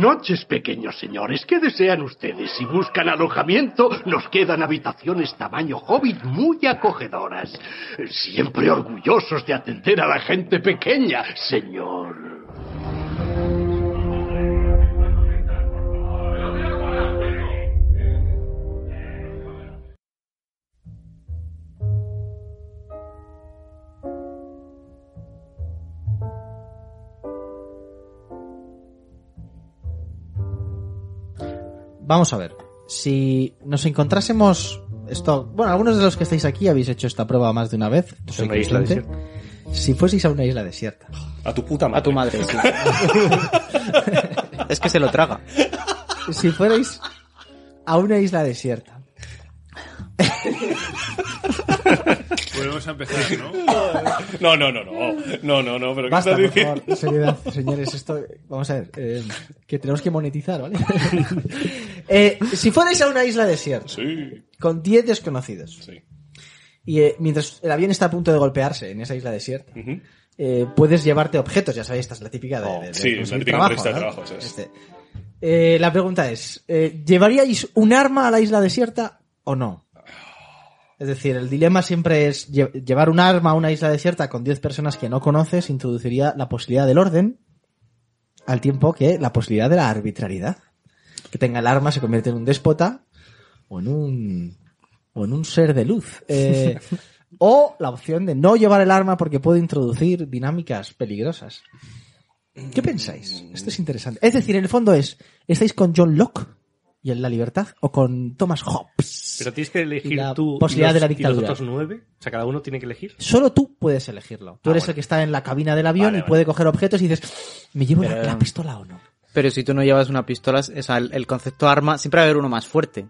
noches, pequeños señores. ¿Qué desean ustedes? Si buscan alojamiento, nos quedan habitaciones tamaño hobbit muy acogedoras. Siempre orgullosos de atender a la gente pequeña, señor. Vamos a ver. Si nos encontrásemos esto, bueno, algunos de los que estáis aquí habéis hecho esta prueba más de una vez. Es soy una isla consciente. Si fueseis a una isla desierta, A tu puta madre. A tu madre, sí. es que se lo traga. si fuerais a una isla desierta, Volvemos a empezar, ¿no? No, no, no, no. No, no, no, pero ¿qué basta, estás por diciendo? favor, seriedad, señores, esto, vamos a ver, eh, que tenemos que monetizar, ¿vale? Eh, si fuerais a una isla desierta, Sí, con 10 desconocidos, sí. y eh, mientras el avión está a punto de golpearse en esa isla desierta, Ujú. eh, puedes llevarte objetos, ya sabéis, esta es la típica de, de- de sí, la conseguir típica trabajo, entrevista de ¿no? trabajo, eso es. Este. Eh, la pregunta es, eh, ¿llevaríais un arma a la isla desierta o no? Es decir, el dilema siempre es lle- llevar un arma a una isla desierta con 10 personas que no conoces introduciría la posibilidad del orden al tiempo que la posibilidad de la arbitrariedad. Que tenga el arma se convierte en un déspota o en un o en un ser de luz. Eh, o la opción de no llevar el arma porque puede introducir dinámicas peligrosas. ¿Qué pensáis? Esto es interesante. Es decir, en el fondo es, ¿estáis con John Locke y en la libertad o con Thomas Hobbes? Pero tienes que elegir la tú posibilidad y de la los- y los dictadura. otros nueve. O sea, cada uno tiene que elegir. Solo tú puedes elegirlo. Tú Ah, eres bueno. el que está en la cabina del avión Vale, y vale. puede coger objetos y dices, ¿me llevo la, Pero- la pistola o no? Pero si tú no llevas una pistola, o sea, el, el concepto arma, siempre va a haber uno más fuerte.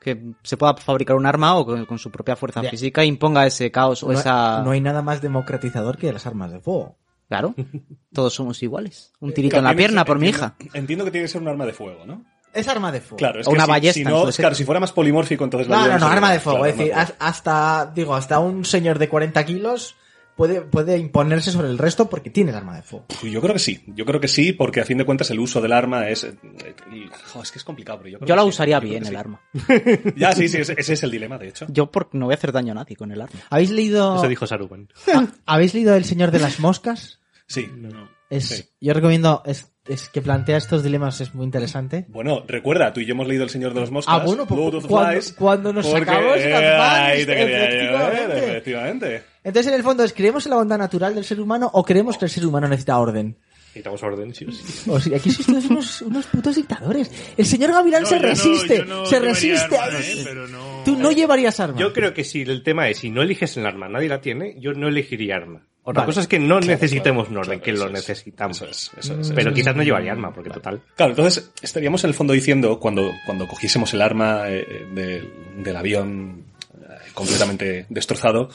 Que se pueda fabricar un arma o con, con su propia fuerza Ya. física imponga ese caos o No, esa... no hay nada más democratizador que las armas de fuego. Claro, todos somos iguales. Un tirito Claro, en la pierna por mi hija. Entiendo que tiene que ser un arma de fuego, ¿no? Es arma de fuego. Claro, es O que una si, ballesta, si no, claro, si fuera más polimórfico, entonces la No, no, no, arma de fuego. claro, es decir, fuego. hasta, digo, hasta un señor de 40 kilos puede, puede imponerse sobre el resto porque tiene el arma de fuego. Pues Yo creo que sí, yo creo que sí, porque a fin de cuentas el uso del arma es... eh, jo, es que es complicado, pero yo creo Yo que la sí, usaría yo bien, el sí. arma. Ya, sí, sí, ese, es el dilema, de hecho. Yo por- no voy a hacer daño a nadie con el arma. ¿Habéis leído, Eso dijo Saruman. ¿habéis leído El Señor de las Moscas? Sí. Es, Sí. Yo recomiendo, es, es que plantea estos dilemas, es muy interesante. Bueno, recuerda, tú y yo hemos leído El Señor de los Moscas, Ah, bueno, pues Lord of cuando- Flies, cuando nos porque- sacamos eh, ahí te eh, efectivamente. Entonces, en el fondo, ¿es creemos en la bondad natural del ser humano o creemos que el ser humano necesita orden? Necesitamos orden, sí o sí. O sea, aquí unos, unos putos dictadores. El señor Gavilán No, se no- resiste, no se resiste. arma, a- ¿eh? Pero no- Tú no llevarías arma. Yo creo que si el tema es si no eliges el arma, nadie la tiene, yo no elegiría arma. Otra Vale. cosa es que no Claro, necesitemos claro, un orden, claro, que eso lo es, necesitamos. Eso es, eso es. Pero quizás no llevaría arma, porque total. Claro, entonces estaríamos en el fondo diciendo, cuando, cuando cogiésemos el arma eh, de- del avión eh, completamente destrozado,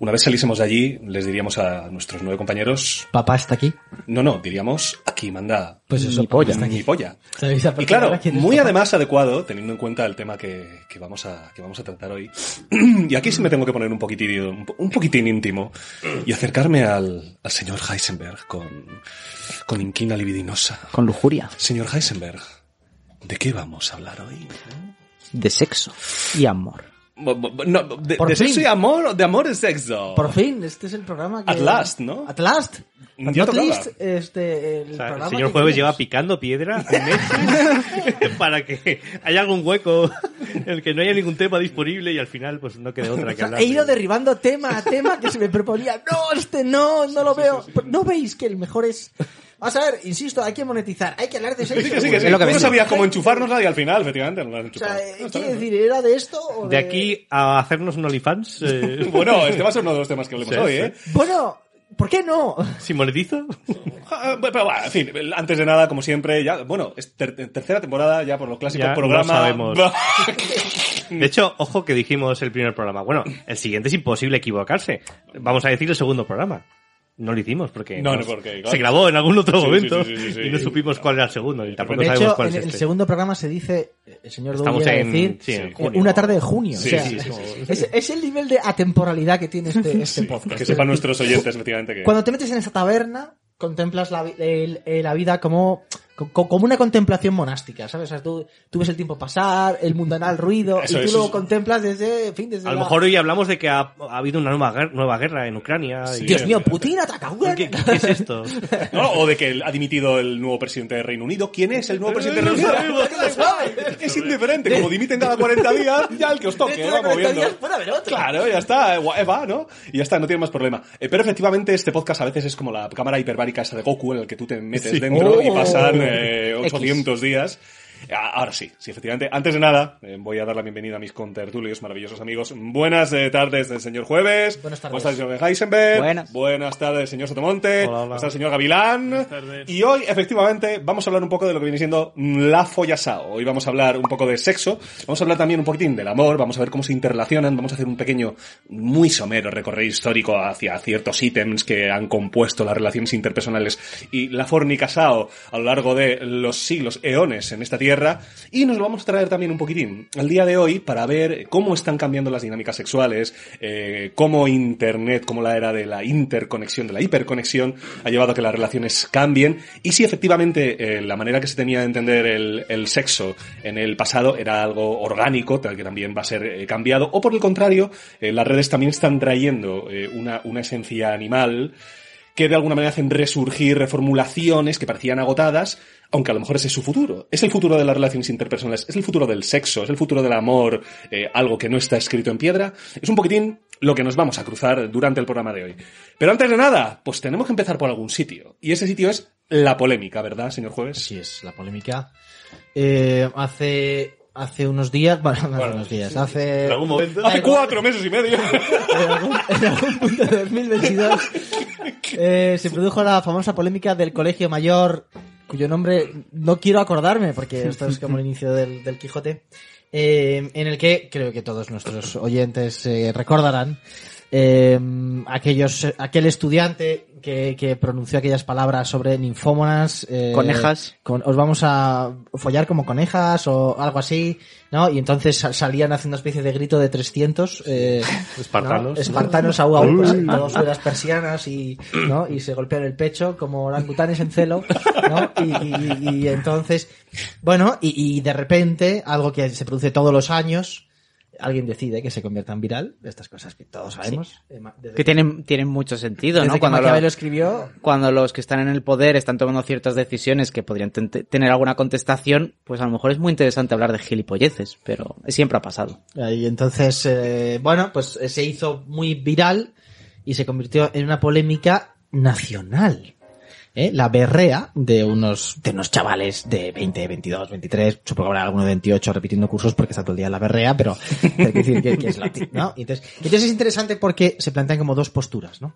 una vez saliésemos de allí, les diríamos a nuestros nueve compañeros, Papá está aquí. no, no, diríamos, aquí manda Pues eso, Mi polla. mi aquí. polla. ¿Sabéis a Y claro, muy papá? además adecuado, teniendo en cuenta el tema que, que vamos, a, que vamos a tratar hoy. y aquí sí me tengo que poner un poquitín, un, po- un poquitín íntimo y acercarme al, al señor Heisenberg con, con inquina libidinosa. Con lujuria. Señor Heisenberg, ¿de qué vamos a hablar hoy? De sexo y amor. No, de, Por de fin. sexo y amor o de amor y sexo. Por fin, este es el programa que... At last, ¿no? At last. Not tocaba. least, este, el O sea, el señor Jueves lleva picando piedra meses para que haya algún hueco en el que no haya ningún tema disponible y al final pues no quede otra O que sea, hablar. he ido de- derribando tema a tema que se me proponía. No, este no, no lo veo. ¿No veis que el mejor es... Vamos a ver, insisto, hay que monetizar, hay que hablar de sexo. Sí, que sí, que sí. Es lo que no sabías cómo enchufárnosla y al final, efectivamente, la O sea, eh, No, está ¿quiere bien. decir, era de esto o De aquí a hacernos un OnlyFans, eh, Bueno, este va a ser uno de los temas que hablemos Sí, hoy, sí. ¿eh? Bueno, ¿por qué no? si monetizo, Ah, Pero bueno, en fin, antes de nada, como siempre, ya, bueno, es ter- tercera temporada ya por los clásicos Ya programas. no sabemos. De hecho, ojo que dijimos el primer programa. Bueno, el siguiente es imposible equivocarse. Vamos a decir el segundo programa. No lo hicimos porque, No, no, nos- porque, claro. se grabó en algún otro Sí, momento sí, sí, sí, sí. y no supimos cuál era el segundo y tampoco De sabemos hecho, cuál en es el este. segundo programa se dice, el señor Dow Estamos llega a en- decir, sí, en eh, junio. una tarde de junio. Sí, o sea, sí, sí, Es, es el nivel de atemporalidad que tiene este, este podcast. Que sepan nuestros oyentes, efectivamente, que... Cuando te metes en esa taberna, contemplas la, el- eh, la vida como co- co- como una contemplación monástica, ¿sabes? O sea, tú, tú ves el tiempo pasar, el mundanal ruido, Eso, y tú lo es- contemplas desde, en fin, desde A lo la- mejor hoy hablamos de que ha, ha habido una nueva, nueva guerra en Ucrania. y- Dios mío, Putin ataca a ¿Qué, Ucrania. qué- qué es esto? ¿No? O de que ha dimitido el nuevo presidente de Reino Unido. ¿Quién es el nuevo presidente de Reino Unido? Es indiferente. Como dimiten cada 40 días, ya el que os toque, de va 40 moviendo. días puede haber otro. Claro, ya está, eh, eh, va, ¿no? Y ya está, no tiene más problema. Eh, pero efectivamente este podcast a veces es como la cámara hiperbárica esa de Goku en el que tú te metes dentro y Oh. pasan eh, X. 800 días. Ah, Ahora sí, sí, efectivamente. Antes de nada, eh, voy a dar la bienvenida a mis contertulios, maravillosos amigos. Buenas eh, tardes del señor Jueves. Buenas tardes. Buenas tardes, señor Heisenberg. Buenas. Buenas tardes, señor Sotomonte. Hola, hola. Buenas tardes, señor Gavilán. tardes. Y hoy, efectivamente, vamos a hablar un poco de lo que viene siendo la follasao. Hoy vamos a hablar un poco de sexo. Vamos a hablar también un poquitín del amor. Vamos a ver cómo se interrelacionan. Vamos a hacer un pequeño, muy somero recorrido histórico hacia ciertos ítems que han compuesto las relaciones interpersonales y la fornicasao a lo largo de los siglos, eones en esta tierra. Y nos lo vamos a traer también un poquitín al día de hoy para ver cómo están cambiando las dinámicas sexuales, eh, cómo Internet, cómo la era de la interconexión, de la hiperconexión, ha llevado a que las relaciones cambien. Y si efectivamente eh, la manera que se tenía de entender el, sexo en el pasado era algo orgánico, tal que también va a ser eh, cambiado, o por el contrario, las redes también están trayendo una, una esencia animal que de alguna manera hacen resurgir reformulaciones que parecían agotadas, aunque a lo mejor ese es su futuro. Es el futuro de las relaciones interpersonales, es el futuro del sexo, es el futuro del amor, eh, algo que no está escrito en piedra. Es un poquitín lo que nos vamos a cruzar durante el programa de hoy. Pero antes de nada, pues tenemos que empezar por algún sitio. Y ese sitio es la polémica, ¿verdad, señor Jueves? Así es, la polémica. Eh, hace, hace unos días, bueno, no hace unos días, hace... En algún momento. Hace cuatro meses y medio. en algún, en algún punto de 2022 eh, se produjo la famosa polémica del colegio mayor, cuyo nombre no quiero acordarme porque esto es como el inicio del, del Quijote, eh, en el que creo que todos nuestros oyentes eh, recordarán eh, aquellos, aquel estudiante que, que pronunció aquellas palabras sobre ninfómonas, eh, Conejas. con- os vamos a follar como conejas o algo así, ¿no? Y entonces sa- salían haciendo una especie de grito de 300 eh, Espartanos. ¿no? espartanos au, au, todos sobre las persianas y, ¿no? y se golpean el pecho como orangutanes en celo, ¿no? Y, y- y entonces, bueno, y, y de repente, algo que se produce todos los años, alguien decide que se convierta en viral, estas cosas que todos sabemos. eh, desde Que tienen, tienen mucho sentido, desde ¿no? que Cuando, Maquiavelo lo- escribió, cuando los que están en el poder están tomando ciertas decisiones que podrían ten- tener alguna contestación, pues a lo mejor es muy interesante hablar de gilipolleces, pero siempre ha pasado. Y entonces, eh, bueno, pues eh, se hizo muy viral y se convirtió en una polémica nacional. ¿Eh? La berrea de unos, de unos chavales de 20, 22, 23, supongo que habrá alguno de 28 repitiendo cursos porque está todo el día en la berrea, pero hay que decir que, que es la ¿no? Entonces, entonces es interesante porque se plantean como dos posturas, ¿no?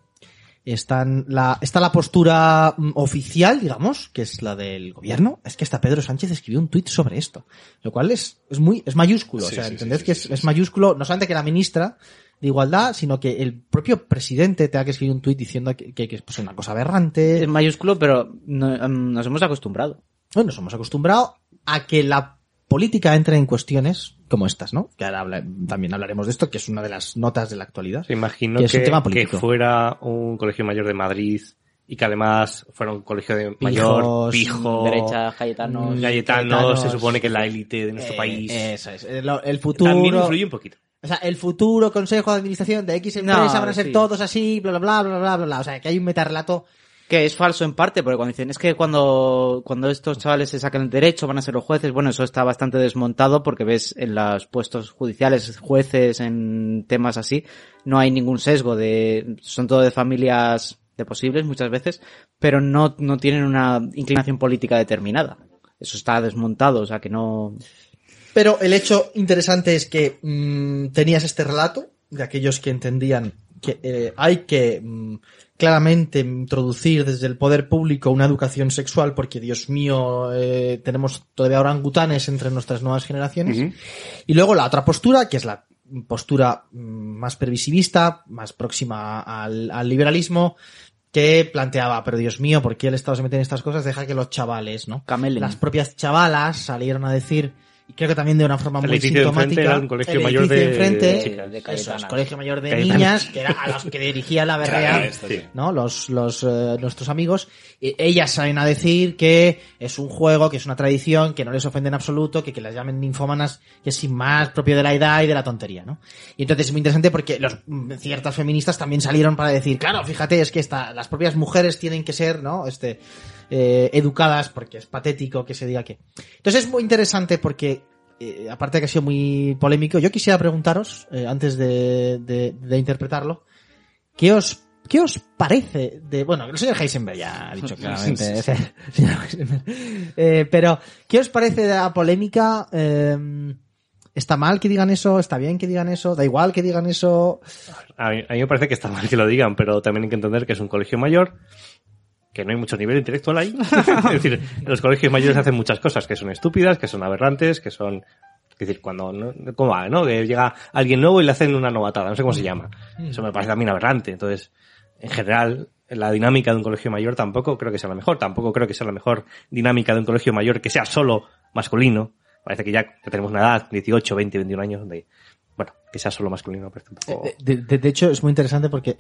Están la, está la postura mm, oficial, digamos, que es la del gobierno. Es que hasta Pedro Sánchez escribió un tuit sobre esto. Lo cual es, es muy, es mayúsculo. Sí, o sea, sí, que es, es mayúsculo, no solamente que la ministra de Igualdad, sino que el propio presidente tenga que escribir un tuit diciendo que, que, que es pues, una cosa aberrante. Es mayúsculo, pero no- em, nos hemos acostumbrado. Bueno, nos hemos acostumbrado a que la política entre en cuestiones como estas, ¿no? Que ahora habla- también hablaremos de esto, que es una de las notas de la actualidad. Se imagino Que que, es un tema que político. fuera un colegio mayor de Madrid y que además fuera un colegio de mayor, Pijos, pijo, Derecha. Mm, Cayetano, Cayetanos. se supone que es la élite de nuestro Eh, país. Eso es. El, el futuro. También influye un poquito. O sea, el futuro consejo de administración de X empresa No, van a ser sí. todos así, bla, bla, bla, bla, bla, bla, bla. O sea, que hay un metarrelato. Que es falso en parte, porque cuando dicen, es que cuando, cuando estos chavales se sacan el derecho van a ser los jueces, bueno, eso está bastante desmontado porque ves en los puestos judiciales, jueces, en temas así, no hay ningún sesgo de, son todo de familias de posibles muchas veces, pero no, no tienen una inclinación política determinada. Eso está desmontado, o sea que no, Pero el hecho interesante es que mm, tenías este relato de aquellos que entendían que eh, hay que mm, claramente introducir desde el poder público una educación sexual porque, Dios mío, eh, tenemos todavía orangutanes entre nuestras nuevas generaciones. Y luego la otra postura, que es la postura mm, más previsivista, más próxima al, al liberalismo, que planteaba, pero Dios mío, ¿por qué el Estado se mete en estas cosas? Deja que los chavales, ¿no? Camelen. Las propias chavalas salieron a decir y creo que también de una forma El muy sintomática. era un colegio el mayor de- enfrente, de chicas, de eso, Cayetanas. es, colegio mayor de niñas, que era a los que dirigía la berrea, Claro, esto, sí. ¿no? Los, los, eh, nuestros amigos, ellas salen a decir que es un juego, que es una tradición, que no les ofende en absoluto, que, que las llamen ninfómanas, que es sin más propio de la edad y de la tontería, ¿no? Y entonces es muy interesante porque los, mm, ciertas feministas también salieron para decir, claro, fíjate, es que esta, las propias mujeres tienen que ser, ¿no? Este, eh, educadas porque es patético que se diga que. Entonces es muy interesante porque, eh, aparte de que ha sido muy polémico, yo quisiera preguntaros, eh, antes de, de, de interpretarlo, ¿qué os, qué os parece de, bueno, el señor Heisenberg ya ha dicho claramente, ese- señor Heisenberg. Eh, pero, ¿qué os parece de la polémica? Eh, ¿Está mal que digan eso? ¿Está bien que digan eso? ¿Da igual que digan eso? A mí, a mí me parece que está mal que lo digan, pero también hay que entender que es un colegio mayor, que no hay mucho nivel intelectual ahí. es decir, en los colegios mayores hacen muchas cosas que son estúpidas, que son aberrantes, que son... Es decir, cuando... ¿no? ¿Cómo va, no? Que llega alguien nuevo y le hacen una novatada, no sé cómo se llama. Eso me parece también aberrante. Entonces, en general, la dinámica de un colegio mayor tampoco creo que sea la mejor. Tampoco creo que sea la mejor dinámica de un colegio mayor que sea solo masculino. Parece que ya tenemos una edad, 18, 20, 21 años, donde, bueno, que sea solo masculino, pero tampoco... Eh, De, de- de hecho, es muy interesante porque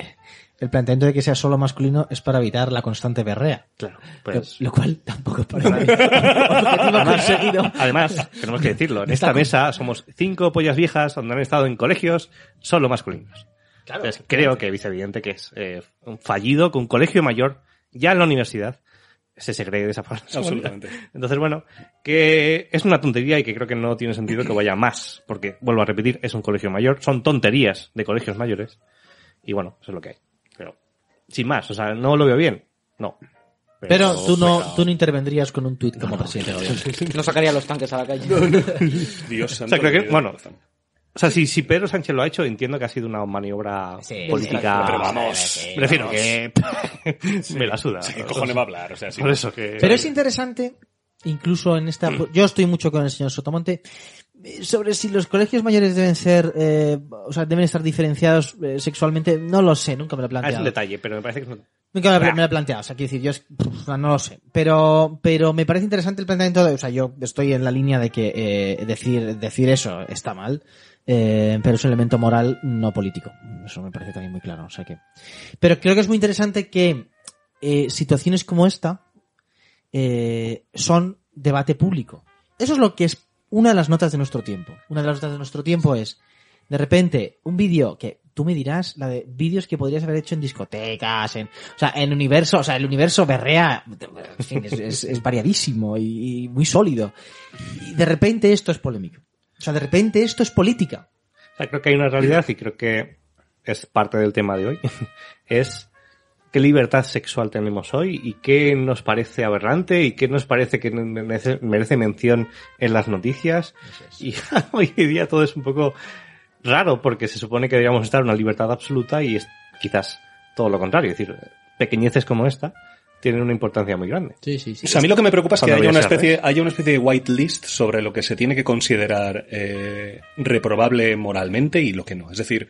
el planteamiento de que sea solo masculino es para evitar la constante berrea. Claro, Lo- pues... Lo, cual tampoco parece objetivo conseguido. Además, tenemos que decirlo, en Está esta con- mesa somos cinco pollas viejas donde han estado en colegios solo masculinos. Claro. Entonces, creo que es evidente que es eh, un fallido que un colegio mayor, ya en la universidad, se segregue de esa forma. Absolutamente. Entonces, bueno, que es una tontería y que creo que no tiene sentido que vaya más, porque, vuelvo a repetir, es un colegio mayor, son tonterías de colegios mayores, y bueno, eso es lo que hay. Pero, sin más, o sea, no lo veo bien, no. Pero tú no, pero- tú no intervendrías con un tuit como presidente de gobierno. No sacaría los tanques a la calle. Dios O santo. sea, creo que, bueno. O sea, si, si Pedro Sánchez lo ha hecho, entiendo que ha sido una maniobra Sí, política. Pero vamos, Me refiero vamos. que me la suda. Sí, ¿Qué cojones va a hablar? O sea, sí. Por eso que. Pero es interesante, incluso en esta... Yo estoy mucho con el señor Sotomonte, eh, sobre si los colegios mayores deben ser, eh, o sea, deben estar diferenciados eh, sexualmente, no lo sé, nunca me lo he Ah, es planteado. un detalle, pero me parece que es un- Nunca me, me lo he planteado, o sea, quiero decir, yo es- pff, no lo sé. Pero, pero me parece interesante el planteamiento de, o sea, yo estoy en la línea de que eh, decir, decir eso está mal, eh, pero es un elemento moral, no político. Eso me parece también muy claro, o sea que. Pero creo que es muy interesante que eh, situaciones como esta eh, son debate público. Eso es lo que es una de las notas de nuestro tiempo. Una de las notas de nuestro tiempo es, de repente, un vídeo que tú me dirás, la de vídeos que podrías haber hecho en discotecas, en, o sea, en universo, o sea, el universo berrea, en fin, es, es- es variadísimo y, y muy sólido. Y de repente esto es polémico. O sea, de repente esto es política. O sea, creo que hay una realidad y creo que es parte del tema de hoy. es qué libertad sexual tenemos hoy y qué nos parece aberrante y qué nos parece que merece, merece mención en las noticias. Y hoy en día todo es un poco raro porque se supone que deberíamos estar en una libertad absoluta y es quizás todo lo contrario. Es decir, pequeñeces como esta tienen una importancia muy grande. Sí, sí, sí. O sea, a mí lo que me preocupa es que haya una especie, haya una especie de whitelist sobre lo que se tiene que considerar eh, reprobable moralmente y lo que no. Es decir,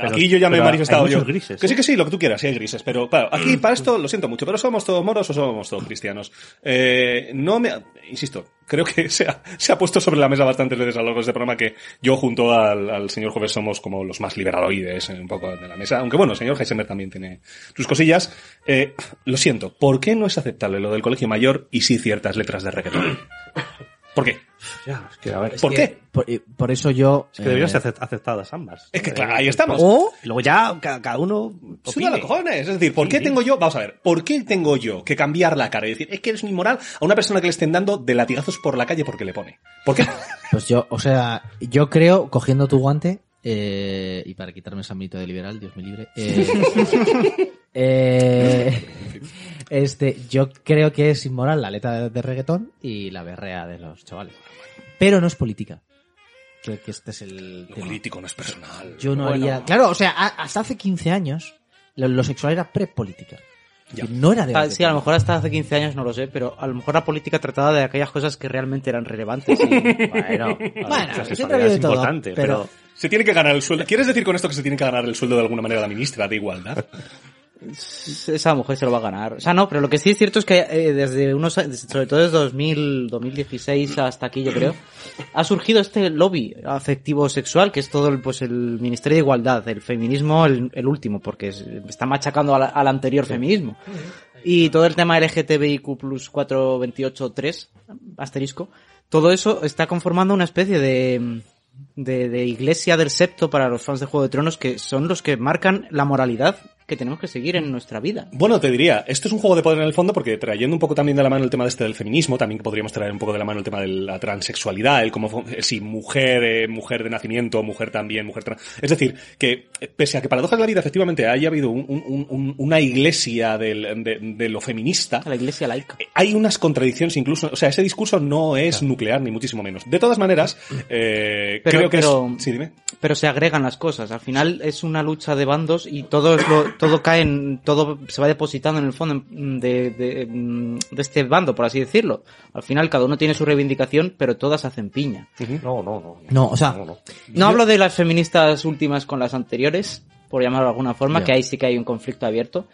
aquí yo ya me he manifestado hay yo. grises, que sí, ¿eh? que sí, lo que tú quieras, sí hay grises. Pero claro, aquí para esto lo siento mucho, pero somos todos moros o somos todos cristianos. Eh, no me, insisto, creo que se ha, se ha puesto sobre la mesa bastantes veces a lo largo de este programa que yo junto al, al señor Jueves somos como los más liberaloides eh, un poco de la mesa. Aunque bueno, el señor Heisenberg también tiene sus cosillas. Eh, lo siento, ¿por qué no es aceptable lo del colegio mayor y sí ciertas letras de reggaetón? ¿Por qué? Ya, es que, a ver, es ¿Por que qué? Por, eh, por eso yo... que deberían eh, ser acep- aceptadas ambas. Es que claro, ahí estamos. O Y luego ya ca- cada uno Suda los opine. cojones. Es decir, ¿por qué Sí. tengo yo, vamos a ver, ¿por qué tengo yo que cambiar la cara y decir, es que eres inmoral a una persona que le estén dando de latigazos por la calle porque le pone? ¿Por qué? Pues yo, o sea, yo creo, cogiendo tu guante, eh, y para quitarme ese ámbito de liberal, Dios me libre, eh, eh, este, yo creo que es inmoral la letra de, de reggaetón y la berrea de los chavales. Pero no es política. Creo que este es el Lo tema. político no es personal. Yo no Bueno. haría... Claro, o sea, a- hasta hace 15 años, lo, lo sexual era prepolítica. Ya. Y No era de Ah, sí, a lo mejor hasta hace 15 años no lo sé, pero a lo mejor la política trataba de aquellas cosas que realmente eran relevantes. y- Bueno, Bueno, o sea, siempre ha habido es de todo, importante, pero- Se tiene que ganar el sueldo. ¿Quieres decir con esto que se tiene que ganar el sueldo de alguna manera la ministra de Igualdad? Esa mujer se lo va a ganar. O sea, no, pero lo que sí es cierto es que eh, desde unos, años- sobre todo desde 2000, 2016 hasta aquí, yo creo, ha surgido este lobby afectivo sexual que es todo el, pues el Ministerio de Igualdad, el feminismo, el, el último, porque es- está machacando al, al anterior feminismo. Y todo el tema LGTBIQ plus 428.3, asterisco, todo eso está conformando una especie de, de, de iglesia del septo para los fans de Juego de Tronos que son los que marcan la moralidad que tenemos que seguir en nuestra vida. Bueno, te diría, esto es un juego de poder en el fondo porque trayendo un poco también de la mano el tema de este del feminismo, también podríamos traer un poco de la mano el tema de la transexualidad, el cómo, eh, si mujer, eh, mujer de nacimiento, mujer también, mujer trans. Es decir, que eh, pese a que paradojas de la vida efectivamente haya habido un- un- un- una iglesia del- de, de lo feminista, La iglesia laica. hay unas contradicciones incluso, o sea, ese discurso no es nuclear ni muchísimo menos. De todas maneras, eh, Pero- creo que pero- es... Sí, dime. Pero se agregan las cosas. Al final es una lucha de bandos y todo es lo- todo cae en, todo se va depositando en el fondo de, de, mm, de este bando, por así decirlo. Al final cada uno tiene su reivindicación, pero todas hacen piña. No, no, no. No, o sea, No, no. No hablo de las feministas últimas con las anteriores, por llamarlo de alguna forma, que ahí sí que hay un conflicto abierto.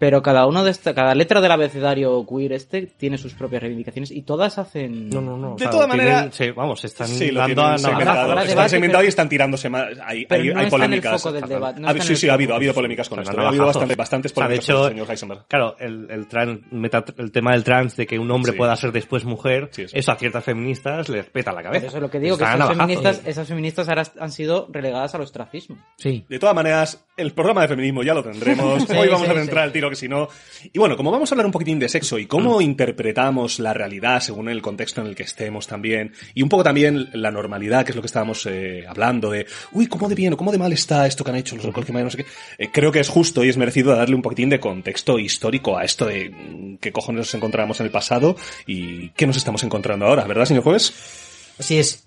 Pero cada uno de esta, cada letra del abecedario queer este tiene sus propias reivindicaciones y todas hacen. No, no, no. De todas tienen- maneras- sí, vamos, están Sí, lo dando a navajas. Están segmentados y están tirándose más. Hay, Pero hay, no hay está en el polémicas. foco del debate, no Ha- en sí, el sí, ha habido, ha habido polémicas con Son esto. Ha habido bastante, bastantes O sea, de polémicas hecho, con el señor Heisenberg. Claro, el, el, meta- el tema del trans, de que un hombre Sí. pueda ser después mujer, Sí, eso. eso a ciertas feministas les peta la cabeza. Eso es lo que digo, que Están esas feministas, esas feministas ahora han sido relegadas al ostracismo. sí. De todas maneras, el programa de feminismo ya lo tendremos. Hoy vamos a centrar sí. el tiro que si no. Y bueno, como vamos a hablar un poquitín de sexo y cómo Mm. interpretamos la realidad según el contexto en el que estemos también, y un poco también la normalidad, que es lo que estábamos eh, hablando de, uy, cómo de bien o cómo de mal está esto que han hecho los Recolque Maya, no sé qué. Eh, creo que es justo y es merecido darle un poquitín de contexto histórico a esto de mm, qué cojones nos encontrábamos en el pasado y qué nos estamos encontrando ahora, ¿verdad, señor juez? Así es.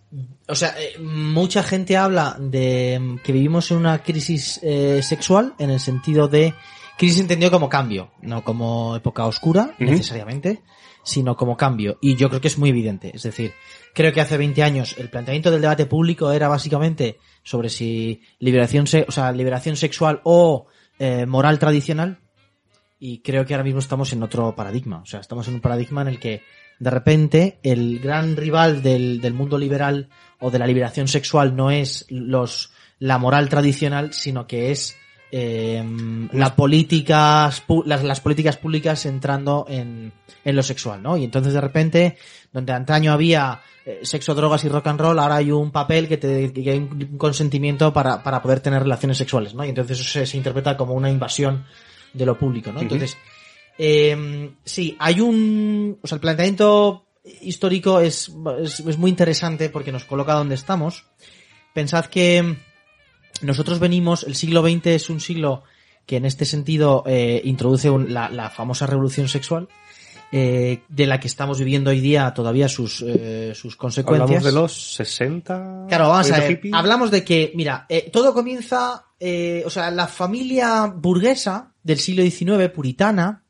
O sea, eh, mucha gente habla de que vivimos en una crisis eh, sexual en el sentido de crisis entendido como cambio, no como época oscura necesariamente, sino como cambio. Y yo creo que es muy evidente. Es decir, creo que hace 20 años el planteamiento del debate público era básicamente sobre si liberación, se- o sea, liberación sexual o eh, moral tradicional. Y creo que ahora mismo estamos en otro paradigma. O sea, estamos en un paradigma en el que de repente el gran rival del, del mundo liberal o de la liberación sexual no es los la moral tradicional, sino que es eh, la políticas, las, las políticas públicas entrando en, en lo sexual, ¿no? Y entonces de repente, donde antaño había eh, sexo, drogas y rock and roll, ahora hay un papel que te que hay un consentimiento para, para poder tener relaciones sexuales, ¿no? Y entonces eso se, se interpreta como una invasión de lo público, ¿no? Entonces, eh, sí, hay un, o sea, el planteamiento histórico es, es, es muy interesante porque nos coloca donde estamos. Pensad que nosotros venimos, el siglo XX es un siglo que en este sentido eh, introduce un- la, la famosa revolución sexual, eh, de la que estamos viviendo hoy día todavía sus, eh, sus consecuencias. Hablamos de los 60. Claro, vamos a ¿Movimiento ver. Hablamos de que, mira, eh, todo comienza, eh, o sea, la familia burguesa del siglo XIX, puritana,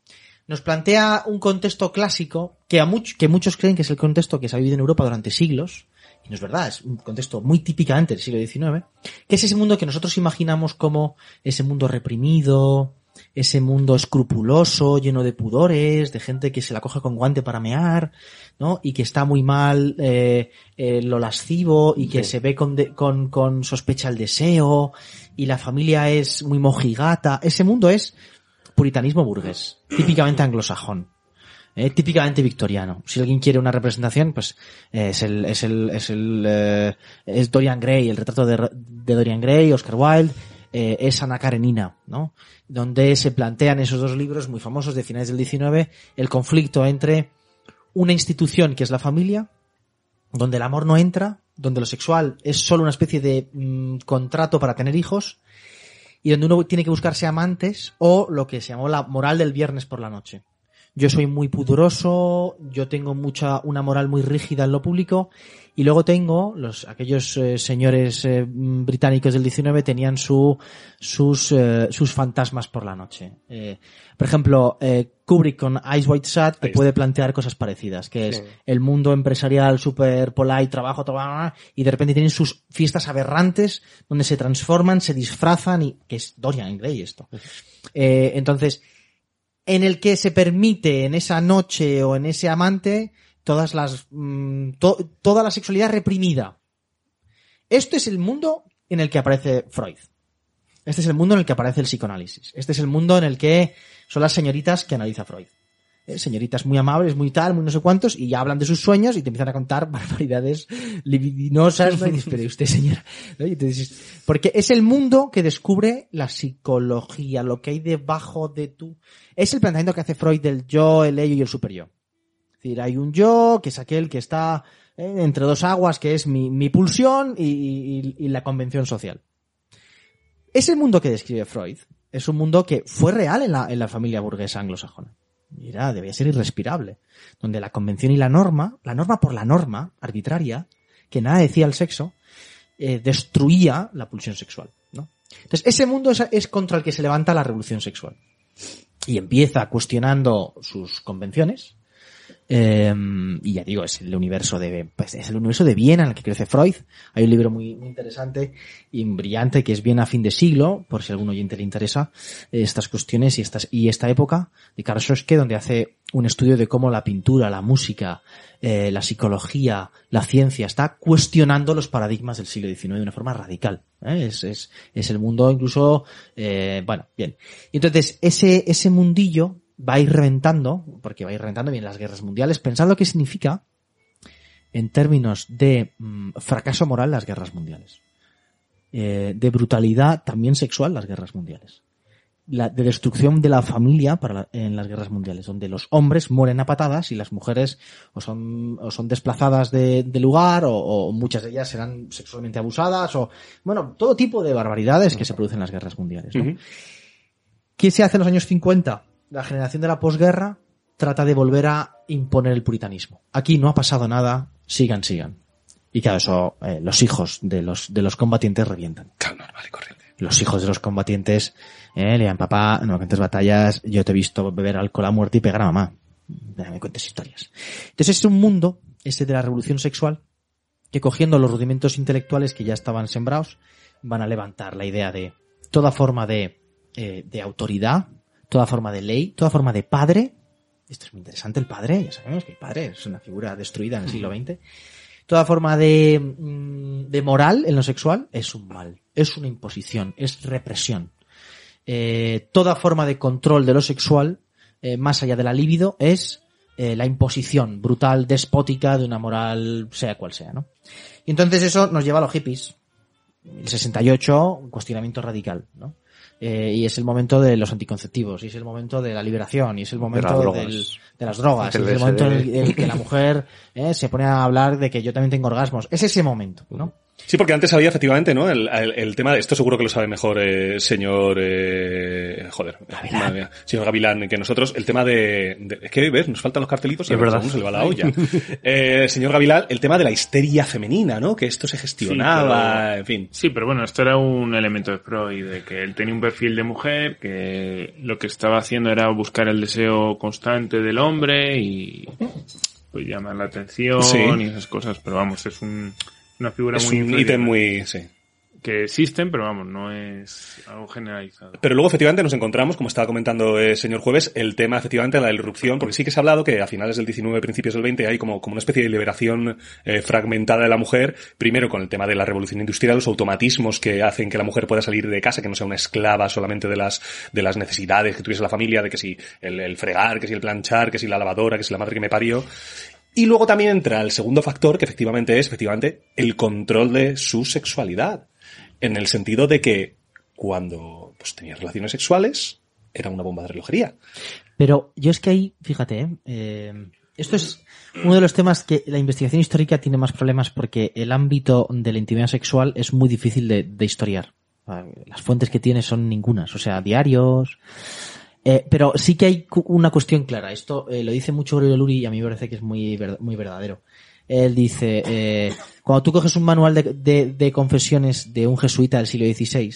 nos plantea un contexto clásico que a much- que muchos creen que es el contexto que se ha vivido en Europa durante siglos, no es verdad, es un contexto muy típicamente del siglo XIX, que es ese mundo que nosotros imaginamos como ese mundo reprimido, ese mundo escrupuloso, lleno de pudores, de gente que se la coge con guante para mear, ¿no? Y que está muy mal eh, eh, lo lascivo y que se ve con, de- con, con sospecha el deseo y la familia es muy mojigata. Ese mundo es puritanismo burgués, típicamente anglosajón. Eh, típicamente victoriano. Si alguien quiere una representación, pues eh, es el, es el, es el, eh, es Dorian Gray, el retrato de, Dorian Gray, Oscar Wilde, eh, es Ana Karenina, ¿no? Donde se plantean esos dos libros muy famosos de finales del 19, el conflicto entre una institución que es la familia, donde el amor no entra, donde lo sexual es solo una especie de mm, contrato para tener hijos, y donde uno tiene que buscarse amantes, o lo que se llamó la moral del viernes por la noche yo soy muy pudoroso, yo tengo mucha, una moral muy rígida en lo público, y luego tengo los, aquellos eh, señores eh, británicos del 19 tenían su, sus, eh, sus fantasmas por la noche. Eh, por ejemplo, eh, Kubrick con Ice White Sat te puede plantear cosas parecidas, que es el mundo empresarial super polite, trabajo, trabajo, y de repente tienen sus fiestas aberrantes donde se transforman, se disfrazan y que es Dorian Gray esto. Eh, entonces, en el que se permite en esa noche o en ese amante todas las mm, to- toda la sexualidad reprimida. Esto es el mundo en el que aparece Freud. Este es el mundo en el que aparece el psicoanálisis. Este es el mundo en el que son las señoritas que analiza Freud. Eh, Señoritas muy amables, muy tal, muy no sé cuántos, y ya hablan de sus sueños y te empiezan a contar barbaridades libidinosas. ¿no? Y dices, pero usted, señora. porque es el mundo que descubre la psicología, lo que hay debajo de tú. Es el planteamiento que hace Freud del yo, el ello y el superyo. Es decir, hay un yo, que es aquel que está eh, entre dos aguas, que es mi, mi pulsión y, y- la convención social. Ese mundo que describe Freud es un mundo que fue real en la, en la familia burguesa anglosajona. Mira, debía ser irrespirable. Donde la convención y la norma, la norma por la norma, arbitraria, que nada decía el sexo, eh, destruía la pulsión sexual, ¿no? Entonces, ese mundo es contra el que se levanta la revolución sexual. Y empieza cuestionando sus convenciones, eh, y ya digo, es el universo de, pues, es el universo de Viena en el que crece Freud. Hay un libro muy, muy interesante y brillante que es Viena a fin de siglo, por si a algún oyente le interesa, eh, estas cuestiones y estas, y esta época de Karl Schoske, donde hace un estudio de cómo la pintura, la música, eh, la psicología, la ciencia está cuestionando los paradigmas del siglo XIX de una forma radical. ¿eh? Es, es, es el mundo incluso, bueno, bien. Y entonces, ese, ese mundillo va a ir reventando, porque va a ir reventando bien las guerras mundiales. Pensad lo que significa en términos de mm, fracaso moral las guerras mundiales. Eh, de brutalidad también sexual las guerras mundiales. La, de destrucción de la familia para la- en las guerras mundiales, donde los hombres mueren a patadas y las mujeres o son, o son desplazadas de, de lugar o, o muchas de ellas serán sexualmente abusadas o, bueno, todo tipo de barbaridades que se producen en las guerras mundiales. ¿no? ¿Qué se hace en los años 50? La generación de la posguerra trata de volver a imponer el puritanismo. Aquí no ha pasado nada, sigan, sigan. Y claro, eso, eh, los hijos de los, de los combatientes revientan. Claro, normal y corriente. Los hijos de los combatientes, eh, le dan papá, no me cuentes batallas, yo te he visto beber alcohol a muerte y pegar a mamá. Ya me cuentes historias. Entonces es un mundo, ese de la revolución sexual, que cogiendo los rudimentos intelectuales que ya estaban sembrados, van a levantar la idea de toda forma de, eh, de autoridad, toda forma de ley, toda forma de padre. Esto es muy interesante, el padre, ya sabemos que el padre es una figura destruida en el siglo XX. Toda forma de, mm, de moral en lo sexual es un mal, es una imposición, es represión. Eh, toda forma de control de lo sexual, eh, más allá de la libido, es eh, la imposición brutal, despótica de una moral, sea cual sea, ¿no? Y entonces eso nos lleva a los hippies. El 68, un cuestionamiento radical, ¿no? Eh, y es el momento de los anticonceptivos, y es el momento de la liberación, y es el momento las drogas. del- de las drogas, y es el momento en el, LSD. en el que la mujer eh, se pone a hablar de que yo también tengo orgasmos. Es ese momento, ¿no? Sí, porque antes había efectivamente, ¿no? El, el- el tema de esto seguro que lo sabe mejor eh, señor eh, joder, madre mía, señor Gavilán que nosotros. El tema de, de- es que ves, nos faltan los cartelitos y Es a verdad. uno se le va la olla. Eh, señor Gavilán, el tema de la histeria femenina, ¿no? Que esto se gestionaba, pero- en fin. Sí, pero bueno, esto era un elemento de Freud, de que él tenía un perfil de mujer, que lo que estaba haciendo era buscar el deseo constante del hombre y pues llamar la atención Sí. y esas cosas, pero vamos, es un, una figura Es muy un ítem muy, sí. que existen, pero vamos, no es algo generalizado. Pero luego efectivamente nos encontramos, como estaba comentando el señor Jueves, el tema efectivamente de la irrupción, porque sí que se ha hablado que a finales del 19, principios del 20 hay como, como una especie de liberación eh, fragmentada de la mujer, primero con el tema de la revolución industrial, los automatismos que hacen que la mujer pueda salir de casa, que no sea una esclava solamente de las, de las necesidades que tuviese la familia, de que si el, el fregar, que si el planchar, que si la lavadora, que si la madre que me parió. Y luego también entra el segundo factor, que efectivamente es, efectivamente, el control de su sexualidad. En el sentido de que cuando pues, tenía relaciones sexuales, era una bomba de relojería. Pero yo es que ahí, fíjate, ¿eh? Eh, esto es uno de los temas que la investigación histórica tiene más problemas porque el ámbito de la intimidad sexual es muy difícil de, de historiar. Las fuentes que tiene son ningunas, o sea, diarios. Eh, pero sí que hay una cuestión clara. Esto eh, lo dice mucho Aurelio Luri y a mí me parece que es muy, muy verdadero. Él dice, eh, cuando tú coges un manual de, de- de confesiones de un jesuita del siglo XVI,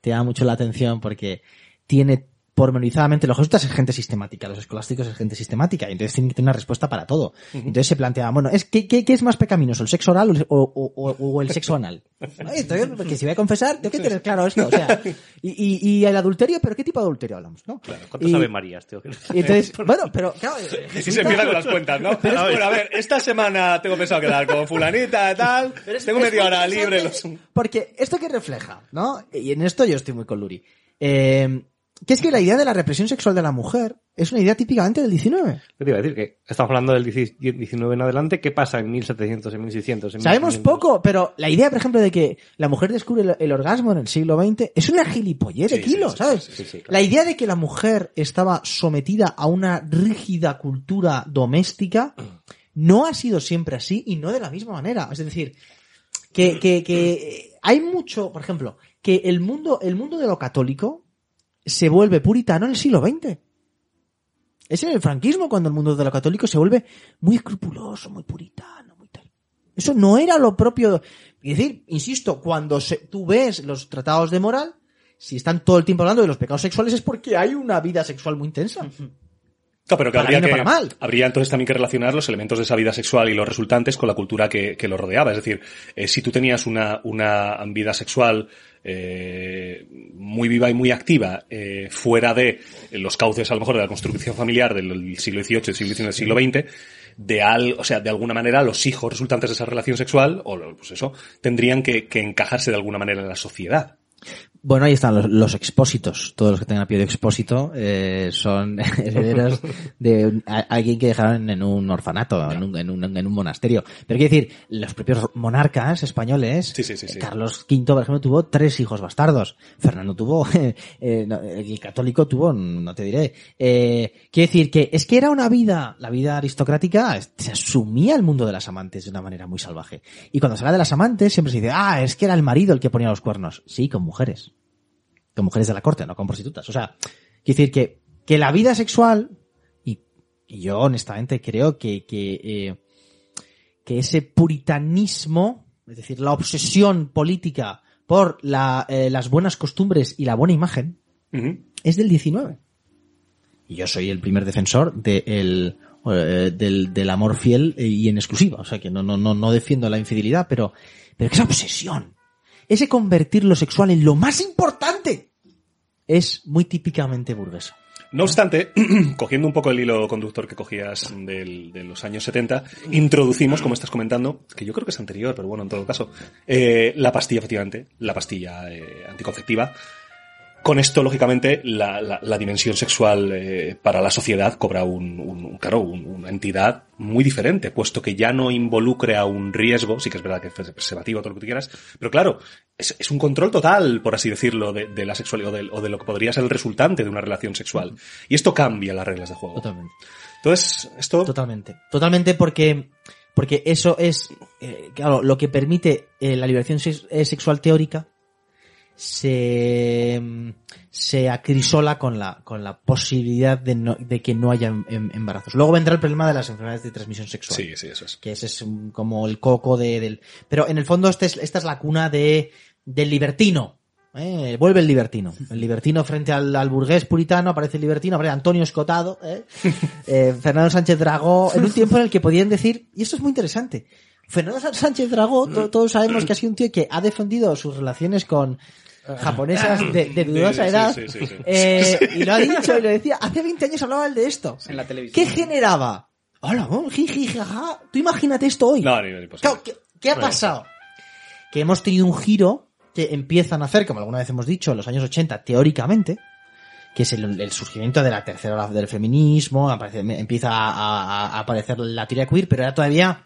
te llama mucho la atención porque tiene pormenorizadamente, los jesuitas es gente sistemática, los escolásticos es gente sistemática, y entonces tienen que tener una respuesta para todo. Entonces se plantea, bueno, es ¿qué, qué, qué es más pecaminoso, el sexo oral o, o- o- o el sexo anal? Entonces, porque si voy a confesar, tengo que tener claro esto, o sea, y, y, y el adulterio, pero ¿qué tipo de adulterio hablamos, no? ¿Cuántas Y- Ave Marías, tío? y entonces, bueno, pero claro, Y se empieza con las cuentas, ¿no? Bueno, a ver, esta semana tengo pensado quedar con fulanita, tal. Pero es- tengo media hora libre. Los... Porque esto que refleja, ¿no? Y en esto yo estoy muy con Luri. Eh, que es que la idea de la represión sexual de la mujer es una idea típicamente del 19. ¿Qué te iba a decir? Que estamos hablando del 19 en adelante. ¿Qué pasa en 1700, en 1600? En Sabemos 1500? poco, pero la idea, por ejemplo, de que la mujer descubre el, orgasmo en el siglo XX es una gilipollez de Sí, sí, kilo, sí, ¿sabes? sí, claro. La idea de que la mujer estaba sometida a una rígida cultura doméstica no ha sido siempre así y no de la misma manera. Es decir, que, que, que hay mucho, por ejemplo, que el mundo, el mundo de lo católico se vuelve puritano en el siglo XX. Es en el franquismo cuando el mundo de lo católico se vuelve muy escrupuloso, muy puritano, muy tal. Eso no era lo propio. Es decir, insisto, cuando se- tú ves los tratados de moral, si están todo el tiempo hablando de los pecados sexuales es porque hay una vida sexual muy intensa. Claro, pero que Para habría, que, mal. habría entonces también que relacionar los elementos de esa vida sexual y los resultantes con la cultura que, que lo rodeaba. Es decir, eh, si tú tenías una, una vida sexual eh, muy viva y muy activa eh, fuera de los cauces a lo mejor de la construcción familiar del siglo XVIII, del siglo XIX, del siglo XX, de al, o sea, de alguna manera los hijos resultantes de esa relación sexual, o pues eso, tendrían que, que encajarse de alguna manera en la sociedad. Bueno, ahí están los, los expósitos. Todos los que tengan apellido expósito eh, son herederos de un- a- alguien que dejaron en un orfanato, en un, en, un, en un monasterio. Pero quiero decir, los propios monarcas españoles, Sí, sí, sí, sí. Carlos V, por ejemplo, tuvo tres hijos bastardos. Fernando tuvo, eh, no, el católico tuvo, no te diré. Eh, quiero decir que es que era una vida, la vida aristocrática, se asumía el mundo de las amantes de una manera muy salvaje. Y cuando se habla de las amantes, siempre se dice, ah, es que era el marido el que ponía los cuernos. Sí, con mujeres con mujeres de la corte, no con prostitutas. O sea, quiero decir que, que la vida sexual, y, y yo honestamente creo que, que, eh, que ese puritanismo, es decir, la obsesión política por la, eh, las buenas costumbres y la buena imagen, es del 19. Y yo soy el primer defensor de el, eh, del, del amor fiel y en exclusiva. O sea que no, no, no, no defiendo la infidelidad, pero, pero que esa obsesión, ese convertir lo sexual en lo más importante, es muy típicamente burguesa. No obstante, cogiendo un poco el hilo conductor que cogías de los años 70, introducimos, como estás comentando, que yo creo que es anterior, pero bueno, en todo caso, eh, la pastilla, efectivamente, la pastilla eh, anticonceptiva. Con esto, lógicamente, la, la- la dimensión sexual eh, para la sociedad cobra un, claro, un- una entidad muy diferente, puesto que ya no involucre a un riesgo, sí que es verdad que es preservativo, todo lo que tú quieras, pero claro, es, es un control total, por así decirlo, de, de la sexualidad o de, o de lo que podría ser el resultante de una relación sexual. Y esto cambia las reglas de juego. Totalmente. Entonces, esto... Totalmente. Totalmente porque, porque eso es, eh, claro, lo que permite eh, la liberación sex- sexual teórica se, mm, se acrisola con la, con la posibilidad de, no- de que no haya em- em- embarazos. Luego vendrá el problema de las enfermedades de transmisión sexual. Sí, sí, eso es. que ese es un- como el coco de, del... Pero en el fondo este es, esta es la cuna de, del libertino. ¿eh? Vuelve el libertino. El libertino frente al, al burgués puritano, aparece el libertino, aparece Antonio Escotado, ¿eh? Eh, Fernando Sánchez Dragó, en un tiempo en el que podían decir, y esto es muy interesante, Fernando Sá- Sánchez Dragó, to- todos sabemos que ha sido un tío que ha defendido sus relaciones con japonesas de, de dudosa Sí, edad, sí, sí, sí. eh, y lo ha dicho y lo decía, hace 20 años hablaba él de esto. En la televisión. ¿Qué generaba? Hola, oh, jiji, jaja. Tú imagínate esto hoy. No, ni, ni. Claro, ¿qué, qué ha pasado? Que hemos tenido un giro que empiezan a hacer, como alguna vez hemos dicho, en los años 80, teóricamente, que es el, el surgimiento de la tercera ola del feminismo, aparece- empieza a, a- a aparecer la teoría queer, pero era todavía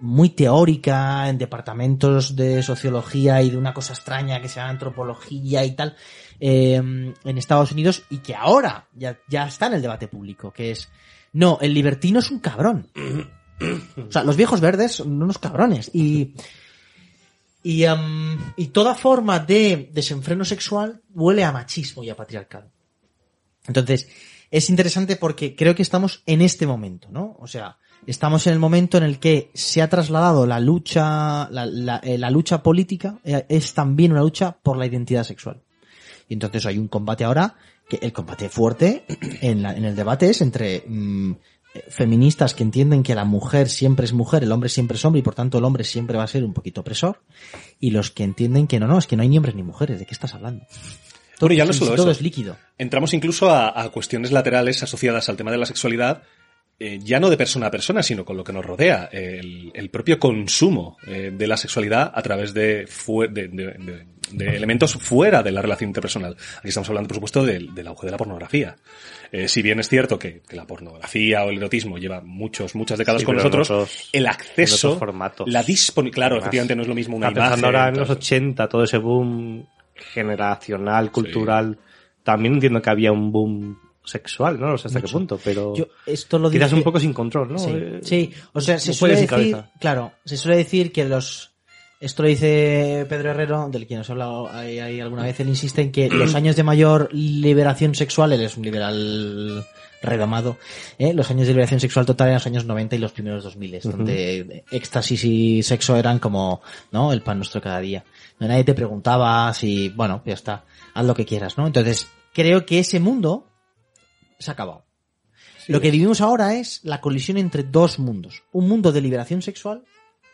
muy teórica en departamentos de sociología y de una cosa extraña que se llama antropología y tal eh, en Estados Unidos y que ahora ya, ya está en el debate público, que es no, el libertino es un cabrón. O sea, los viejos verdes son unos cabrones. Y, y, em, y toda forma de desenfreno sexual huele a machismo y a patriarcado. Entonces, es interesante porque creo que estamos en este momento, ¿no? O sea, estamos en el momento en el que se ha trasladado la lucha, la, la- eh, la lucha política eh, es también una lucha por la identidad sexual. Y entonces hay un combate ahora, que el combate fuerte en, la- en el debate es entre mm, eh, feministas que entienden que la mujer siempre es mujer, el hombre siempre es hombre y por tanto el hombre siempre va a ser un poquito opresor, y los que entienden que no, no, es que no hay ni hombres ni mujeres, ¿de qué estás hablando? Bueno, ya no solo todo eso. es líquido. Entramos incluso a, a cuestiones laterales asociadas al tema de la sexualidad, eh, ya no de persona a persona, sino con lo que nos rodea, el, el propio consumo eh, de la sexualidad a través de, fue- de, de- de- de elementos fuera de la relación interpersonal. Aquí estamos hablando, por supuesto, del, del auge de la pornografía. Eh, si bien es cierto que, que la pornografía o el erotismo lleva muchos, muchas décadas Sí, con nosotros, otros- el acceso, la disponibilidad, claro, Además, efectivamente no es lo mismo una pensando imagen. ahora en los todo. 80, todo ese boom generacional, cultural. También entiendo que había un boom sexual, ¿no? No sé hasta qué punto, pero Yo esto lo quizás un poco sin control, ¿no? Sí, Eh, sí. o sea, se suele decir, cabeza. claro, se suele decir que los, esto lo dice Pedro Herrero, del que nos he hablado ahí, ahí alguna vez, él insiste en que los años de mayor liberación sexual, él es un liberal redomado, ¿eh? los años de liberación sexual total eran los años 90 y los primeros 2000, donde éxtasis y sexo eran como, ¿no? El pan nuestro cada día. No, nadie te preguntaba si, bueno, ya está, haz lo que quieras, ¿no? Entonces, creo que ese mundo se ha acabado. Lo que vivimos ahora es la colisión entre dos mundos. Un mundo de liberación sexual,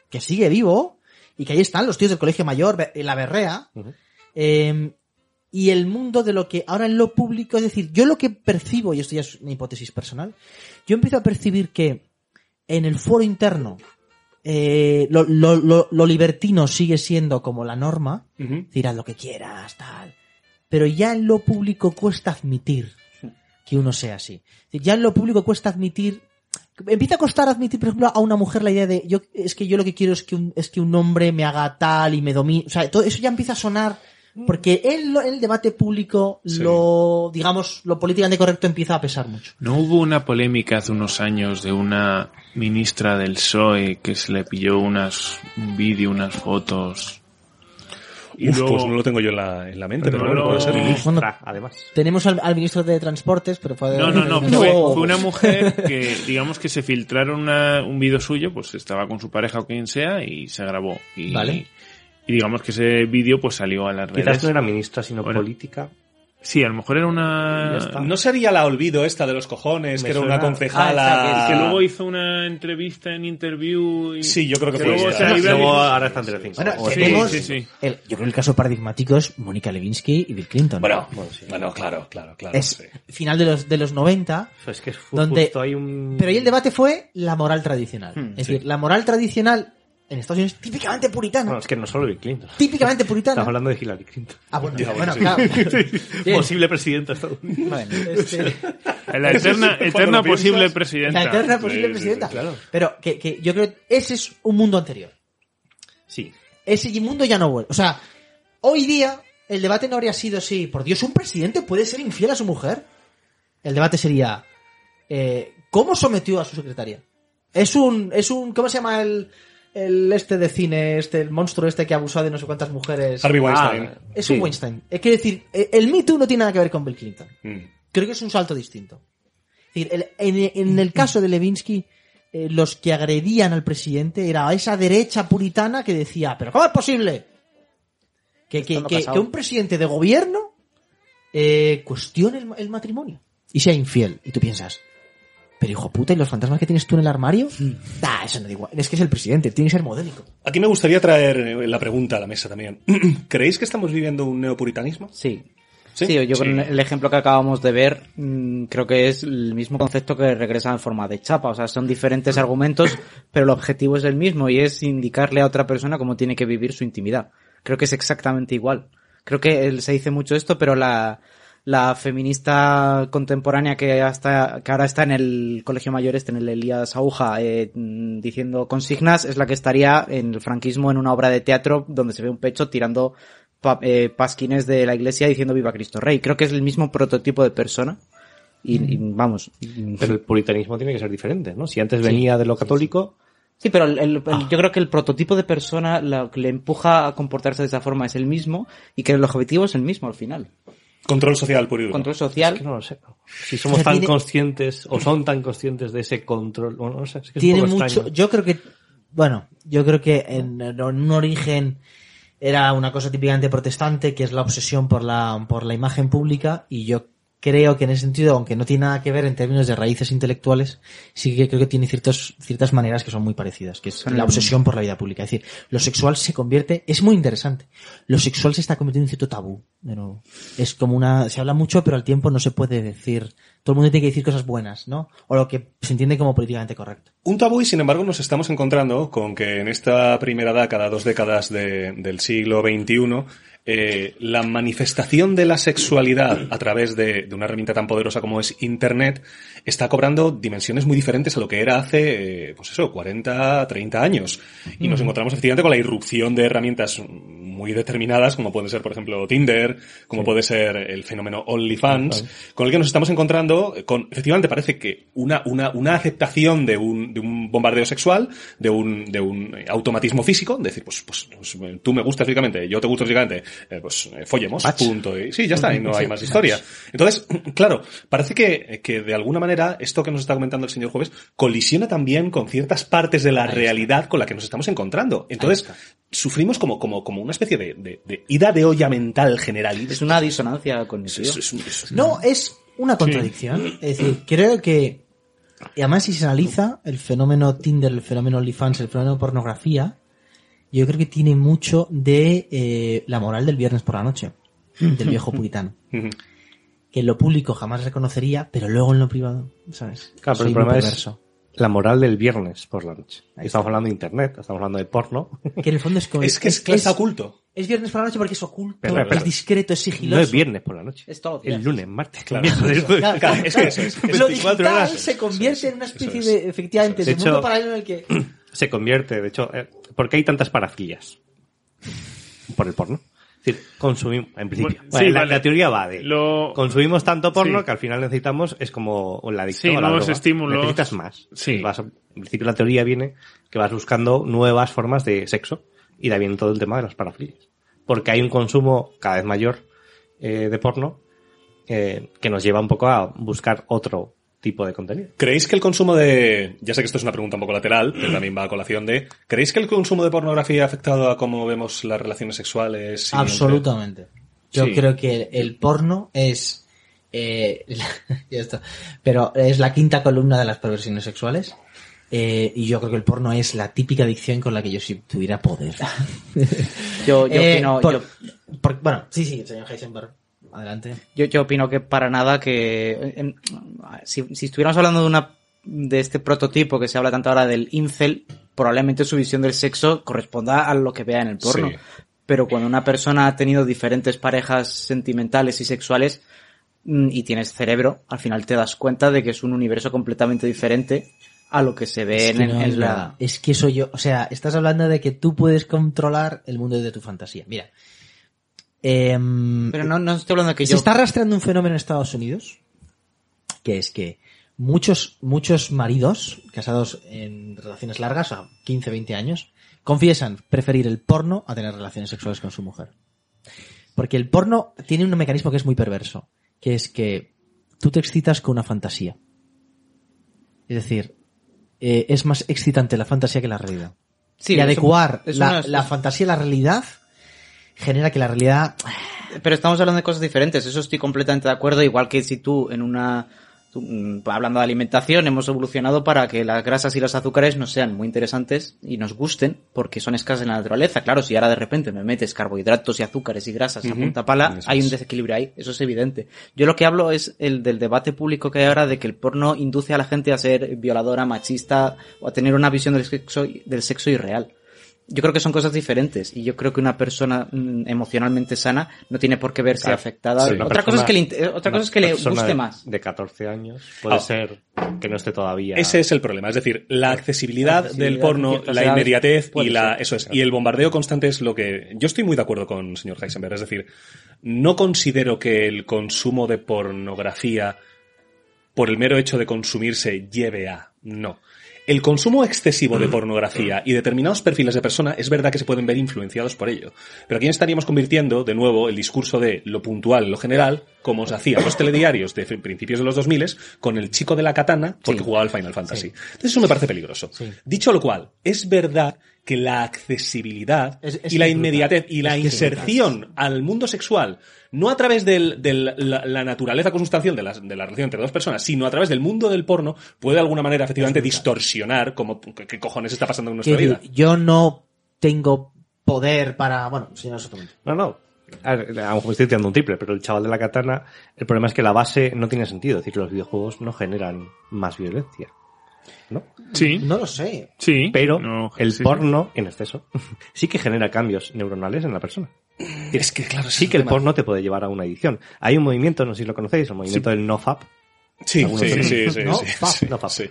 que sigue vivo, y que ahí están los tíos del colegio mayor, la berrea, eh, y el mundo de lo que ahora en lo público, es decir, yo lo que percibo, y esto ya es una hipótesis personal, yo empiezo a percibir que en el foro interno eh, lo, lo- lo- lo libertino sigue siendo como la norma, decir, haz lo que quieras, tal. Pero ya en lo público cuesta admitir que uno sea así. Ya en lo público cuesta admitir, empieza a costar admitir, por ejemplo, a una mujer la idea de, yo, es que yo lo que quiero es que un, es que un hombre me haga tal y me domine, o sea, todo eso ya empieza a sonar, porque en el debate público, Sí. lo, digamos, lo políticamente correcto empieza a pesar mucho. ¿No hubo una polémica hace unos años de una ministra del PSOE que se le pilló unas, un vídeo, unas fotos? Y Uf, luego- pues no lo tengo yo en la, en la mente, pero No bueno, puede ser. Bueno, Ministra, además. tenemos al, al ministro de Transportes, pero fue... No, no, no, No. fue, fue una mujer que, digamos que se filtraron una- un vídeo suyo, pues estaba con su pareja o quien sea y se grabó. Y, Vale. y digamos que ese vídeo pues salió a las Quizás redes. no era ministra, sino Bueno. política. Sí, a lo mejor era una... ¿No sería la olvido esta de los cojones, Me que era suena. una concejala? Ah, esa que luego hizo una entrevista en interview y... Sí, yo creo que que fue luego libra- Luego ahora está en Telecinco. Bueno, O- Sí, tenemos- sí, sí. el- yo creo que el caso paradigmático es Mónica Lewinsky y Bill Clinton. Bueno, Bueno, sí. bueno, claro, claro, claro. es sí. final de los, de los 90, es que fue donde- justo hay un... pero ahí el debate fue la moral tradicional. Hmm, es decir, la moral tradicional en Estados Unidos, típicamente puritana, No, es que no solo Bill Clinton. típicamente puritana. Estamos hablando de Hillary Clinton. Ah, bueno, bueno, claro. Bien. Posible presidenta estadounidense. Bueno, Este, La eterna, eterna posible piensas, presidenta. la eterna Sí, posible sí, presidenta. claro. Pero que, que yo creo que ese es un mundo anterior. Sí. Ese mundo ya no vuelve. O sea, hoy día el debate no habría sido si, por Dios, un presidente puede ser infiel a su mujer. El debate sería, eh, ¿cómo sometió a su secretaria? Es un, es un, ¿cómo se llama el, el este de cine, este, el monstruo este que ha abusado de no sé cuántas mujeres? Harvey Weinstein. Ah, es sí. un Weinstein. Es que decir, eh, el Me Too no tiene nada que ver con Bill Clinton. Mm. Creo que es un salto distinto. Es decir, el- en, en el caso de Levinsky, eh, los que agredían al presidente era esa derecha puritana que decía, pero ¿cómo es posible? Que, que, no que- un presidente de gobierno eh, cuestione el, el matrimonio y sea infiel. Y tú piensas, pero hijo puta, ¿y los fantasmas que tienes tú en el armario? Ah, eso no da igual. Es que es el presidente, tiene que ser modélico. Aquí me gustaría traer eh, la pregunta a la mesa también. ¿Creéis que estamos viviendo un neopuritanismo? sí. Sí. Sí, yo con Sí. el ejemplo que acabamos de ver, mm, creo que es el mismo concepto que regresa en forma de chapa. O sea, son diferentes argumentos, pero el objetivo es el mismo y es indicarle a otra persona cómo tiene que vivir su intimidad. Creo que es exactamente igual. Creo que él- se dice mucho esto, pero la, la feminista contemporánea que hasta, que ahora está en el colegio mayor este, en el Elías Aguja, eh, diciendo consignas, es la que estaría en el franquismo en una obra de teatro donde se ve un pecho tirando pa- eh, pasquines de la iglesia diciendo viva Cristo Rey. Creo que es el mismo prototipo de persona. Y, y vamos. Pero el puritanismo tiene que ser diferente, ¿no? Si antes venía de lo católico, Sí, pero el- el- el- yo creo que el prototipo de persona lo que le empuja a comportarse de esa forma es el mismo y que el objetivo es el mismo al final. Control social duro. control social. Es que no lo sé. Si somos O sea, tan tiene- conscientes o son tan conscientes de ese control, bueno, no sé, es que es un tiene poco mucho. extraño. Yo creo que, bueno, yo creo que en, en un origen era una cosa típicamente protestante, que es la obsesión por la, por la imagen pública, y yo creo que en ese sentido, aunque no tiene nada que ver en términos de raíces intelectuales, sí que creo que tiene ciertos, ciertas maneras que son muy parecidas, que es la obsesión por la vida pública. Es decir, lo sexual se convierte, es muy interesante. Lo sexual se está convirtiendo en cierto tabú, de nuevo. Es como una, se habla mucho, pero al tiempo no se puede decir, todo el mundo tiene que decir cosas buenas, ¿no? O lo que se entiende como políticamente correcto. Un tabú y sin embargo nos estamos encontrando con que en esta primera década, dos décadas de- del siglo XXI, eh, la manifestación de la sexualidad a través de, de una herramienta tan poderosa como es Internet está cobrando dimensiones muy diferentes a lo que era hace, eh, pues eso, 40, 30 años. Y nos encontramos efectivamente con la irrupción de herramientas muy determinadas, como puede ser, por ejemplo, Tinder, como puede ser el fenómeno OnlyFans, con el que nos estamos encontrando con, efectivamente parece que una, una, una aceptación de un, de un bombardeo sexual, de un, de un automatismo físico, decir, pues, pues, pues, tú me gustas físicamente, yo te gusto físicamente, eh, pues eh, follemos, punto. Y, sí, ya está, y no hay más historia. Entonces, claro, parece que, que de alguna manera esto que nos está comentando el señor Jueves colisiona también con ciertas partes de la realidad con la que nos estamos encontrando. Entonces, sufrimos como, como, como una especie de, de, de ida de olla mental general. Es una disonancia cognitiva. es- es- es- No, es una contradicción. Es decir, creo que, y además si se analiza el fenómeno Tinder, el fenómeno OnlyFans, el fenómeno pornografía, yo creo que tiene mucho de eh, la moral del viernes por la noche, del viejo puritano. Que en lo público jamás reconocería, pero luego en lo privado, ¿sabes? Claro, pero el problema es la moral del viernes por la noche. Ahí Estamos hablando de internet, estamos hablando de porno. Que en el fondo es como... Es que es, oculto. es viernes por la noche porque es oculto, Pero, pero, es discreto, es sigiloso. No es viernes por la noche. Es todo El lunes, martes, Claro. miércoles, Claro, Claro, es que eso es. Lo 24 digital horas. se convierte en una especie de, efectivamente, De de, mundo hecho- paralelo en el que... se convierte, de hecho, eh, ¿por qué hay tantas parafilias? Por el porno. Es decir, consumimos, en principio. Bueno, Vale, sí, la, vale. la teoría va de, Lo- consumimos tanto porno Sí. que al final necesitamos, es como la adicción Sí, a la nuevos droga. estímulos. Necesitas más. Sí. Vas en principio la teoría viene que vas buscando nuevas formas de sexo y de ahí viene todo el tema de las parafilias. Porque hay un consumo cada vez mayor eh, de porno eh, que nos lleva un poco a buscar otro tipo de contenido. ¿Creéis que el consumo de... Ya sé que esto es una pregunta un poco lateral, pero también va a colación de... ¿Creéis que el consumo de pornografía ha afectado a cómo vemos las relaciones sexuales? y entre- Absolutamente. Yo Sí. creo que el porno es. Eh, ya está. Pero es la quinta columna de las perversiones sexuales. Eh, y yo creo que el porno es la típica adicción con la que yo si tuviera poder. Yo, yo Eh, por- yo, por- bueno, sí, sí, señor Heisenberg. Adelante. yo, yo opino que para nada que en- si, si estuviéramos hablando de una de este prototipo que se habla tanto ahora del incel, probablemente su visión del sexo corresponda a lo que vea en el porno. Sí. Pero cuando una persona ha tenido diferentes parejas sentimentales y sexuales mm, y tienes cerebro, al final te das cuenta de que es un universo completamente diferente a lo que se ve Es en, que, en no es la... Es que soy yo. O sea, estás hablando de que tú puedes controlar el mundo de tu fantasía. Mira. Em, Pero no, no estoy hablando de que se yo... está arrastrando un fenómeno en Estados Unidos, que es que muchos, muchos maridos casados en relaciones largas, a 15, 20 años, confiesan preferir el porno a tener relaciones sexuales con su mujer. Porque el porno tiene un mecanismo que es muy perverso, que es que tú te excitas con una fantasía. Es decir, eh, es más excitante la fantasía que la realidad. Sí, y adecuar la fantasía a la realidad genera que la realidad Pero estamos hablando de cosas diferentes, eso estoy completamente de acuerdo, igual que si tú en una... mm, hablando de alimentación, hemos evolucionado para que las grasas y los azúcares nos sean muy interesantes y nos gusten, porque son escasas en la naturaleza. Claro, si ahora de repente me metes carbohidratos y azúcares y grasas a punta pala, Eso hay un es. desequilibrio ahí, eso es evidente. Yo lo que hablo es el del debate público que hay ahora de que el porno induce a la gente a ser violadora, machista o a tener una visión del sexo, del sexo irreal. Yo creo que son cosas diferentes y yo creo que una persona mm, emocionalmente sana no tiene por qué verse Claro. afectada. Sí, otra cosa es que le, otra cosa es que le persona guste de- más. De 14 años puede Ah. ser que no esté todavía. Ese es el problema, es decir, la accesibilidad, accesibilidad del porno, la inmediatez y la, ser. eso es, y el bombardeo constante es lo que, yo estoy muy de acuerdo con el señor Heisenberg, es decir, no considero que el consumo de pornografía, por el mero hecho de consumirse, lleve a, no. El consumo excesivo de pornografía y determinados perfiles de persona es verdad que se pueden ver influenciados por ello. Pero aquí estaríamos convirtiendo, de nuevo, el discurso de lo puntual, lo general, como se hacía los telediarios de principios de los 2000 con el chico de la katana porque jugaba al Final Fantasy. Entonces eso me parece peligroso. Dicho lo cual, es verdad que la accesibilidad Es- es y la inmediatez brutal. y la Es inserción al mundo sexual, no a través de la, la naturaleza consustancial de la, de la relación entre dos personas, sino a través del mundo del porno, puede de alguna manera efectivamente distorsionar como qué, qué cojones está pasando en nuestra vida. yo no tengo poder para, bueno, señor Sotomayor. No, no. A, lo mejor estoy tirando un triple, pero el chaval de la katana, el problema es que la base no tiene sentido. Es decir, los videojuegos no generan más violencia. ¿No? Sí, No lo sé. sí. Pero no, el sí, sí. porno, en exceso, sí que genera cambios neuronales en la persona. Es que claro, Sí que el tema. porno te puede llevar a una adicción. Hay un movimiento, no sé si lo conocéis, el movimiento del nofap. Sí, sí, sí. sí, sí, No, sí, fa- sí, no, fa- sí.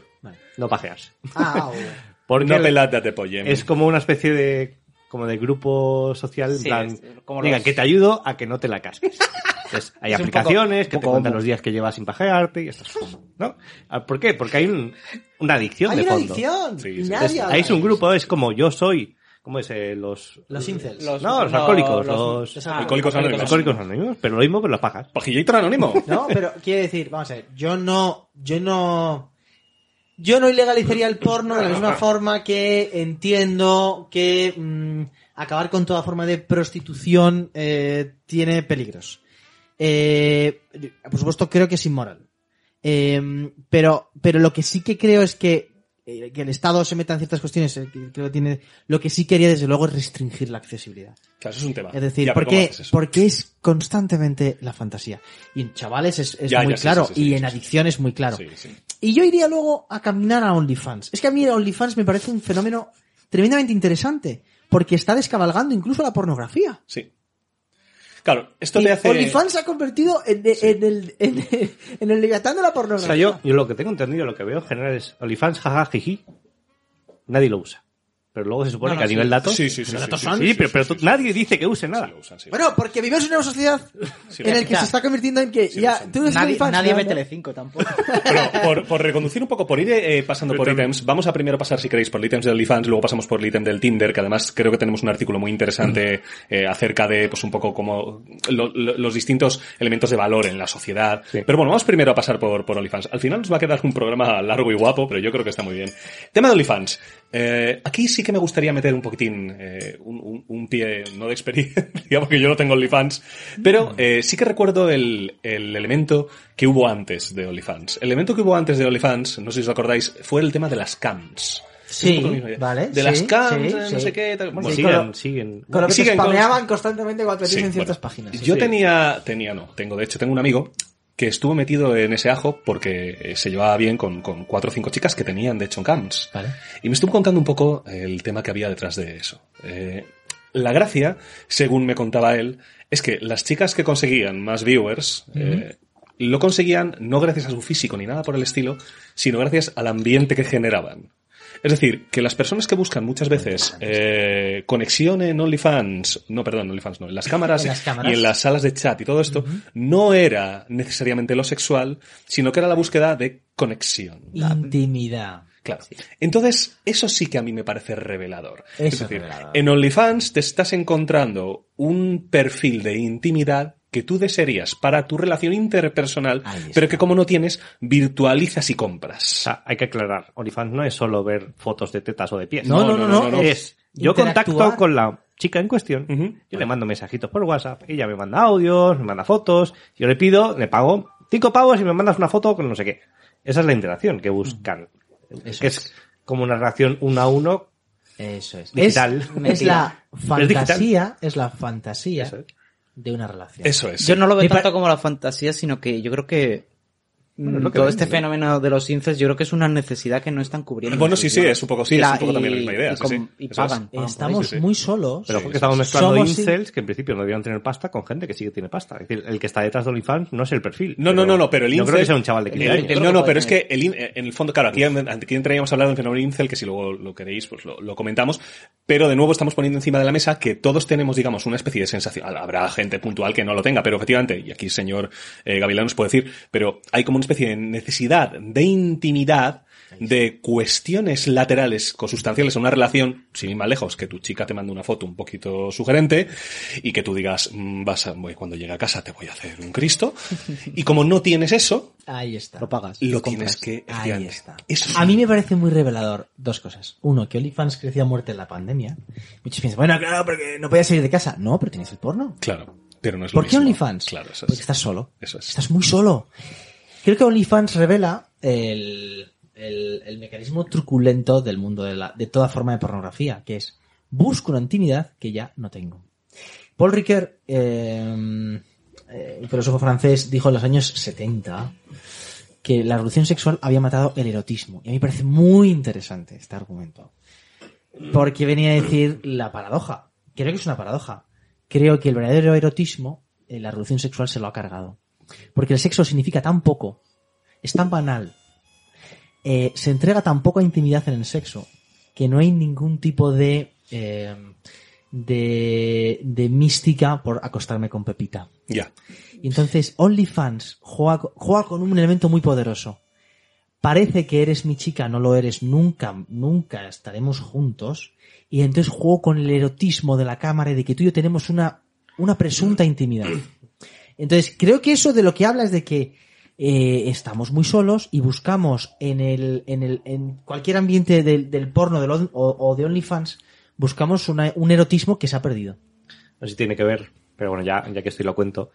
No pajearse. Ah, Porque No el- pelada de pollem. es como una especie de como de grupo social, en Sí, plan, venga, los- que te ayudo a que no te la casques. Entonces, hay Es aplicaciones poco- que te cuentan los días que llevas sin pajearte y estas cosas, ¿no? Ah, ¿Por qué? Porque hay un- una adicción Hay de una fondo. adicción. Sí, sí. nadie Entonces, ahí es un grupo, es como yo soy, ¿cómo es? Eh, los... Los incels. Los- no, los no, alcohólicos, los- los... los Alcohólicos Anónimos. alcohólicos anónimos, pero lo mismo con las pajas. Pajillator anónimo. No, pero quiere decir, vamos a ver, yo no, yo no, yo no ilegalizaría el porno de la misma forma que entiendo que mm, acabar con toda forma de prostitución eh, tiene peligros. Eh, por supuesto, creo que es inmoral. Eh, pero, pero lo que sí que creo es que, eh, que el Estado se meta en ciertas cuestiones, eh, que creo que tiene, lo que sí quería desde luego es restringir la accesibilidad. Claro, eso es un tema. Es decir, Ya, pero ¿cómo porque, porque es constantemente la fantasía. Y en chavales es, es Ya, muy ya, sí, claro, sí, sí, y en adicción es muy claro. Sí, sí. Y yo iría luego a caminar a OnlyFans. Es que a mí OnlyFans me parece un fenómeno tremendamente interesante, porque está descabalgando incluso la pornografía. Sí. Claro, esto Y te hace... OnlyFans se ha convertido en, en el, en, en el leviatán de la O pornografía. sea, yo, yo lo que tengo entendido, lo que veo en general es OnlyFans, jaja, jiji, nadie lo usa. Pero luego se supone No, no, que a sí. nivel datos... Sí, sí, sí. Datos sí, son- Sí, sí, pero, sí, pero sí, tú- sí. nadie dice que use nada. Usan, sí. Bueno, porque vivimos en una sociedad en el que se está convirtiendo en que Sí, ya, tú eres Nadie, OnlyFans, nadie ¿no? ve Telecinco tampoco. Pero por, por reconducir un poco, por ir eh, pasando Yo por también. ítems, vamos a primero pasar, si queréis, por el ítems de OnlyFans, luego pasamos por el ítem del Tinder, que además creo que tenemos un artículo muy interesante eh, acerca de, pues un poco como lo- lo- los distintos elementos de valor en la sociedad. Sí. Pero bueno, vamos primero a pasar por, por OnlyFans. Al final nos va a quedar un programa largo y guapo, pero yo creo que está muy bien. Tema de OnlyFans. Eh, aquí sí que me gustaría meter un poquitín, eh, un, un- un pie, no de experiencia, porque yo no tengo OnlyFans, pero eh, sí que recuerdo el, el elemento que hubo antes de OnlyFans. El elemento que hubo antes de OnlyFans, no sé si os acuerdáis, fue el tema de las cams. Sí, vale, De sí, las cams, sí, eh, no sí. sé qué. tal. Bueno, siguen, con lo- siguen. Con lo que te Siguen con- spameaban constantemente cuando te en ciertas bueno. páginas. Yo tenía, tenía no, tengo, de hecho tengo un amigo que estuvo metido en ese ajo porque eh, se llevaba bien con, con cuatro o cinco chicas que tenían, de hecho, en cams. Vale. Y me estuvo contando un poco el tema que había detrás de eso. Eh, la gracia, según me contaba él, es que las chicas que conseguían más viewers, eh, lo conseguían no gracias a su físico ni nada por el estilo, sino gracias al ambiente que generaban. Es decir, que las personas que buscan muchas veces eh, conexión en OnlyFans, no, perdón, OnlyFans no, en las cámaras, En las cámaras. y en las salas de chat y todo esto, no era necesariamente lo sexual, sino que era la búsqueda de conexión. Intimidad. Claro. Entonces, eso sí que a mí me parece revelador. Eso es decir, revelador. en OnlyFans te estás encontrando un perfil de intimidad que tú desearías para tu relación interpersonal, pero que como no tienes, virtualizas y O compras. sea, hay que aclarar, OnlyFans no es solo ver fotos de tetas o de pies. No, no, no, no, no, Es, yo contacto con la chica en cuestión, Ujú. yo le mando mensajitos por WhatsApp, ella me manda audios, me manda fotos, yo le pido, le pago cinco pavos y me mandas una foto con no sé qué. Esa es la interacción que buscan. Que es como una relación uno a uno. Eso es. Digital. Es, la fantasía, es la fantasía Eso es. De una relación. Eso es. Yo no lo veo tanto como la fantasía, sino que yo creo que Bueno, es mm, todo este ¿no? fenómeno de los incels yo creo que es una necesidad que no están cubriendo. Bueno, en sí, sí, es un poco- sí, Y es un poco también la misma idea, Y, sí. y es. Estamos sí, sí. muy solos. Pero porque estamos mezclando Somos incels que en principio no debieron tener pasta con gente que sí que tiene pasta. Es decir, el que está detrás de OnlyFans no es el perfil. No, no, no, no, pero el No incel... creo que sea un chaval de 15 el- años. el- Yo no, no, pero es que en el fondo, claro, aquí, aquí entraríamos a hablar del fenómeno incel, que si luego lo queréis, pues lo, lo comentamos, pero de nuevo estamos poniendo encima de la mesa que todos tenemos, digamos, una especie de sensación. Habrá gente puntual que no lo tenga, pero efectivamente, y aquí el señor eh, Gavilán nos puede decir, pero hay como especie de necesidad de intimidad de cuestiones laterales consustanciales a una relación, sin ir más lejos, que tu chica te mande una foto un poquito sugerente y que tú digas, "Mm, vas a, voy- cuando llegue a casa te voy a hacer un Cristo. Y como no tienes eso, Ahí está. Lo pagas. lo compras. tienes que... Ahí está. Eso es A mí me parece muy revelador dos cosas. Uno, que OnlyFans creció a muerte en la pandemia. Muchos piensan, bueno, claro, porque no podías salir de casa. No, pero tienes el porno. Claro, pero no es lo ¿Por qué mismo. OnlyFans? Claro, eso Porque es. estás solo. Eso es. Estás muy solo. Creo que OnlyFans revela el, el, mecanismo truculento del mundo de, la, de toda forma de pornografía, que es busco una intimidad que ya no tengo. Paul Ricoeur, eh, eh, filósofo francés, dijo en los años 70 que la revolución sexual había matado el erotismo. Y a mí me parece muy interesante este argumento. Porque venía a decir la paradoja. Creo que es una paradoja. Creo que el verdadero erotismo, eh, la revolución sexual se lo ha cargado. Porque el sexo significa tan poco, es tan banal, eh, se entrega tan poca intimidad en el sexo, que no hay ningún tipo de, eh, de, de mística por acostarme con Pepita. Ya. Y entonces OnlyFans juega, juega con un elemento muy poderoso. Parece que eres mi chica, no lo eres nunca, nunca estaremos juntos. Y entonces juego con el erotismo de la cámara y de que tú y yo tenemos una, una presunta intimidad. Entonces creo que eso de lo que habla es de que eh, estamos muy solos y buscamos en el, en el, en cualquier ambiente del, del porno del o, de OnlyFans, buscamos un erotismo que se ha perdido. No sé si tiene que ver, pero bueno, ya, ya que estoy lo cuento.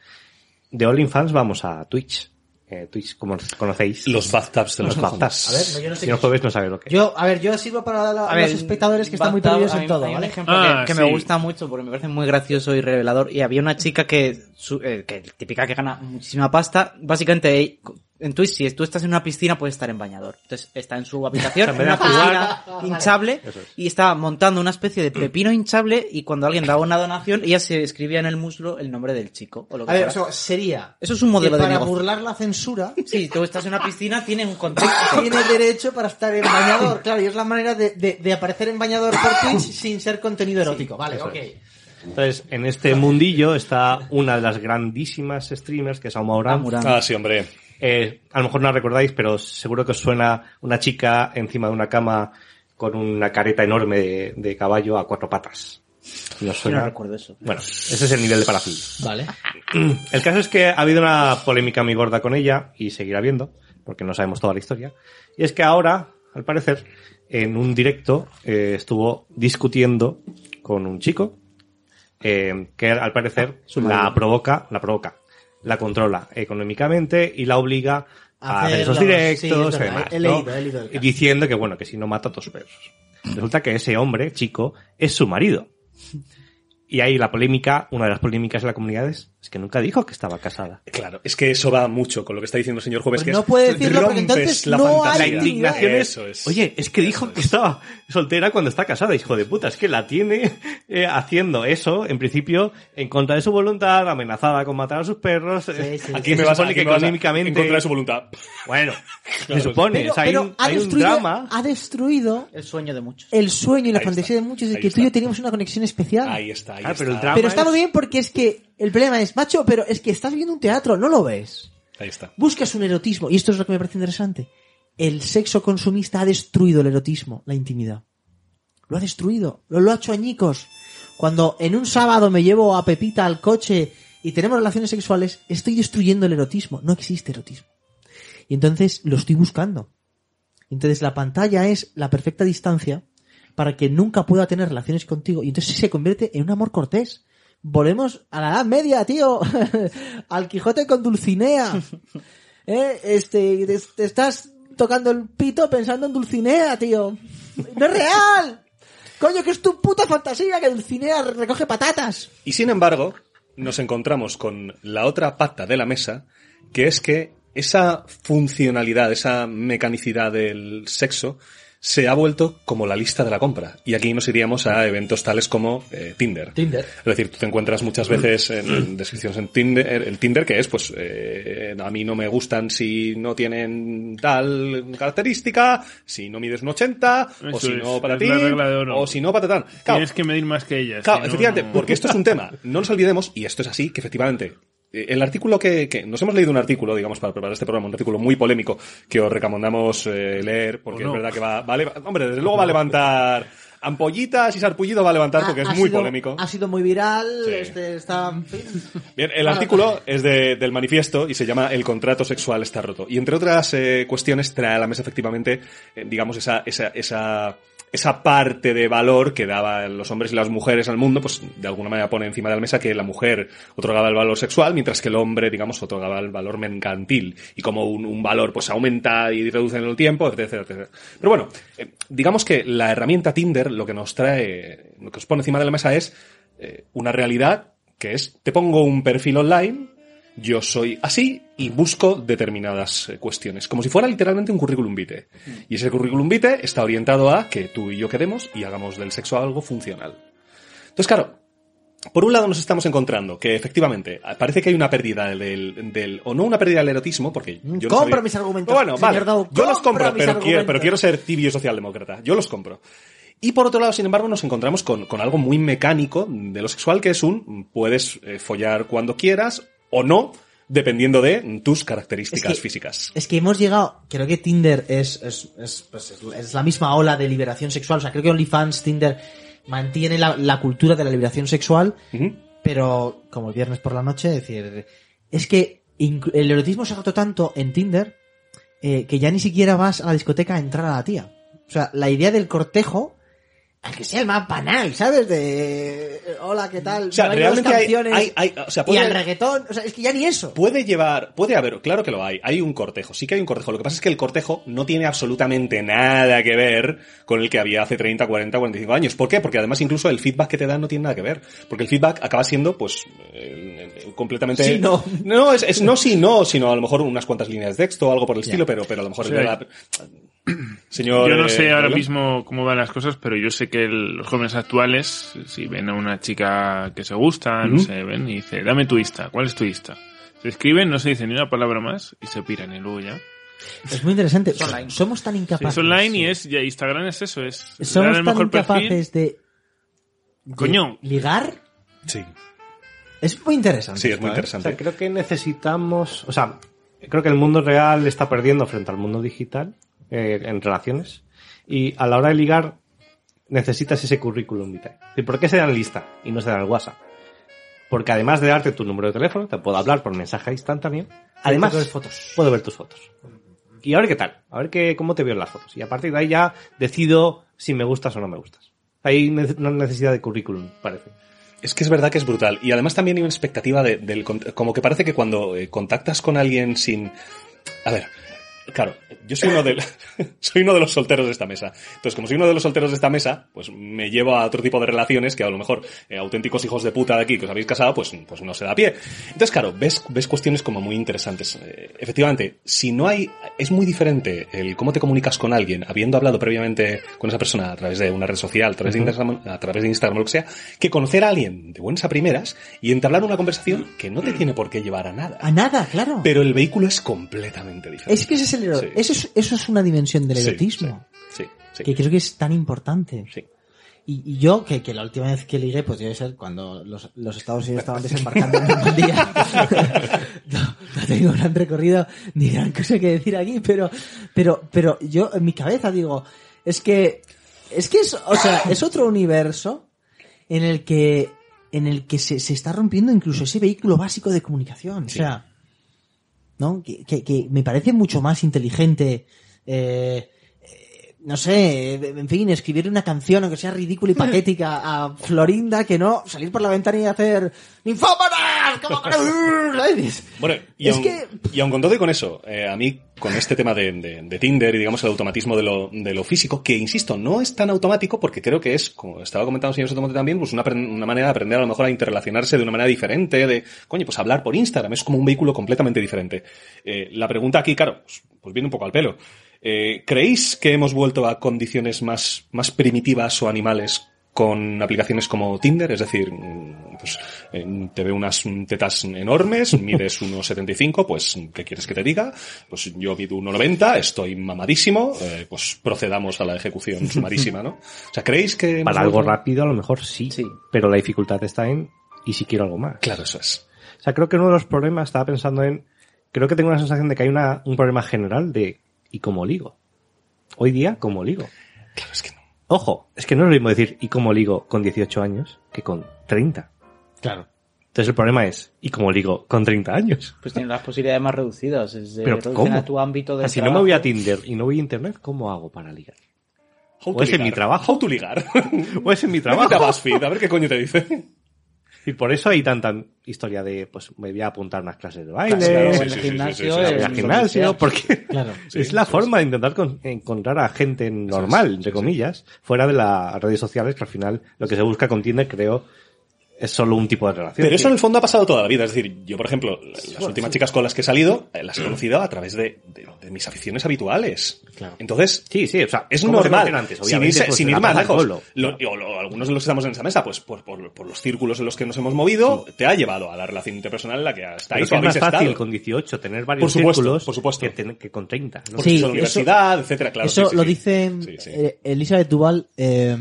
De OnlyFans vamos a Twitch. Eh, Twitch, como conocéis. Los bathtubs de los, Los bathtubs. A ver, no, yo no sé si no es. jueves no sabes lo que es. Yo, a ver, yo sirvo para la- A los ver, espectadores que están muy perdidos en todo, Hay un ¿vale? ejemplo Ah, que, que sí. me gusta mucho porque me parece muy gracioso y revelador. Y había una chica que, su- eh, que típica que gana muchísima pasta. Básicamente, eh, en Twitch, si tú estás en una piscina, puedes estar en bañador. Entonces, está en su habitación, En una piscina hinchable, es. y está montando una especie de pepino hinchable. Y cuando alguien daba una donación, ella se escribía en el muslo el nombre del chico. O lo que A ver, eso sería. Eso es un modelo de para negocio. burlar la censura, Sí, tú estás en una piscina, tiene un contexto. tiene derecho para estar en bañador. Claro, y es la manera de, de- de aparecer en bañador por Twitch sin ser contenido erótico. Vale, eso ok. es. Entonces, en este mundillo está una de las grandísimas streamers, que es Aumauran. Amuran. Ah, sí, hombre. Eh, a lo mejor no la recordáis, pero seguro que os suena una chica encima de una cama con una careta enorme de, de caballo a cuatro patas. ¿No Yo suena? no recuerdo eso. Bueno, ese es el nivel de parafil. Vale. El caso es que ha habido una polémica muy gorda con ella y seguirá habiendo, porque no sabemos toda la historia. Y es que ahora, al parecer, en un directo eh, estuvo discutiendo con un chico eh, que al parecer la provoca, la provoca, la controla económicamente y la obliga a hacer esos directos sí, es y verdad, demás, he ¿no? leído, he leído el Y caso. diciendo que bueno, que si no mata a tus perros. Resulta que ese hombre, chico, es su marido. Y ahí la polémica, una de las polémicas de la comunidad es, es que nunca dijo que estaba casada. Claro, es que eso va mucho con lo que está diciendo el señor Jueves, Pues que no es, puede decirlo porque rompes entonces la no hay fantasía. La indignación es, Eso es. oye, es que dijo que estaba soltera cuando está casada, hijo de puta, es que la tiene eh, haciendo eso, en principio, en contra de su voluntad, amenazada con matar a sus perros. eh, sí, aquí me vas a, que económicamente... en contra de su voluntad. Bueno, Claro. se supone, Pero, o sea, hay, pero un, ha, hay un drama. ha destruido El sueño de muchos. el sueño y la Ahí fantasía está. de muchos de que tú y yo está. teníamos una conexión especial. Ahí está, ahí Ah, pero el está. drama- Pero está es- muy bien porque es que el problema es, macho, pero es que estás viendo un teatro, no lo ves. Ahí está. Buscas un erotismo, y esto es lo que me parece interesante. El sexo consumista ha destruido el erotismo, la intimidad. Lo ha destruido, lo, lo ha hecho añicos. Cuando en un sábado me llevo a Pepita al coche y tenemos relaciones sexuales, estoy destruyendo el erotismo. No existe erotismo. Y entonces lo estoy buscando. Entonces la pantalla es la perfecta distancia para que nunca pueda tener relaciones contigo. Y entonces se convierte en un amor cortés. Volvemos a la edad media, tío. Al Quijote con Dulcinea. ¿Eh? Este, te, te estás tocando el pito pensando en Dulcinea, tío. ¡No es real! Coño, que es tu puta fantasía que Dulcinea recoge patatas. Y sin embargo, nos encontramos con la otra pata de la mesa, que es que esa funcionalidad, esa mecanicidad del sexo, se ha vuelto como la lista de la compra. Y aquí nos iríamos a eventos tales como eh, Tinder. Tinder. Es decir, tú te encuentras muchas veces en, en descripciones en Tinder, el Tinder que es, pues, eh, a mí no me gustan si no tienen tal característica, si no mides un 80, o si es, no para ti, o si no para tal. Claro, Tienes que medir más que ellas. Claro, si no, efectivamente, no- porque esto es un tema. No nos olvidemos, y esto es así, que efectivamente eh, el artículo que, que nos hemos leído un artículo, digamos, para preparar este programa, un artículo muy polémico que os recomendamos eh, leer, porque es verdad que va, va a hombre, desde luego va a levantar ampollitas y sarpullido va a levantar porque Ha- es muy sido- polémico. Ha sido muy viral, Sí. este está... Bien, el artículo es de- del manifiesto y se llama El contrato sexual está roto. Y entre otras eh, cuestiones trae a la mesa efectivamente, eh, digamos, esa, esa, esa, esa parte de valor que daban los hombres y las mujeres al mundo, pues de alguna manera pone encima de la mesa que la mujer otorgaba el valor sexual, mientras que el hombre, digamos, otorgaba el valor mercantil. Y como un, valor pues aumenta y reduce en el tiempo, etcétera, etcétera. Pero bueno, eh, digamos que la herramienta Tinder lo que nos trae, lo que os pone encima de la mesa es eh, una realidad que es, te pongo un perfil online, yo soy así y busco determinadas eh, cuestiones, como si fuera literalmente un currículum vitae. Y ese currículum vitae está orientado a que tú y yo quedemos y hagamos del sexo algo funcional. Entonces, claro, por un lado nos estamos encontrando que efectivamente parece que hay una pérdida del, del- o no una pérdida del erotismo, porque yo sabía- mis argumentos, Bueno, vale, yo los compro, pero quiero, pero argumentos. quiero ser tibio socialdemócrata. Yo los compro. Y por otro lado, sin embargo, nos encontramos con, con algo muy mecánico de lo sexual, que es un puedes eh, follar cuando quieras o no, dependiendo de tus características Es que- físicas. Es que hemos llegado, creo que Tinder es, es, es, pues es- es la misma ola de liberación sexual. O sea, creo que OnlyFans, Tinder mantiene la, la cultura de la liberación sexual, pero como el viernes por la noche, es decir, es que el erotismo se ha roto tanto en Tinder eh, que ya ni siquiera vas a la discoteca a entrar a la tía. O sea, la idea del cortejo, aunque sea el más banal, ¿sabes? De hola, ¿qué tal? O sea, bailan realmente hay, hay, hay- o sea, y puede, al reggaetón, o sea, es que ya ni eso. puede llevar, puede haber, claro que lo hay, hay un cortejo, sí que hay un cortejo. Lo que pasa es que el cortejo no tiene absolutamente nada que ver con el que había hace 30, 40, 45 años. ¿Por qué? Porque además incluso el feedback que te dan no tiene nada que ver. Porque el feedback acaba siendo, pues, eh, eh, completamente... Sí, no. No, es, es no sí, no, sino a lo mejor unas cuantas líneas de texto o algo por el estilo, pero, pero a lo mejor... Sí. la- Señor... Yo no eh, sé ahora Pablo. mismo cómo van las cosas, pero yo sé que el- los jóvenes actuales, si ven a una chica que se gusta, no sé, ven y dice, dame tu Insta, ¿cuál es tu Insta? Se escriben, no se dice ni una palabra más y se piran y luego ya. Es muy interesante. Es online. Somos tan Sí, incapaces. es online y es, ya Instagram es eso, es Somos tan mejor incapaces de, de Coño. ligar. Sí, Es muy interesante. sí, es esto, muy ¿eh? O interesante. sea, creo que necesitamos, o sea, creo que el mundo real está perdiendo frente al mundo digital eh, en relaciones y a la hora de ligar necesitas ese currículum vitae. ¿Y por qué se dan lista y no se dan el WhatsApp? Porque además de darte tu número de teléfono, te puedo hablar por mensaje instantáneo. Además, ver fotos. puedo ver tus fotos. Y a ver qué tal, a ver qué, cómo te veo en las fotos. Y a partir de ahí ya decido si me gustas o no me gustas. Hay una necesidad de currículum, parece. Es que es verdad que es brutal. Y además también hay una expectativa de, del... Como que parece que cuando eh, contactas con alguien sin... A ver, claro, yo soy uno, de, soy uno de los solteros de esta mesa. Entonces, como soy uno de los solteros de esta mesa, pues me llevo a otro tipo de relaciones que a lo mejor eh, auténticos hijos de puta de aquí que os habéis casado, pues, pues no se da pie. Entonces, claro, ves, ves cuestiones como muy interesantes. Eh, efectivamente, si no hay... Es muy diferente el cómo te comunicas con alguien, habiendo hablado previamente con esa persona a través de una red social, a través, de, Instagram, a través de Instagram o lo que sea, que conocer a alguien de buenas a primeras y entablar una conversación que no te tiene por qué llevar a nada. A nada, claro. Pero el vehículo es completamente diferente. es que ese es el Sí. eso, es, eso es una dimensión del erotismo. Sí, sí. Que creo que es tan importante. Y yo, que, que la última vez que ligué, pues debe ser cuando los, los Estados Unidos estaban desembarcando en Normandía. no, no tengo gran recorrido ni gran cosa que decir aquí, pero, pero, pero yo en mi cabeza digo, es que, es que es, o sea, es otro universo en el que, en el que se, se está rompiendo incluso ese vehículo básico de comunicación. O sea, ¿no? Que, que, que me parece mucho más inteligente, eh, eh, no sé, en fin, escribir una canción aunque sea ridícula y patética a Florinda que no salir por la ventana y hacer ¡Ninfómanas! ¿Cómo que no?", ¿sabes? Bueno, y, Es aun, que- y aun con todo y con eso, eh, a mí, con este tema de, de- de Tinder y digamos el automatismo de lo, de lo físico, que insisto, no es tan automático porque creo que es, como estaba comentando el señor Sotomonte también, pues una manera de aprender a lo mejor a interrelacionarse de una manera diferente, de, coño, pues hablar por Instagram, es como un vehículo completamente diferente. Eh, la pregunta aquí, claro, pues, pues viene un poco al pelo. Eh, ¿Creéis que hemos vuelto a condiciones más, más primitivas o animales con aplicaciones como Tinder? Es decir, mm, pues eh, te veo unas tetas enormes, mides 1,75, pues ¿qué quieres que te diga? Pues yo mido 1,90, estoy mamadísimo, eh, pues procedamos a la ejecución sumarísima, ¿no? O sea, ¿creéis que... Para algo vuelto? rápido a lo mejor sí, pero la dificultad está en ¿y si quiero algo más? Claro, eso es. O sea, creo que uno de los problemas, estaba pensando en, creo que tengo una sensación de que hay una, un problema general de, ¿y cómo ligo? Hoy día, ¿cómo ligo? Claro, es que no. Ojo, es que no es lo mismo decir, ¿y cómo ligo con 18 años que con 30? Claro. Entonces el problema es, ¿y cómo ligo con 30 años? Pues tienes las posibilidades más reducidas. Es de Pero ¿cómo? a tu ámbito de Ah, si no me voy a Tinder y no voy a Internet, ¿cómo hago para ligar? How O to es en ligar. mi trabajo. How to ligar. ¿O es en mi Trabajo. trabajo? a BuzzFeed, a ver qué coño te dice. Y por eso hay tanta historia de, pues me voy a apuntar unas clases de baile, en gimnasio, sí. porque Claro. es Sí, la sí, forma de intentar con- encontrar a gente normal, entre comillas, fuera de las redes sociales, que al final lo que se busca con Tinder, creo, es solo un tipo de relación. Pero eso en el fondo ha pasado toda la vida. Es decir, yo, por ejemplo, las últimas chicas con las que he salido, eh, las he conocido a través de, de- de mis aficiones habituales. Claro. Entonces, Sí, sí, o sea, es ¿cómo se normal. antes? sin irse- pues, sin ir más lejos. Lo- algunos de los que estamos en esa mesa, pues por, por- por los círculos en los que nos hemos movido, te ha llevado a la relación interpersonal en la que estáis Pero o que es más fácil estado. con 18 tener varios Por supuesto, círculos por supuesto. Que, ten- que con 30. ¿no? Porque Sí, eso- universidad, etcétera, claro. Eso sí, sí, lo sí. dice Sí, sí. eh, Elizabeth Duval, eh,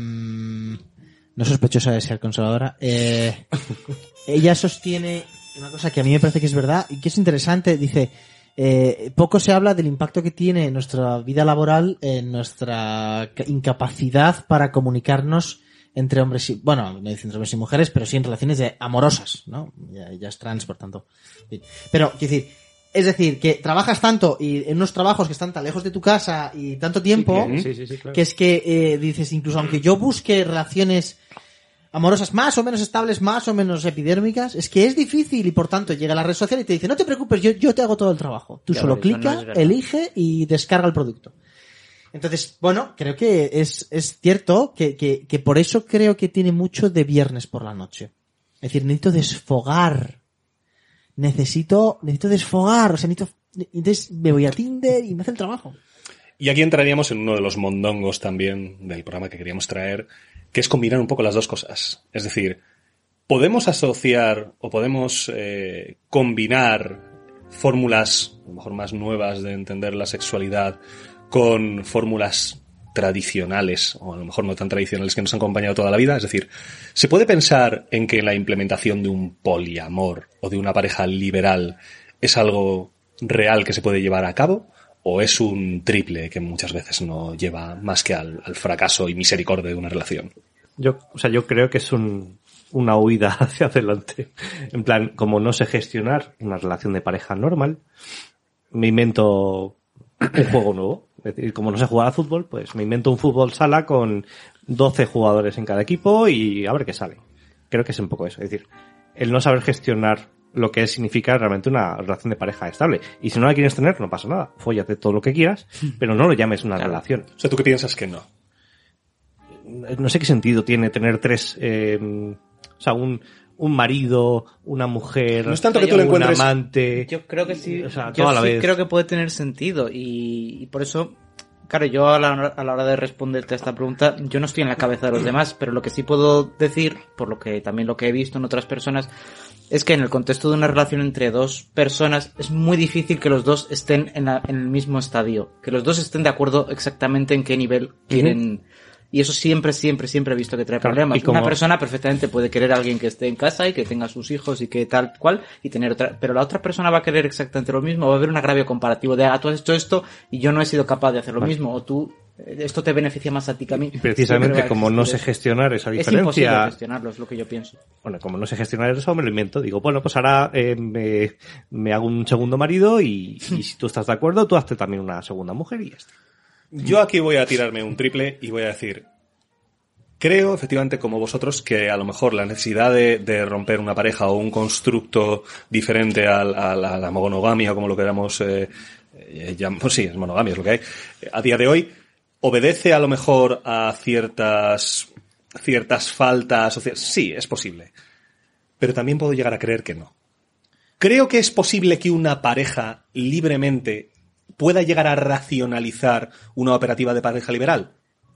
no sospechosa de ser conservadora. eh, ella sostiene una cosa que a mí me parece que es verdad y que es interesante. Dice, eh, poco se habla del impacto que tiene en nuestra vida laboral, en nuestra ca- incapacidad para comunicarnos entre hombres y, bueno, no dice entre hombres y mujeres, pero sí en relaciones de- amorosas, ¿no? Ya, ya es trans, por tanto. Pero, quiero decir, es decir, que trabajas tanto y en unos trabajos que están tan lejos de tu casa y tanto tiempo, Sí, sí, sí, claro. que es que eh, dices, incluso aunque yo busque relaciones amorosas más o menos estables, más o menos epidérmicas, es que es difícil y por tanto llega la red social y te dice, no te preocupes, yo, yo te hago todo el trabajo. Tú Ya solo no clica, verdad. elige y descarga el producto. Entonces, bueno, creo que es, es cierto que, que, que por eso creo que tiene mucho de viernes por la noche. Es decir, necesito desfogar. Necesito, necesito desfogar, o sea, necesito, entonces me voy a Tinder y me hace el trabajo. Y aquí entraríamos en uno de los mondongos también del programa que queríamos traer, que es combinar un poco las dos cosas. Es decir, podemos asociar o podemos eh, combinar fórmulas, a lo mejor más nuevas de entender la sexualidad, con fórmulas tradicionales, o a lo mejor no tan tradicionales que nos han acompañado toda la vida. Es decir, ¿se puede pensar en que la implementación de un poliamor o de una pareja liberal es algo real que se puede llevar a cabo? ¿O es un triple que muchas veces no lleva más que al, al fracaso y misericordia de una relación? Yo, o sea, yo creo que es un, una huida hacia adelante. En plan, como no sé gestionar una relación de pareja normal, me invento un juego nuevo. Es decir, como no sé jugar al fútbol, pues me invento un fútbol sala con 12 jugadores en cada equipo y a ver qué sale. Creo que es un poco eso. Es decir, el no saber gestionar lo que significa realmente una relación de pareja estable. Y si no la quieres tener, no pasa nada. Fóllate todo lo que quieras, pero no lo llames una relación O sea, ¿tú qué piensas que no? no sé qué sentido tiene tener tres, eh, o sea, un, un marido, una mujer, No es tanto que tú le un encuentres- amante. Yo creo que sí. O sea, yo toda la sí vez. creo que puede tener sentido y, y por eso, claro, yo a la, a la hora de responderte a esta pregunta, yo no estoy en la cabeza de los demás, pero lo que sí puedo decir, por lo que también lo que he visto en otras personas, es que en el contexto de una relación entre dos personas es muy difícil que los dos estén en, la- en el mismo estadio, que los dos estén de acuerdo exactamente en qué nivel quieren. Y eso siempre, siempre, siempre he visto que trae Claro, problemas. y como- Una persona perfectamente puede querer a alguien que esté en casa y que tenga sus hijos y que tal cual y tener otra, pero la otra persona va a querer exactamente lo mismo, va a haber un agravio comparativo de, ah, tú has hecho esto y yo no he sido capaz de hacer lo mismo, o tú, eh, esto te beneficia más a ti que a mí. Y precisamente como no sé gestionar esa eso. Es imposible diferencia, gestionarlo, es lo que yo pienso. bueno, como no sé gestionar eso, me lo invento. Digo, bueno, pues ahora eh, me, me hago un segundo marido y, y si tú estás de acuerdo, tú hazte también una segunda mujer y ya está. Yo aquí voy a tirarme un triple y voy a decir, creo efectivamente como vosotros que a lo mejor la necesidad de, romper una pareja o un constructo diferente a, la, monogamia, como lo queramos eh, eh, pues sí, es monogamia, es lo que hay, a día de hoy, obedece a lo mejor a ciertas, ciertas faltas, o cier- sí, es posible. Pero también puedo llegar a creer que no. Creo que es posible que una pareja libremente pueda llegar a racionalizar una operativa de pareja liberal.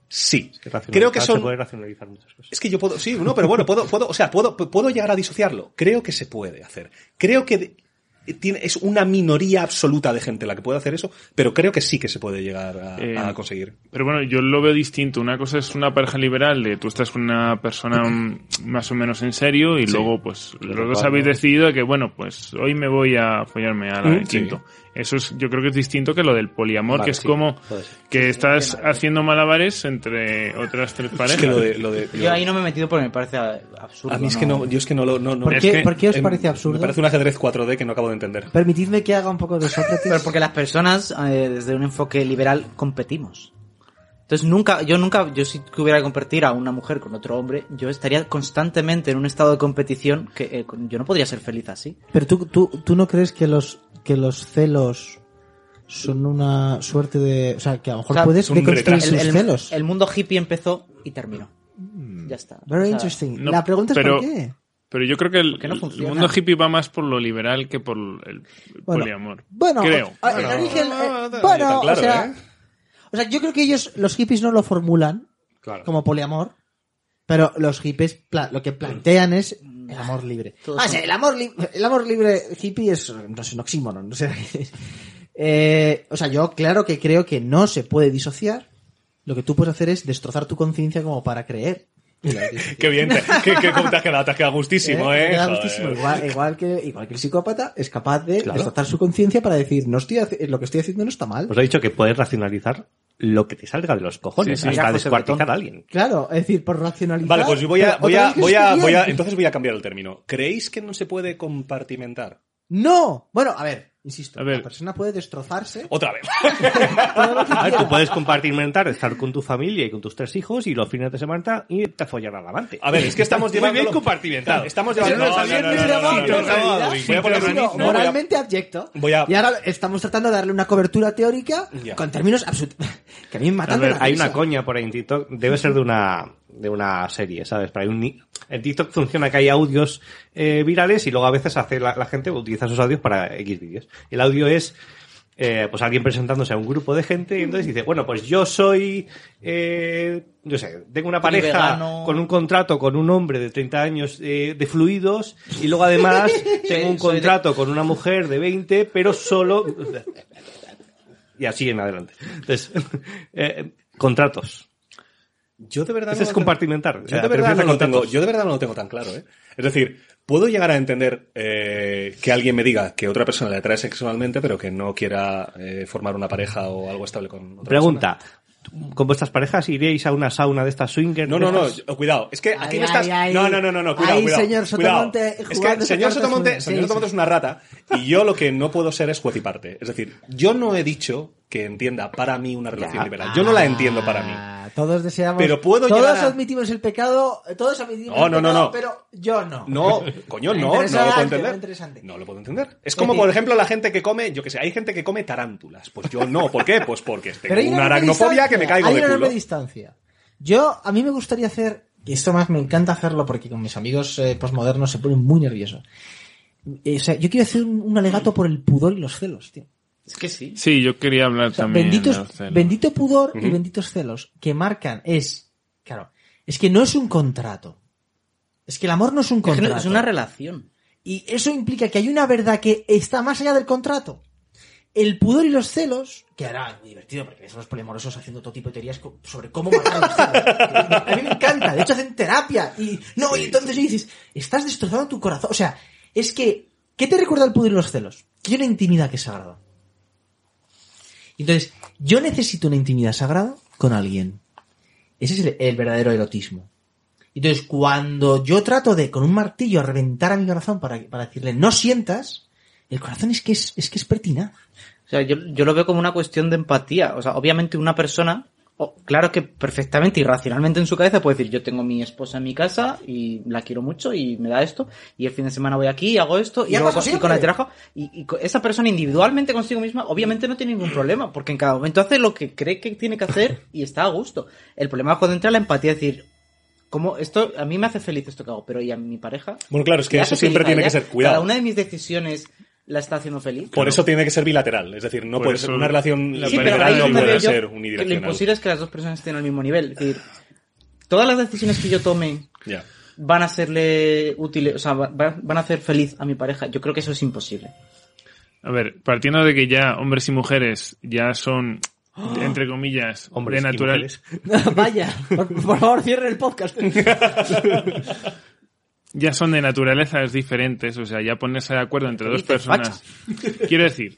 Sí. Que racionalizar- Creo que Se son puede racionalizar muchas cosas. es que yo puedo, sí, no, pero bueno, puedo, puedo, o sea, puedo, puedo llegar a disociarlo. Creo que se puede hacer. Creo que, tiene, es una minoría absoluta de gente la que puede hacer eso, pero creo que sí que se puede llegar a, Eh, a conseguir. Pero bueno, yo lo veo distinto. Una cosa es una pareja liberal de tú estás con una persona mm, más o menos en serio y Sí. luego pues los dos habéis decidido que bueno, pues hoy me voy a follarme a la Mm, sí. quinto. Eso es, yo creo que es distinto que lo del poliamor, Vale, que es sí, como que estás haciendo malabares entre otras tres Es parejas. que lo de, lo de- Yo ahí no me he metido porque me parece absurdo. a mí es que no, yo es que no lo, no, no- ¿Por, Es qué, que, por qué os parece absurdo? Me parece un ajedrez 4D que no acabo de entender. Permitidme que haga un poco de Sócrates. Pero porque las personas, eh, desde un enfoque liberal, competimos. Entonces nunca, yo nunca, yo si tuviera que competir a una mujer con otro hombre, yo estaría constantemente en un estado de competición que eh, yo no podría ser feliz así. Pero tú, tú, tú no crees que los, que los celos son una suerte de... O sea, que a lo mejor O sea, puedes deconstruir sus el, celos. el mundo hippie empezó y terminó. Ya está. Very O sea, interesting. no, La pregunta es pero- por qué. Pero yo creo que el, no el mundo hippie va más por lo liberal que por el Bueno, poliamor. Bueno, creo. o- el Bueno, origen, no, eh, no, no, bueno, claro, o sea, ¿eh? o sea, yo creo que ellos, los hippies no lo formulan Claro. como poliamor, pero los hippies lo que plantean es el amor libre. Ah, son- sí, el amor, li- el amor libre hippie es, no sé, un oxímoron, no sé. Eh, o sea, yo claro que creo que no se puede disociar. Lo que tú puedes hacer es destrozar tu conciencia como para creer. Qué bien, te, qué, qué cómo te has quedado, te has quedado gustísimo, ¿eh? Joder. gustísimo. Igual, igual que, igual que el psicópata es capaz de Claro. destrozar su conciencia para decir, no estoy lo que estoy haciendo no está mal. Os he dicho que puedes racionalizar lo que te salga de los cojones, Sí, sí. hasta descuartizar a alguien. Claro, es decir, por racionalizar. Vale, pues yo voy a, voy a, voy a, voy a, entonces voy a cambiar el término. ¿Creéis que no se puede compartimentar? No. Bueno, a ver, insisto, A ver. la persona puede destrozarse. Otra vez. A ver, tú puedes compartimentar, estar con tu familia y con tus tres hijos y los fines de semana irte a follar al amante. A ver, es que estamos Muy llevando. bien compartimentado. Estamos llevando. a a- moralmente abyecto. voy a- Y ahora estamos tratando de darle una cobertura teórica Ya. con términos absolutos. Que a mí me A matan ver, de la hay risa. una coña por ahí en TikTok, debe ser de una de una serie, ¿sabes? Pero hay un ni- en TikTok funciona que hay audios eh, virales y luego a veces hace la, la gente utiliza esos audios para X vídeos. El audio es eh, pues alguien presentándose a un grupo de gente y entonces dice, bueno, pues yo soy, eh, yo sé, tengo una pareja con un contrato con un hombre de 30 años eh, de fluidos y luego además tengo un contrato con una mujer de 20, pero solo... Y así en adelante. Entonces, eh, contratos. Yo de verdad Ese no es compartimentar. tengo- O sea, Yo de, verdad no lo tengo, contratos. yo de verdad no lo tengo tan claro, ¿eh? Es decir, puedo llegar a entender eh, que alguien me diga que otra persona le atrae sexualmente, pero que no quiera eh, formar una pareja o algo estable con otra Pregunta. ¿Con vuestras parejas iríais a una sauna de estas swinger? No, no, no, cuidado. Es que aquí Ay, no estás. ay, ay. No, no, no, no, no, cuidado, Ay, cuidado. señor cuidado. Sotomonte, Es que señor Sotomonte, señor sí, Sotomonte sí. es una rata y yo lo que no puedo ser es juez y parte. Es decir, yo no he dicho que entienda para mí una relación liberal. Yo no la entiendo para mí. Ah, Todos deseamos. Pero puedo Todos a- admitimos el pecado. Todos admitimos No, el no, no, pecado, no. pero yo no. No, coño, no, no lo puedo entender. No lo puedo entender. Es como, por ejemplo, la gente que come, yo que sé, hay gente que come tarántulas. Pues yo no. ¿Por qué? Pues porque tengo una enorme aracnofobia que me caigo hay de una culo. distancia. Yo, a mí me gustaría hacer, y esto más me encanta hacerlo porque con mis amigos eh, posmodernos se ponen muy nerviosos. Eh, o sea, yo quiero hacer un, un alegato por el pudor y los celos, tío. Es que sí. Sí, yo quería hablar O sea, también benditos, de los celos. bendito pudor y benditos celos que marcan es, claro, es que no es un contrato. Es que el amor no es un contrato. es una relación. Y eso implica que hay una verdad que está más allá del contrato. El pudor y los celos, que ahora es muy divertido porque ves a los polimorosos haciendo todo tipo de teorías sobre cómo matar a los celos. A mí me encanta, de hecho hacen terapia y no, y entonces dices, estás destrozando tu corazón. O sea, es que, ¿qué te recuerda el pudor y los celos? Que hay una intimidad que es sagrada. Entonces, yo necesito una intimidad sagrada con alguien. Ese es el, verdadero erotismo. Entonces, cuando yo trato de, con un martillo, reventar a mi corazón para, para decirle, no sientas, el corazón es que es, es que es pertinaz. O sea, yo, yo lo veo como una cuestión de empatía. O sea, obviamente una persona, o- claro que perfectamente y racionalmente en su cabeza puede decir, yo tengo mi esposa en mi casa y la quiero mucho y me da esto, y el fin de semana voy aquí y hago esto, y, Y luego hago con, y con el trabajo, y, esa persona individualmente consigo misma, obviamente no tiene ningún problema, porque en cada momento hace lo que cree que tiene que hacer y está a gusto. El problema es cuando entra la empatía, decir, como esto, a mí me hace feliz esto que hago, pero ¿y a mi pareja? Bueno, claro, es que ¿Le eso siempre tiene que ser cuidado. Cada una de mis decisiones la está haciendo feliz. Por eso tiene que ser bilateral. Es decir, no Por puede eso ser una relación la Sí, ahí no puede yo ser que lo unidireccional. imposible es que las dos personas estén al mismo nivel. Es decir, todas las decisiones que yo tome van a serle útiles, o sea, va- va- van a hacer feliz a mi pareja. Yo creo que eso es imposible. A ver, partiendo de que ya hombres y mujeres ya son, entre comillas, Hombres de natural. Vaya, por, por favor, cierre el podcast. ya son de naturalezas diferentes, o sea, ya ponerse de acuerdo entre dos personas. Quiero decir,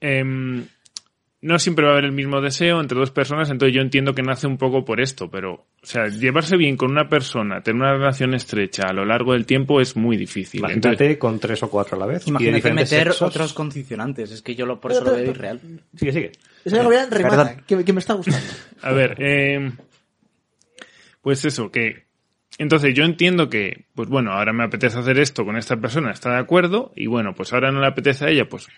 em, no siempre va a haber el mismo deseo entre dos personas, entonces yo entiendo que nace un poco por esto, pero, o sea, llevarse bien con una persona, tener una relación estrecha a lo largo del tiempo es muy difícil. Entonces, Imagínate con tres o cuatro a la vez. Imagínate meter sexos. otros condicionantes. Es que yo lo, por eso lo veo irreal. Sigue, sigue. Gobián, remata, Perdón. que, que me está gustando. A ver, eh, pues eso, que entonces yo entiendo que, pues bueno, ahora me apetece hacer esto con esta persona, está de acuerdo, y bueno, pues ahora no le apetece a ella, pues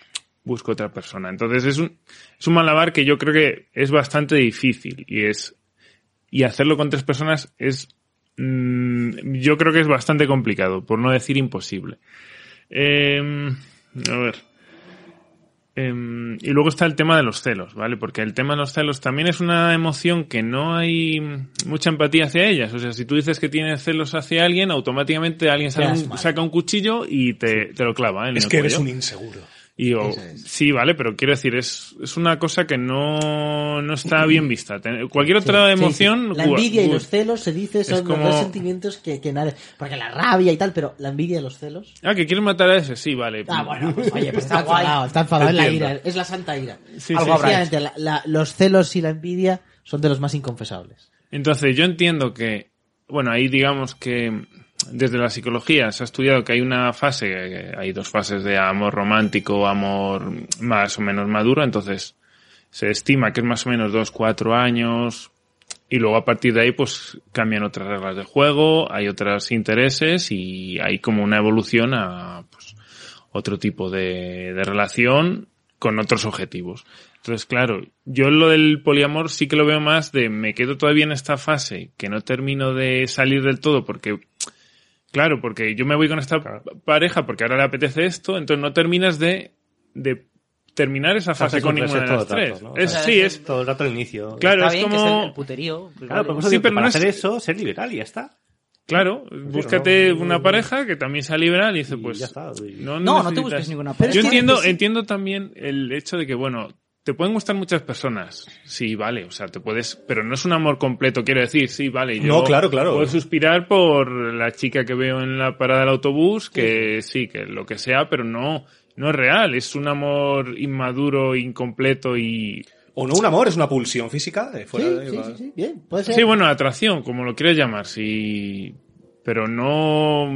busco otra persona. Entonces es un, es un malabar que yo creo que es bastante difícil y es, y hacerlo con tres personas es, mm, yo creo que es bastante complicado, por no decir imposible. Eh, a ver. Em, y luego está el tema de los celos, ¿vale? Porque el tema de los celos también es una emoción que no hay mucha empatía hacia ellas. O sea, si tú dices que tienes celos hacia alguien, automáticamente alguien saca un, saca un cuchillo y te, te lo clava. ¿eh? en Es el que eres un inseguro. Y es. sí, vale, pero quiero decir, es, es una cosa que no, no está bien vista. Ten- Cualquier otra Sí, emoción. sí. La envidia y los celos se dice son como- los dos sentimientos que, que nadie. Porque la rabia y tal, pero la envidia y los celos. Ah, que quieres matar a ese, sí, vale. Ah, bueno, pues, oye, pues está enfadado, está enfadado, es la ira, es la santa ira. Sí, Algo la- la- los celos y la envidia son de los más inconfesables. Entonces, yo entiendo que, bueno, ahí digamos que desde la psicología se ha estudiado que hay una fase, hay dos fases de amor romántico, amor más o menos maduro, entonces se estima que es más o menos dos, cuatro años, y luego a partir de ahí pues cambian otras reglas de juego, hay otros intereses y hay como una evolución a pues, otro tipo de, de relación con otros objetivos. Entonces, claro, yo lo del poliamor sí que lo veo más de me quedo todavía en esta fase que no termino de salir del todo porque, claro, porque yo me voy con esta pareja porque ahora le apetece esto, entonces no terminas de, de terminar esa fase con un ninguna de las todo el tres. rato, ¿no? Es, O sea, sí, es, Todo el rato al inicio. claro, Está es bien que es como... el puterío. pues Claro, vale. pero, Sí, digo, pero para no es- hacer eso, ser liberal y ya está. Claro, búscate una pareja que también sea liberal y dice, Y pues, ya está. Y- no, No, no te busques ninguna Pero Yo es entiendo, entiendo también el hecho de que, bueno, te pueden gustar muchas personas. Sí, vale, o sea, te puedes, pero no es un amor completo, quiero decir, sí, vale. Yo No, claro, claro. Puedo suspirar por la chica que veo en la parada del autobús, que sí, que lo que sea, pero no, no es real, es un amor inmaduro, incompleto y, O no un amor, es una pulsión física. de fuera Sí, de- sí, sí, sí, bien, puede ser. Sí, bueno, atracción, como lo quieras llamar, sí. Pero no,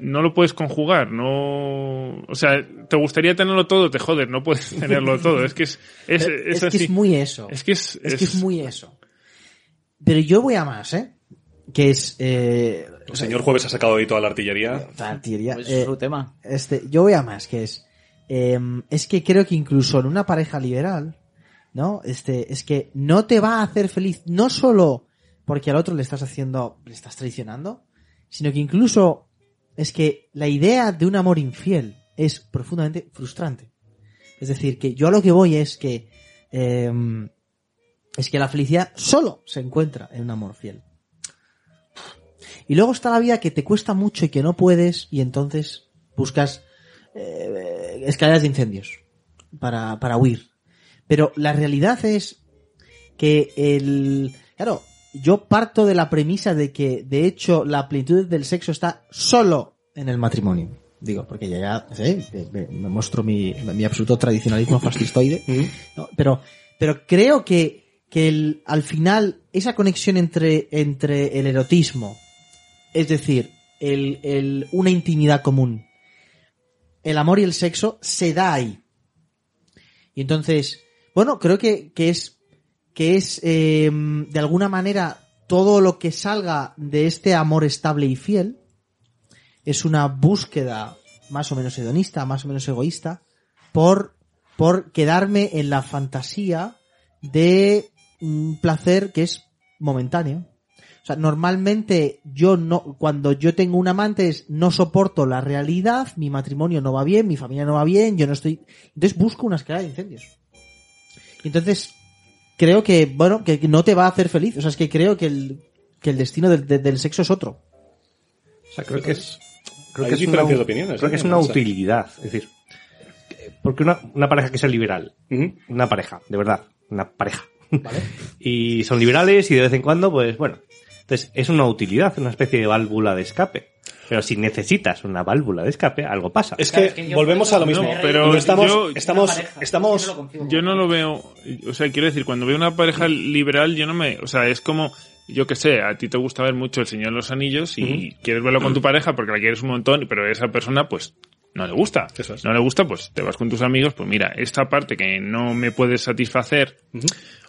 no lo puedes conjugar, no, o sea, te gustaría tenerlo todo, te jodes, no puedes tenerlo todo, es que es, es, que es muy eso. Es que es, Es que es muy eso. Pero yo voy a más, ¿eh? Que es... Eh, El señor Jueves ha sacado ahí toda la artillería. artillería. Pues Eh, es su tema. este, yo voy a más, que es... eh, es que creo que incluso en una pareja liberal, ¿no? Este, es que no te va a hacer feliz, no solo porque al otro le estás haciendo, le estás traicionando, sino que incluso es que la idea de un amor infiel es profundamente frustrante. Es decir, que yo a lo que voy es que eh, es que la felicidad solo se encuentra en un amor fiel. Y luego está la vida que te cuesta mucho y que no puedes y entonces buscas eh, escaleras de incendios para, para huir. Pero la realidad es que el... Claro, yo parto de la premisa de que, de hecho, la plenitud del sexo está solo en el matrimonio. Digo, porque ya, ya ¿sí? me, me muestro mi, mi absoluto tradicionalismo fascistoide. ¿no? Pero, pero creo que, que el- al final esa conexión entre, entre el erotismo, es decir, el, el, una intimidad común, el amor y el sexo, se da ahí. Y entonces, bueno, creo que, que es, que es, eh, de alguna manera, todo lo que salga de este amor estable y fiel, es una búsqueda más o menos hedonista, más o menos egoísta, por, por quedarme en la fantasía de un placer que es momentáneo. O sea, normalmente yo no, cuando yo tengo un amante es no soporto la realidad, mi matrimonio no va bien, mi familia no va bien, yo no estoy, entonces busco una escala de incendios. Entonces, creo que, bueno, que no te va a hacer feliz. O sea, es que creo que el, que el destino del, de- del sexo es otro. O sea, creo que es. Creo Hay que es una, de opiniones, Creo ¿eh? que es una O sea, utilidad. Es decir, porque una, una pareja que sea liberal, una pareja, de verdad, una pareja. y son liberales y de vez en cuando, pues bueno. Entonces, es una utilidad, una especie de válvula de escape. Pero si necesitas una válvula de escape, algo pasa. Es Claro, que, es que yo volvemos a lo mismo. no, pero estamos, yo- estamos, pareja, estamos, yo no lo concibo Yo como- no lo veo, o sea, quiero decir, cuando veo una pareja liberal, yo no me, o sea, es como, yo que sé, a ti te gusta ver mucho El Señor de los Anillos y quieres verlo con tu pareja porque la quieres un montón, pero a esa persona, pues, no le gusta. Eso es. No le gusta, pues te vas con tus amigos, pues mira, esta parte que no me puedes satisfacer,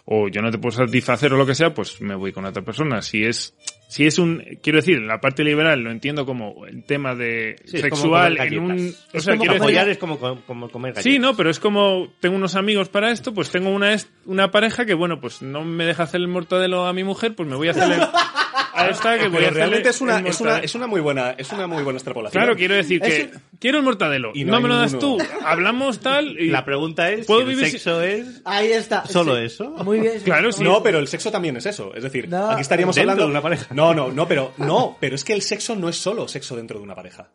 o yo no te puedo satisfacer o lo que sea, pues me voy con otra persona. Si es, si es un, quiero decir, la parte liberal lo entiendo como el tema de Sí, sexual en un, o Es sea, como quiero decir, es como, co- como comer galletas. Sí, no, pero es como tengo unos amigos para esto, pues tengo una una pareja que bueno, pues no me deja hacer el mortadelo a mi mujer, pues me voy a hacer el- a esta que voy a realmente es una, el es una, es una muy buena, es una muy buena extrapolación. Claro, quiero decir que quiero el mortadelo Y no me lo das tú. Hablamos tal y La pregunta es, ¿Puedo si el vivir si- sexo es... Ahí está. ¿Solo Sí. eso? Muy bien. Claro, sí. No, pero el sexo también es eso. Es decir, No, aquí estaríamos dentro hablando de una pareja. No, no, no, pero no, pero es que el sexo no es solo sexo dentro de una pareja.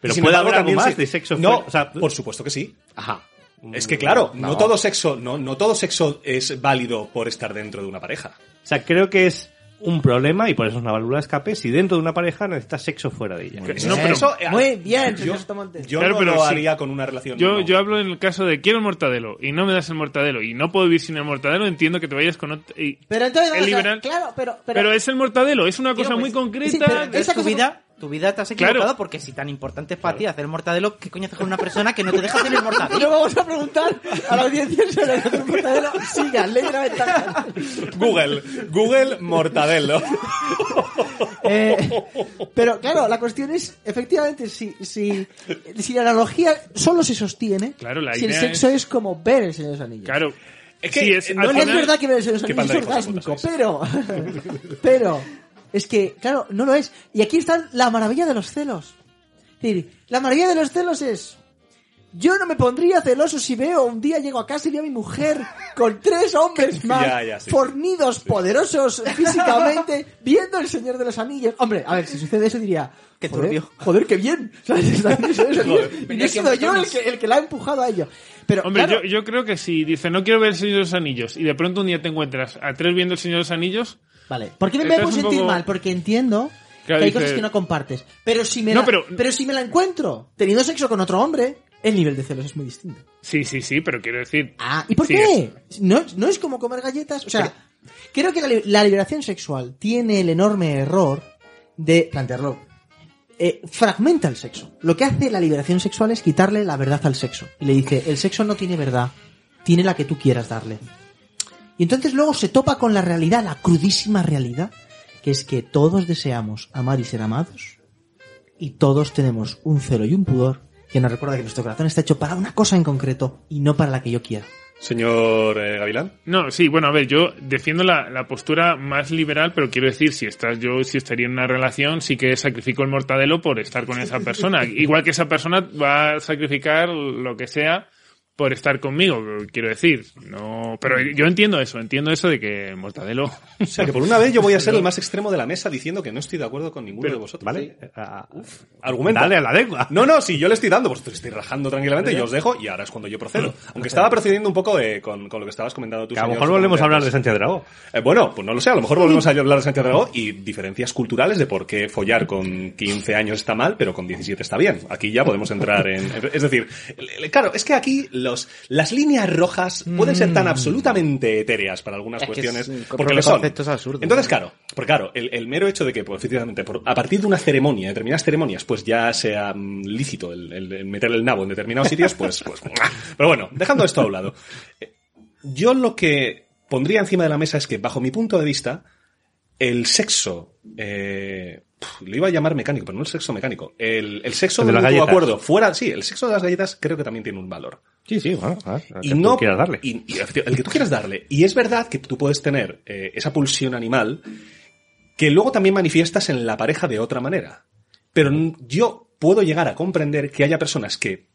Pero puede embargo, haber algo también más de sexo. No, fuera- o sea, por supuesto que sí. Ajá. Es que claro, no, No. todo sexo, no, no todo sexo es válido por estar dentro de una pareja. O sea, creo que es un problema y por eso es una válvula de escape si dentro de una pareja necesitas sexo fuera de ella. No, pero- Eso, eh, Muy bien, yo, señor Sotomonte. yo Claro, no pero lo sí. haría con una relación. yo, no. yo hablo en el caso de quiero el mortadelo y no me das el mortadelo y no puedo vivir sin el mortadelo, entiendo que te vayas con otro, y- Pero entonces, el a- liberal, claro, pero, pero, pero, es el mortadelo, es una cosa muy pues, concreta. sí, pero Es esa cosa- vida, tu vida te has Claro. equivocado porque si tan importante es para ti hacer el mortadelo, ¿qué coño haces con una persona que no te deja hacer el mortadelo? Pero vamos a preguntar a la audiencia sobre el mortadelo. Sigan, ley de la ventaja. Google, Google Mortadelo. Eh, pero claro, la cuestión es, efectivamente, si, si, si la analogía solo se sostiene, Claro, la si el sexo es... es- como ver el Señor de los Anillos. Claro. Es que Sí, es, No, es verdad que ver el Señor de los Anillos es orgásmico, pero, pero, es que, claro, no lo es. Y aquí está la maravilla de los celos. Es decir, la maravilla de los celos es, yo no me pondría celoso si veo un día llego a casa y veo a mi mujer con tres hombres más Ya, ya, sí. fornidos, poderosos físicamente, viendo el Señor de los Anillos. Hombre, a ver, si sucede eso diría, Qué joder, turbio. joder, qué bien. Y he sido yo el que, el que la ha empujado a ello. Pero, Hombre, claro, yo, yo creo que si dice no quiero ver el Señor de los Anillos y de pronto un día te encuentras a tres viendo el Señor de los Anillos, Vale. ¿Por qué me, Estás puedo sentir poco- mal? Porque entiendo que hay dice- cosas que no compartes. Pero si me No, la, pero- pero si me la encuentro teniendo sexo con otro hombre, el nivel de celos es muy distinto. sí, sí, sí, pero quiero decir... Ah, ¿y por sí, qué? ¿No, no es como comer galletas. O sea, creo que la, la liberación sexual tiene el enorme error de plantearlo. Eh, fragmenta el sexo. Lo que hace la liberación sexual es quitarle la verdad al sexo. Y le dice, el sexo no tiene verdad, tiene la que tú quieras darle. Y entonces luego se topa con la realidad, la crudísima realidad, que es que todos deseamos amar y ser amados, y todos tenemos un celo y un pudor que nos recuerda que nuestro corazón está hecho para una cosa en concreto y no para la que yo quiera. Señor eh, Gavilán. No, sí, bueno, a ver, yo defiendo la, la postura más liberal, pero quiero decir, si estás, yo si estaría en una relación, sí que sacrifico el mortadelo por estar con esa persona. Igual que esa persona va a sacrificar lo que sea por estar conmigo, quiero decir. No, pero yo entiendo eso, entiendo eso de que el mortadelo. O sea, que por una vez yo voy a ser el más extremo de la mesa diciendo que no estoy de acuerdo con ninguno Pero, de vosotros. ¿Vale? Argumenta. Dale a la lengua. No, no, si yo le estoy dando, vosotros estoy rajando tranquilamente, yo os dejo y ahora es cuando yo procedo. Aunque estaba procediendo un poco eh, con, con lo que estabas comentando tú. Que a lo mejor volvemos a hablar de. Sánchez Dragó. Eh, bueno, pues no lo sé, a lo mejor volvemos a hablar de Sánchez Dragó y diferencias culturales de por qué follar con 15 años está mal, pero con 17 está bien. Aquí ya podemos entrar en... Es decir, claro, es que aquí los, las líneas rojas pueden ser tan absolutamente etéreas para algunas Es cuestiones, es porque lo son. Entonces, claro, porque claro, el, el mero hecho de que, pues, efectivamente, por- a partir de una ceremonia, determinadas ceremonias, pues ya sea mm, lícito el, el- el meter el nabo en determinados sitios, pues, pues, pero bueno, dejando esto a un lado. eh, Yo lo que pondría encima de la mesa es que, bajo mi punto de vista, el sexo, eh, pf, le iba a llamar mecánico, pero no el sexo mecánico. El, el sexo El de de las acuerdo, fuera, sí, el sexo de las galletas creo que también tiene un valor. Sí, sí, bueno, al y que no tú quieras darle. y- el que tú quieras darle. Y es verdad que tú puedes tener eh, esa pulsión animal que luego también manifiestas en la pareja de otra manera. Pero yo puedo llegar a comprender que haya personas que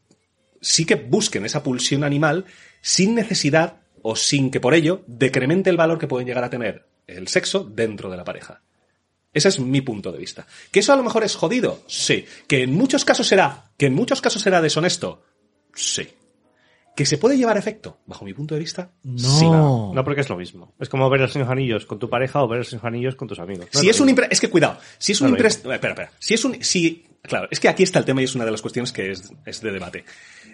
sí que busquen esa pulsión animal sin necesidad o sin que por ello decremente el valor que pueden llegar a tener el sexo dentro de la pareja ese es mi punto de vista. ¿Que eso a lo mejor es jodido? Sí. ¿Que en muchos casos será, que en muchos casos será deshonesto? Sí. ¿Que se puede llevar a efecto? Bajo mi punto de vista, No. sí. No, porque es lo mismo. Es como ver el Señor Anillos con tu pareja o ver el Señor Anillos con tus amigos. No Si es un impre- es que cuidado, si es un No lo impres- espera, espera, si es un si claro, es que aquí está el tema y es una de las cuestiones que es, es de debate.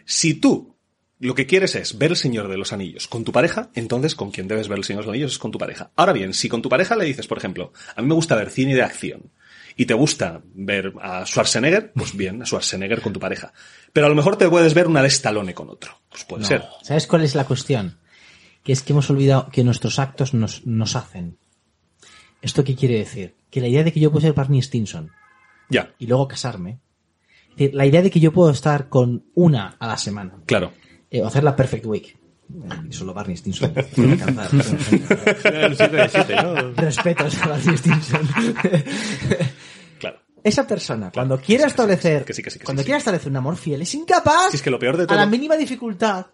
Si tú lo que quieres es ver el Señor de los Anillos con tu pareja, entonces con quien debes ver el Señor de los Anillos es con tu pareja. Ahora bien, si con tu pareja le dices, por ejemplo, a mí me gusta ver cine de acción y te gusta ver a Schwarzenegger, pues bien, a Schwarzenegger con tu pareja. Pero a lo mejor te puedes ver una de Stallone con otro. Pues puede No. ser. ¿Sabes cuál es la cuestión? Que es que hemos olvidado que nuestros actos nos, nos hacen. ¿Esto qué quiere decir? Que la idea de que yo puedo ser Barney Stinson Ya, y luego casarme. La idea de que yo puedo estar con una a la semana. claro. Eh, o hacer la Perfect Week. Eh, y solo Barney Stinson. puede alcanzar. El siete de siete, ¿no? Respetos a Barney Stinson. Claro. Esa persona, cuando quiera establecer, que sí, que sí, que sí, cuando sí. quiera establecer un amor fiel, es incapaz. Si es que lo peor de todo- A la mínima dificultad.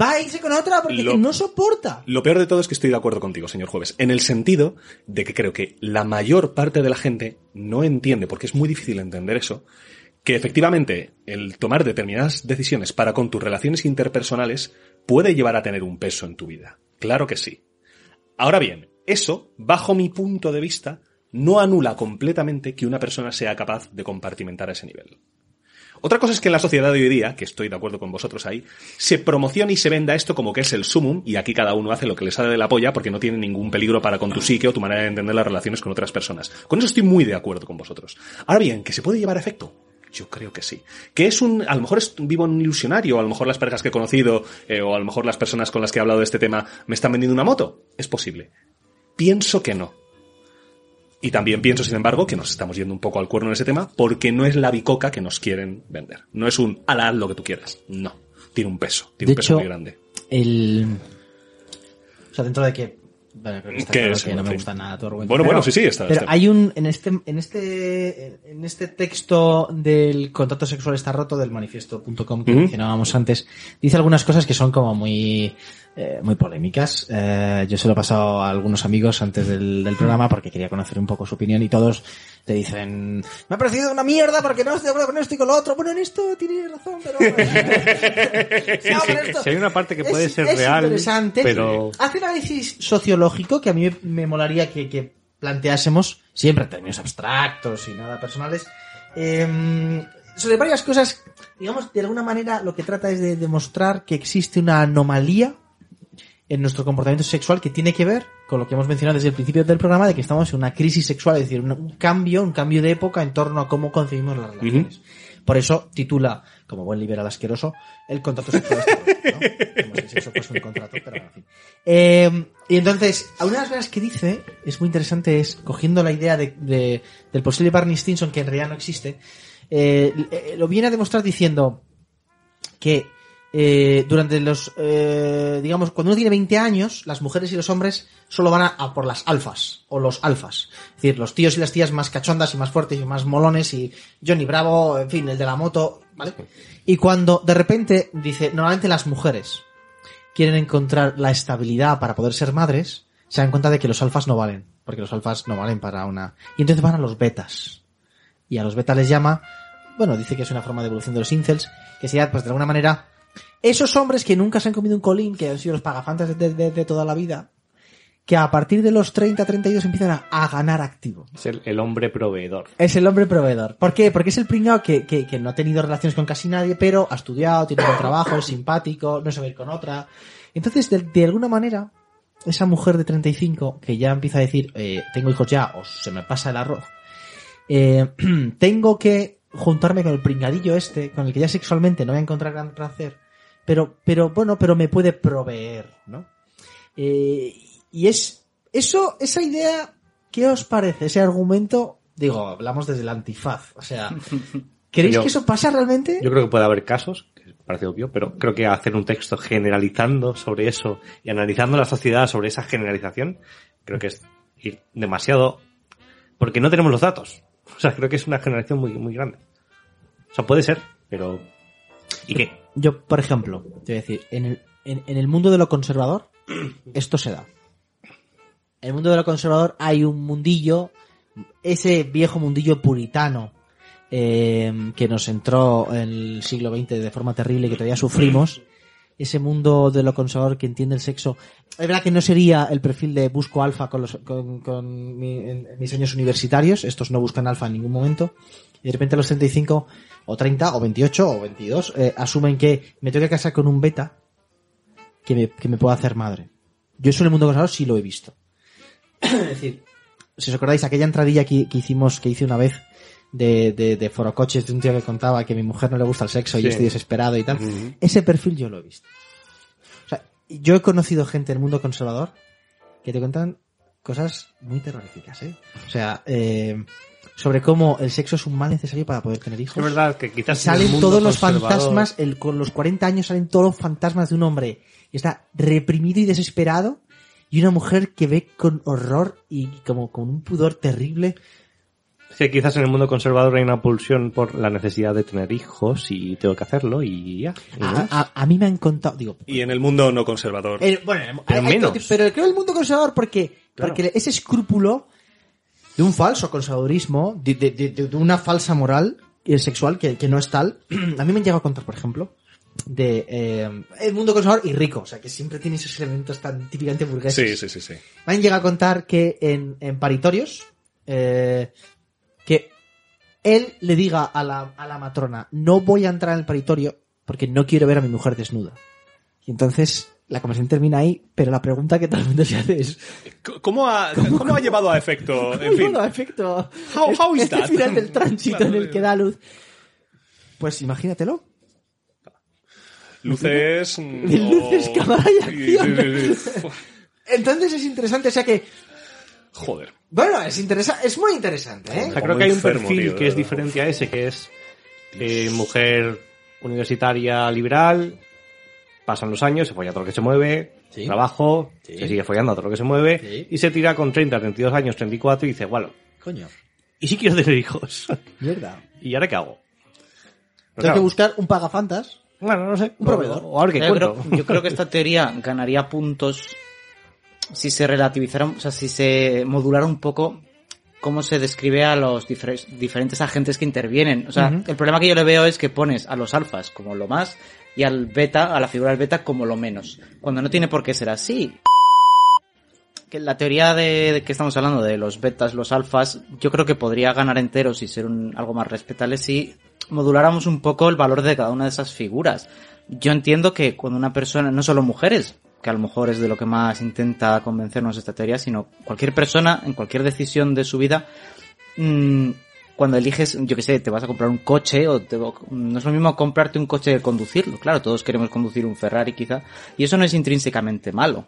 Va a irse con otra porque Lo- no soporta. Lo peor de todo es que estoy de acuerdo contigo, señor Jueves, en el sentido de que creo que la mayor parte de la gente no entiende, porque es muy difícil entender eso, que efectivamente el tomar determinadas decisiones para con tus relaciones interpersonales puede llevar a tener un peso en tu vida. Claro que sí. Ahora bien, eso, bajo mi punto de vista, no anula completamente que una persona sea capaz de compartimentar a ese nivel. Otra cosa es que en la sociedad de hoy día, que estoy de acuerdo con vosotros ahí, se promociona y se venda esto como que es el sumum y aquí cada uno hace lo que le sale de la polla porque no tiene ningún peligro para con tu psique o tu manera de entender las relaciones con otras personas. Con eso estoy muy de acuerdo con vosotros. Ahora bien, ¿que se puede llevar a efecto? Yo creo que sí. Que es un, a lo mejor es, vivo en un ilusionario, o a lo mejor las parejas que he conocido, eh, o a lo mejor las personas con las que he hablado de este tema me están vendiendo una moto. Es posible. Pienso que no. Y también pienso, sin embargo, que nos estamos yendo un poco al cuerno en ese tema porque no es la bicoca que nos quieren vender. No es un ala, haz lo que tú quieras. No. Tiene un peso. Tiene De un peso hecho, muy grande. El. O sea, dentro de que. Bueno, creo que está ¿Qué claro es? que no En me fin. gusta nada tu argumento. Bueno, bueno, sí, sí, está- Pero está. hay un. En este, en este. En este texto del contrato sexual está roto del manifiesto.com que mencionábamos antes, dice algunas cosas que son como muy. eh, muy polémicas. Eh, yo se lo he pasado a algunos amigos antes del, del programa porque quería conocer un poco su opinión y todos te dicen, me ha parecido una mierda porque no estoy de acuerdo con esto y con lo otro. Bueno, en esto tienes razón, pero... Sí, No, sí, pero esto- si hay una parte que es- puede ser es real, interesante. pero Hace un análisis sociológico que a mí me molaría que, que planteásemos, siempre en términos abstractos y nada personales, em, sobre varias cosas, digamos, de alguna manera lo que trata es de demostrar que existe una anomalía en nuestro comportamiento sexual que tiene que ver con lo que hemos mencionado desde el principio del programa de que estamos en una crisis sexual, es decir, un, un cambio, un cambio de época en torno a cómo concebimos las relaciones. Por eso titula, como buen liberal asqueroso, el contrato sexual. este, ¿no? Como si eso fuese un contrato, pero bueno, en fin. Eh, y entonces, una de las cosas que dice, es muy interesante, es cogiendo la idea de, de- del posible Barney Stinson, que en realidad no existe, eh, eh, lo viene a demostrar diciendo que eh, durante los, eh, digamos, cuando uno tiene 20 años, las mujeres y los hombres solo van a, a por las alfas, o los alfas. Es decir, los tíos y las tías más cachondas y más fuertes y más molones y Johnny Bravo, en fin, el de la moto, ¿vale? Y cuando de repente dice, normalmente las mujeres quieren encontrar la estabilidad para poder ser madres, se dan cuenta de que los alfas no valen, porque los alfas no valen para una... Y entonces van a los betas. Y a los betas les llama, bueno, dice que es una forma de evolución de los incels, que sería, pues de alguna manera, esos hombres que nunca se han comido un colín, que han sido los pagafantas de, de- de toda la vida, que a partir de los 30, 32 empiezan a, a ganar activo. es el, el hombre proveedor. Es el hombre proveedor. ¿Por qué? Porque es el pringao que, que, que no ha tenido relaciones con casi nadie, pero ha estudiado, tiene un buen trabajo, es simpático, no se va a ir con otra. Entonces, de, de alguna manera, esa mujer de 35 que ya empieza a decir, eh, tengo hijos ya, o se me pasa el arroz, eh, tengo que juntarme con el pringadillo este, con el que ya sexualmente no voy a encontrar gran placer, pero, pero bueno, pero me puede proveer, ¿no? Eh, y es, eso, esa idea, ¿qué os parece? Ese argumento, digo, hablamos desde el antifaz, o sea, ¿creéis Yo- que eso pasa realmente? Yo creo que puede haber casos, que parece obvio, pero creo que hacer un texto generalizando sobre eso y analizando la sociedad sobre esa generalización, creo que es ir demasiado, porque no tenemos los datos. O sea, creo que es una generación muy, muy grande. O sea, puede ser, pero... ¿Y qué? Yo, por ejemplo, te voy a decir, en el, en, en el mundo de lo conservador, esto se da. En el mundo de lo conservador hay un mundillo, ese viejo mundillo puritano, eh, que nos entró en el siglo XX de forma terrible y que todavía sufrimos, ese mundo de lo conservador que entiende el sexo. Es verdad que no sería el perfil de busco alfa con, los, con, mi- en mis años universitarios. Estos no buscan alfa en ningún momento. Y de repente a los 35 o 30 o 28 o 22 eh, asumen que me tengo que casar con un beta que me, que me pueda hacer madre. Yo eso en el mundo conservador sí lo he visto. es decir, si os acordáis, aquella entradilla que, que hicimos, que hice una vez de, de, de forocoches de un tío que contaba que a mi mujer no le gusta el sexo y estoy desesperado y tal. Ese perfil yo lo he visto. O sea, yo he conocido gente en el mundo conservador que te cuentan cosas muy terroríficas, ¿eh? O sea, eh, sobre cómo el sexo es un mal necesario para poder tener hijos. Es verdad que Y quizás el salen mundo todos los fantasmas, el, con los 40 años salen todos los fantasmas de un hombre que está reprimido y desesperado y una mujer que ve con horror y como con un pudor terrible. Que quizás en el mundo conservador hay una pulsión por la necesidad de tener hijos y tengo que hacerlo y ya. y A, no más. a- a mí me han contado, digo, Y en el mundo no conservador. el- bueno, el- Pero hay- hay- menos. pero creo el mundo conservador porque, Claro. porque ese escrúpulo de un falso conservadurismo, de, de- de- de una falsa moral y el sexual que, que no es tal. A mí me han llegado a contar, por ejemplo, de eh, el mundo conservador y rico, o sea, que siempre tiene esos elementos tan típicamente burgueses. Sí, sí, sí, sí. Me han llegado a contar que en, en paritorios, eh, él le diga a la, a la matrona, no voy a entrar en el paritorio porque no quiero ver a mi mujer desnuda. Y entonces la conversación termina ahí, pero la pregunta que todo el mundo se hace es, ¿Cómo ha, cómo ha llevado a efecto? En Uy, fin, bueno, efecto. How- how is este that? final del tránsito Claro, en el que da luz. Pues imagínatelo. luces... Luces, o- cámara y acción. Entonces es interesante, o sea que, Joder. Bueno, es interesante, es muy interesante, ¿eh? O sea, Como creo que hay un enfermo, perfil que es diferente a ese, que es eh, mujer universitaria liberal, pasan los años, se folla todo lo que se mueve, Sí. trabajo, Sí. se sigue follando a todo lo que se mueve, Sí. y se tira con 30, 32 años, 34 y dice, bueno, Coño, ¿y si quiero tener hijos? mierda. ¿Y ahora qué hago? Pero Tengo que buscar un pagafantas. Bueno, no sé. un proveedor. O, o ahora que Yo cuento. creo, yo creo que esta teoría ganaría puntos si se relativizara, o sea, si se modulara un poco cómo se describe a los difer- diferentes agentes que intervienen. O sea, el problema que yo le veo es que pones a los alfas como lo más y al beta, a la figura del beta como lo menos. Cuando no tiene por qué ser así. Que la teoría de, de que estamos hablando de los betas, los alfas, yo creo que podría ganar enteros y ser un, algo más respetable si moduláramos un poco el valor de cada una de esas figuras. Yo entiendo que cuando una persona, no solo mujeres, que a lo mejor es de lo que más intenta convencernos esta teoría, sino cualquier persona en cualquier decisión de su vida, mm, cuando eliges, yo que sé, te vas a comprar un coche o te- no es lo mismo comprarte un coche que conducirlo. Claro, todos queremos conducir un Ferrari quizá, y eso no es intrínsecamente malo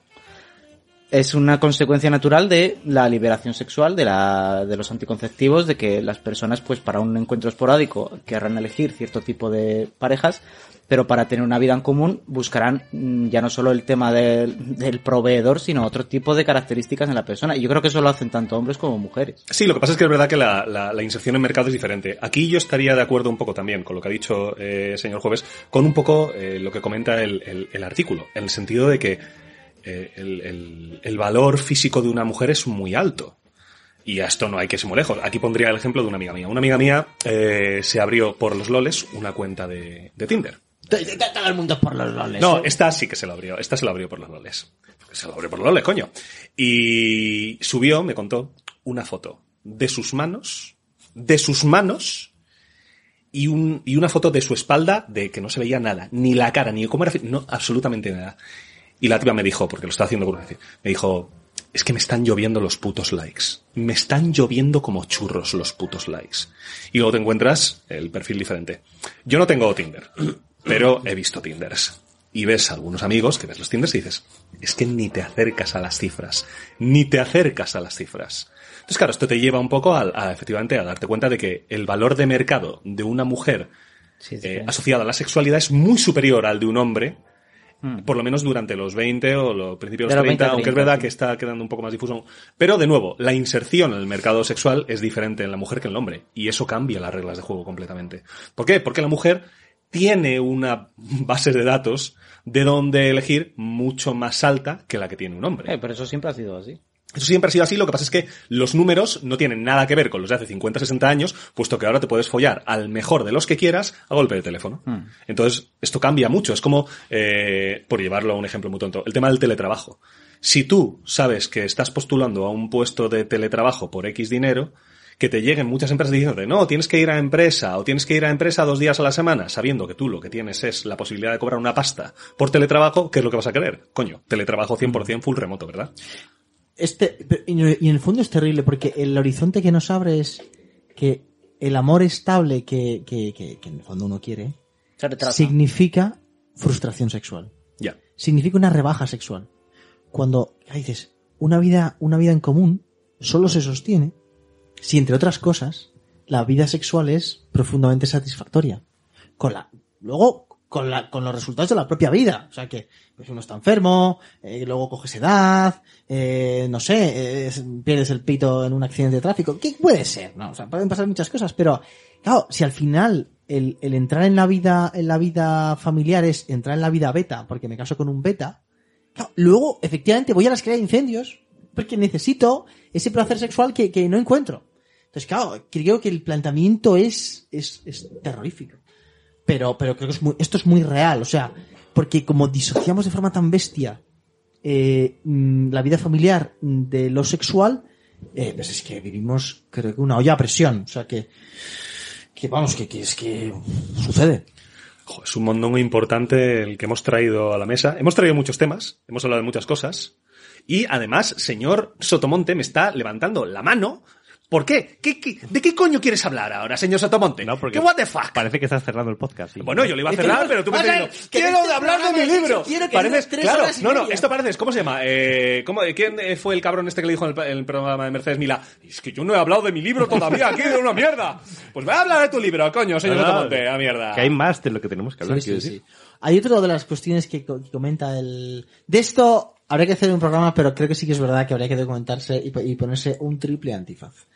es una consecuencia natural de la liberación sexual, de, la, de los anticonceptivos, de que las personas, pues para un encuentro esporádico, querrán elegir cierto tipo de parejas, pero para tener una vida en común buscarán mm, ya no solo el tema del, del proveedor, sino otro tipo de características en la persona. Y yo creo que eso lo hacen tanto hombres como mujeres. Sí, lo que pasa es que es verdad que la, la- inserción en mercado es diferente. Aquí yo estaría de acuerdo un poco también con lo que ha dicho eh, señor Jueves, con un poco eh, lo que comenta el, el- el artículo, en el sentido de que eh, el, el- el valor físico de una mujer es muy alto. Y a esto no hay que irse muy lejos. Aquí pondría el ejemplo de una amiga mía. Una amiga mía eh, se abrió por los loles una cuenta de, de Tinder. Todo el mundo por los loles. No, esta sí que se lo abrió. Esta se lo abrió por los loles. Se lo abrió por los loles, coño. Y subió, me contó, una foto de sus manos, de sus manos, y, un, y una foto de su espalda de que no se veía nada, ni la cara, ni cómo era, no, absolutamente nada. Y la tipa me dijo, porque lo estaba haciendo vez, me dijo, es que me están lloviendo los putos likes. Me están lloviendo como churros los putos likes. Y luego te encuentras el perfil diferente. Yo no tengo Tinder, pero he visto Tinders. Y ves a algunos amigos que ves los Tinders y dices, es que ni te acercas a las cifras. Ni te acercas a las cifras. Entonces, claro, esto te lleva un poco a, a, efectivamente a darte cuenta de que el valor de mercado de una mujer Sí, eh, asociada a la sexualidad es muy superior al de un hombre, Hmm. por lo menos durante los 20 o los principios de los los 30, 20 a aunque es 30, verdad que está quedando un poco más difuso. Pero de nuevo, la inserción en el mercado sexual es diferente en la mujer que en el hombre. Y eso cambia las reglas de juego completamente. ¿Por qué? Porque la mujer tiene una base de datos de donde elegir mucho más alta que la que tiene un hombre. Eh, pero eso siempre ha sido así. Eso siempre ha sido así, lo que pasa es que los números no tienen nada que ver con los de hace 50, 60 años, puesto que ahora te puedes follar al mejor de los que quieras a golpe de teléfono. Entonces, esto cambia mucho. Es como, eh, por llevarlo a un ejemplo muy tonto, el tema del teletrabajo. Si tú sabes que estás postulando a un puesto de teletrabajo por X dinero, que te lleguen muchas empresas diciéndote, no, tienes que ir a empresa o tienes que ir a empresa dos días a la semana, sabiendo que tú lo que tienes es la posibilidad de cobrar una pasta por teletrabajo, ¿qué es lo que vas a querer? Coño, teletrabajo 100% full remoto, ¿verdad? Este, y en el fondo es terrible porque el horizonte que nos abre es que el amor estable que, que, que, que en el fondo uno quiere Se significa frustración sexual. Ya. Significa una rebaja sexual. Cuando dices, una vida, una vida en común solo se sostiene si, entre otras cosas, la vida sexual es profundamente satisfactoria. Con la, luego, con la, con los resultados de la propia vida. O sea que, pues uno está enfermo, eh, luego coges edad, eh, no sé, eh, pierdes el pito en un accidente de tráfico. ¿Qué puede ser? No, o sea, pueden pasar muchas cosas, pero, claro, si al final el, el entrar en la vida, en la vida familiar es entrar en la vida beta, porque me caso con un beta, claro, luego, efectivamente, voy a la escalera de incendios, porque necesito ese placer sexual que, que no encuentro. Entonces, claro, creo que el planteamiento es, es, es terrorífico. Pero, pero creo que es muy, esto es muy real, o sea, porque como disociamos de forma tan bestia eh, mm, la vida familiar de lo sexual, eh, pues es que vivimos, creo que una olla a presión, o sea que, que vamos, que, es que sucede. Es un montón muy importante el que hemos traído a la mesa. Hemos traído muchos temas, hemos hablado de muchas cosas. Y además, señor Sotomonte me está levantando la mano. ¿Por qué? ¿Qué, qué- de qué coño quieres hablar ahora, señor Sotomonte? No, porque ¿Qué what the fuck? Parece que estás cerrando el podcast. sí. Bueno, yo lo iba a cerrar, pero tú me has dicho, quiero este de hablar de mi libro. quiero que Pareces, tres claro, horas y no, no, media. esto parece, ¿cómo se llama? Eh, ¿cómo, ¿Quién eh, fue el cabrón este que le dijo en el, en el programa de Mercedes Mila? Es que yo no he hablado de mi libro todavía, aquí de una mierda. Pues voy a hablar de tu libro, coño, señor No, no, Sotomonte, a mierda. Que hay más de lo que tenemos que hablar, Sí, quiero sí, decir. sí. Hay otra de las cuestiones que, co- que comenta el... De esto habría que hacer un programa, pero creo que sí que es verdad que habría que documentarse y ponerse un triple antifaz.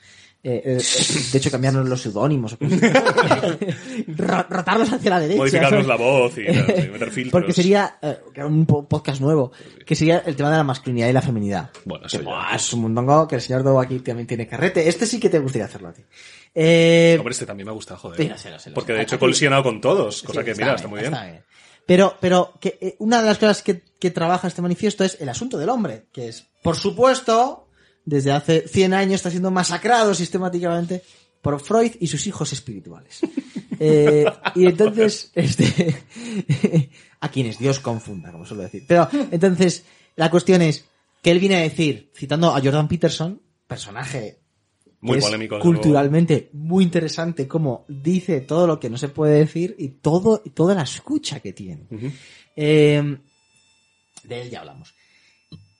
Eh, eh, eh, de hecho, cambiarnos los seudónimos. Rotarlos hacia la derecha. Modificarnos ¿sabes? la voz y sí, meter filtros. Porque sería eh, un po- podcast nuevo, que sería el tema de la masculinidad y la feminidad. Bueno, eso Que, ya. buah, es un mundongo que el señor Dow aquí también tiene carrete. Este sí que te gustaría hacerlo a ti. Eh, Hombre, este también me gusta, joder. Sí, lo sé, lo sé, lo Porque de hecho he colisionado con todos, cosa que mira, está muy bien. Pero, pero que una de las cosas que, que trabaja este manifiesto es el asunto del hombre, que es, por supuesto, desde hace 100 años está siendo masacrado sistemáticamente por Freud y sus hijos espirituales. Eh, y entonces, este, a quienes Dios confunda, como suelo decir. Pero, entonces, la cuestión es que él viene a decir, citando a Jordan Peterson, personaje Muy es polémico. culturalmente muy interesante como dice todo lo que no se puede decir y todo y toda la escucha que tiene. Eh, de él ya hablamos.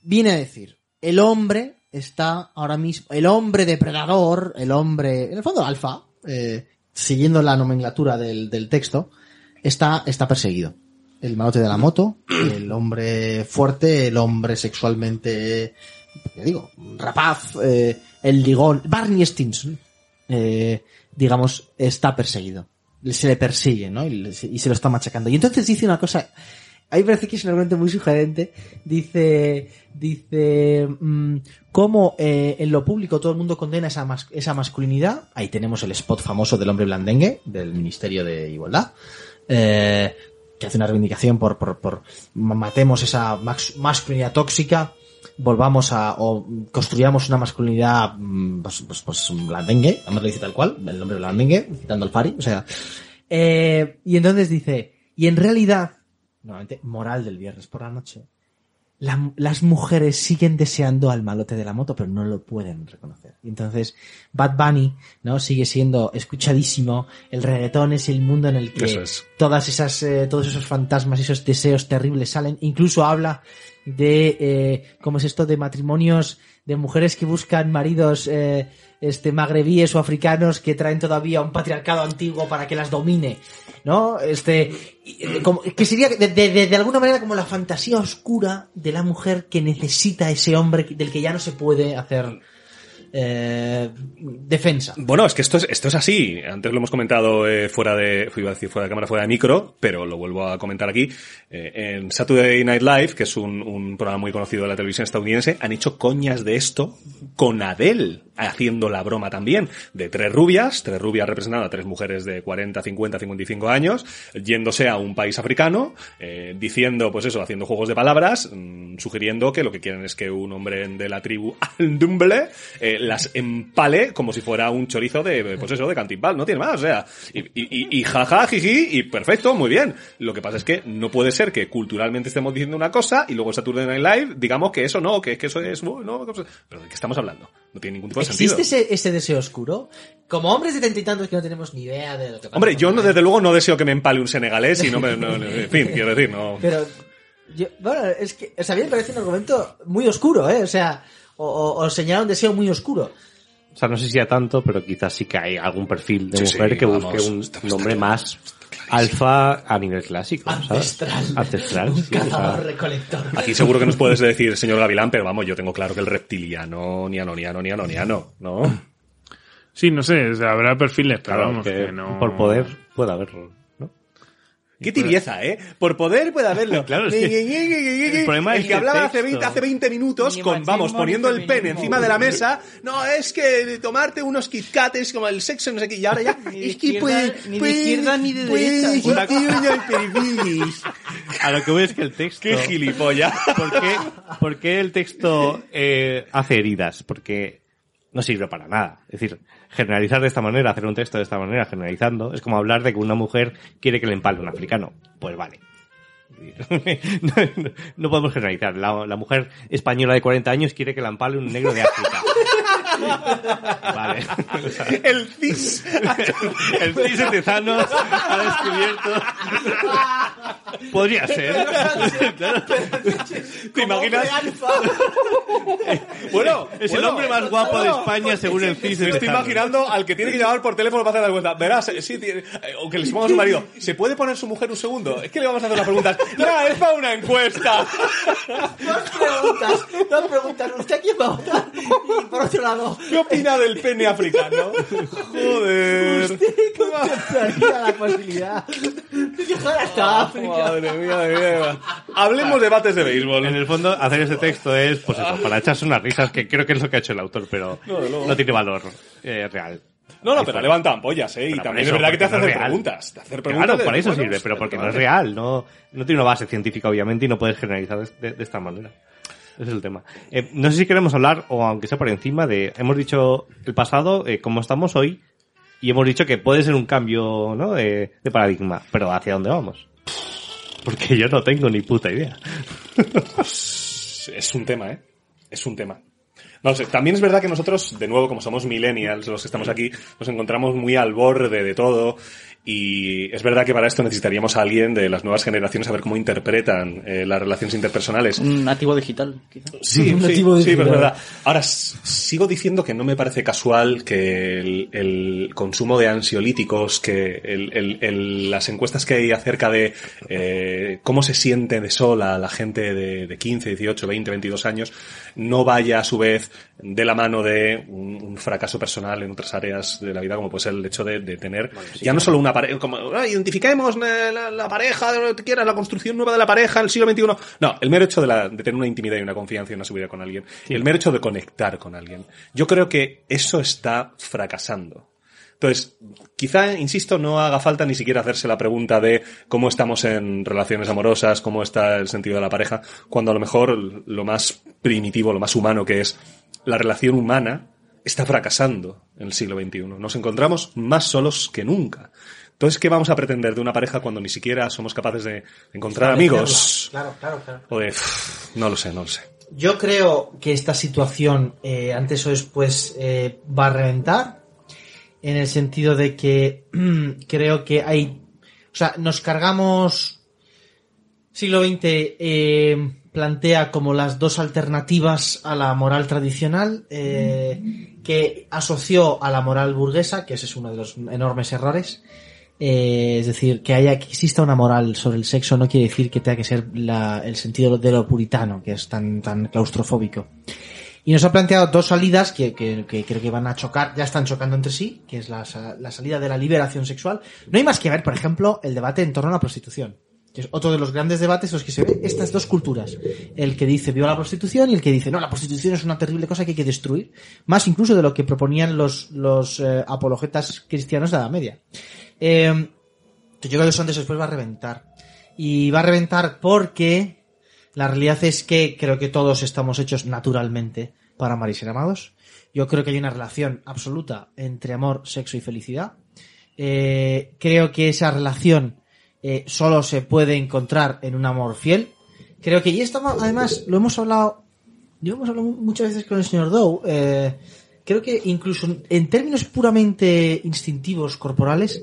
Viene a decir, el hombre está ahora mismo, el hombre depredador, el hombre, en el fondo alfa, eh, siguiendo la nomenclatura del, del texto, está, está perseguido. El malote de la moto, el hombre fuerte, el hombre sexualmente, ya digo, rapaz, eh, el ligón, Barney Stinson, eh, digamos, está perseguido. Se le persigue, ¿no? Y, se lo está machacando. Y entonces dice una cosa, a mí me parece que es un argumento muy sugerente. Dice, dice, mm, cómo eh, en lo público todo el mundo condena esa, esa masculinidad. Ahí tenemos el spot famoso del hombre blandengue, del Ministerio de Igualdad. Eh, que hace una reivindicación por, por, matemos esa masculinidad tóxica, volvamos a, o construyamos una masculinidad, mm, pues, pues, pues blandengue, además lo dice tal cual, el nombre blandengue, citando al Fari, eh, y entonces dice, y en realidad, nuevamente, moral del viernes por la noche, la- las mujeres siguen deseando al malote de la moto, pero no lo pueden reconocer. Y entonces, Bad Bunny, ¿no? Sigue siendo escuchadísimo. El reggaetón es el mundo en el que es. todas esas, eh, todos esos fantasmas, esos deseos terribles salen. Incluso habla de, eh, ¿cómo es esto? De matrimonios, de mujeres que buscan maridos, eh, este, magrebíes o africanos que traen todavía un patriarcado antiguo para que las domine. ¿No? Este, que sería de, alguna manera como la fantasía oscura de la mujer que necesita ese hombre del que ya no se puede hacer eh, defensa. Bueno, es que esto es, esto es así. Antes lo hemos comentado eh, fuera de, iba a decir fuera de cámara, fuera de micro, pero lo vuelvo a comentar aquí. Eh, en Saturday Night Live, que es un, programa muy conocido de la televisión estadounidense, han hecho coñas de esto con Adele haciendo la broma también de tres rubias, tres rubias representando a tres mujeres de 40, 50, 55 años, yéndose a un país africano, eh, diciendo, pues eso, haciendo juegos de palabras, mm, sugiriendo que lo que quieren es que un hombre de la tribu Aldumble eh, las empale como si fuera un chorizo de, pues eso, de cantimpal, no tiene más, o sea, y, y, y jaja, jiji, y perfecto, muy bien. Lo que pasa es que no puede ser que culturalmente estemos diciendo una cosa y luego en Saturday Night Live digamos que eso no, que, que eso es, uh, no, pero ¿de qué estamos hablando? No tiene ningún tipo de ¿Existe sentido. ese, ese deseo oscuro? Como hombres de treinta y tantos que no tenemos ni idea de lo que pasa. Hombre, yo no, desde luego no deseo que me empale un senegalés y no me, no, no, en fin, quiero decir, no. Pero, yo, bueno, es que, o sea, a mí me parece un argumento muy oscuro, ¿eh? O sea, o, o, o señalar un deseo muy oscuro. O sea, no sé si a tanto, pero quizás sí que hay algún perfil de Sí, mujer sí, que vamos, busque un está- está nombre claro. más alfa a nivel clásico, ¿sabes? Ancestral. Ancestral, Un sí, cazador recolector. Aquí seguro que nos puedes decir, señor Gavilán, pero vamos, yo tengo claro que el reptiliano, ni anoniano, ni anoniano, ¿no? Sí, no sé, o sea, habrá perfiles, pero claro, vamos, que que no... por poder puede haberlo. Qué tibieza, ¿eh? Por poder puede haberlo. Claro, que el problema el es que hablaba hace texto. 20, hace 20 minutos con, vamos, ni poniendo el pene encima de la mesa. No, es que tomarte unos kitkates como el sexo, no sé qué, y ahora ya. Ni es que izquierda- puede, ni de izquierda ni de derecha. Una. A lo que voy es que el texto... Qué gilipollas. ¿Por qué, por qué el texto eh, hace heridas? Porque no sirve para nada. Es decir, generalizar de esta manera, hacer un texto de esta manera, generalizando, es como hablar de que una mujer quiere que le empale un africano. Pues vale. No, no- no podemos generalizar. La, la mujer española de 40 años quiere que la empale un negro de África. Vale. O sea, El cis. el cis de Tezanos ha descubierto. Podría ser. ¿Te imaginas? Bueno, Es el hombre más guapo de España según el CIS. Me estoy imaginando al que tiene que llamar por teléfono para hacer la cuenta. Verás, eh, sí, tiene- eh, o que le ponga a su marido. ¿Se puede poner su mujer un segundo? Es que le vamos a hacer las preguntas. No, es para una encuesta. Dos preguntas, dos preguntas. ¿Usted a quién va a votar? Y por otro lado, ¿Qué opina del pene africano? Joder. contemplaría la posibilidad de hasta. Madre mía, madre mía. Hablemos de bates de béisbol. En el fondo, hacer ese texto es, pues eso, para echarse unas risas, que creo que es lo que ha hecho el autor, pero No, de luego. no tiene valor eh, real. No, no, pero levanta ampollas, ¿eh? Y Pero por también es eso, verdad que te hace porque no hacer es real. preguntas. Te hacer preguntas Claro, de- para eso bueno, sirve, pero porque no es real, no, no tiene una base científica, obviamente, y no puedes generalizar de, de- de esta manera. Ese es el tema. Eh, no sé si queremos hablar, o aunque sea por encima, de, hemos dicho el pasado, eh, cómo estamos hoy, y hemos dicho que puede ser un cambio, ¿no? De, de paradigma, pero ¿hacia dónde vamos? Porque yo no tengo ni puta idea. Es un tema, ¿eh? Es un tema. No sé, también es verdad que nosotros, de nuevo, como somos millennials, los que estamos aquí, nos encontramos muy al borde de todo. Y es verdad que para esto necesitaríamos a alguien de las nuevas generaciones a ver cómo interpretan eh, las relaciones interpersonales. Un nativo digital, quizá. Sí, Un sí, nativo sí, digital. pero es verdad. Ahora, sigo diciendo que no me parece casual que el, el consumo de ansiolíticos, que el- el- el- las encuestas que hay acerca de eh, cómo se siente de sola la gente de, de 15, 18, 20, 22 años, no vaya a su vez de la mano de un, un fracaso personal en otras áreas de la vida, como puede ser el hecho de, de tener ya no solo una pareja, como "Ah, identifiquemos la, la- la pareja, de lo que quieras, la construcción nueva de la pareja, el siglo XXI. No, el mero hecho de, la- de tener una intimidad y una confianza y una seguridad con alguien. El mero hecho de conectar con alguien. Yo creo que eso está fracasando. Entonces, quizá, insisto, no haga falta ni siquiera hacerse la pregunta de cómo estamos en relaciones amorosas, cómo está el sentido de la pareja, cuando a lo mejor lo más primitivo, lo más humano que es la relación humana está fracasando en el siglo XXI. Nos encontramos más solos que nunca. Entonces, ¿qué vamos a pretender de una pareja cuando ni siquiera somos capaces de encontrar amigos? Claro, claro, claro. O de... pff, No lo sé, no lo sé. Yo creo que esta situación, eh, antes o después, eh, va a reventar. En el sentido de que creo que hay. O sea, nos cargamos. Siglo XX eh, plantea como las dos alternativas a la moral tradicional, eh, que asoció a la moral burguesa, que ese es uno de los enormes errores. Eh, es decir, que haya que exista una moral sobre el sexo no quiere decir que tenga que ser la- el sentido de lo puritano, que es tan, tan claustrofóbico. Y nos ha planteado dos salidas que, que- que creo que van a chocar, ya están chocando entre sí, que es la, la salida de la liberación sexual. No hay más que ver, por ejemplo, el debate en torno a la prostitución. Que es otro de los grandes debates en los que se ve estas dos culturas. El que dice viva la prostitución y el que dice no, la prostitución es una terrible cosa que hay que destruir. Más incluso de lo que proponían los, los eh, apologetas cristianos de la Media. Eh, yo creo que o después va a reventar. Y va a reventar porque la realidad es que creo que todos estamos hechos naturalmente para amar y ser amados. Yo creo que hay una relación absoluta entre amor, sexo y felicidad. Eh, creo que esa relación eh, solo se puede encontrar en un amor fiel. Creo que, y esto además lo hemos hablado, yo hemos hablado muchas veces con el señor Dow, eh, creo que incluso en términos puramente instintivos corporales,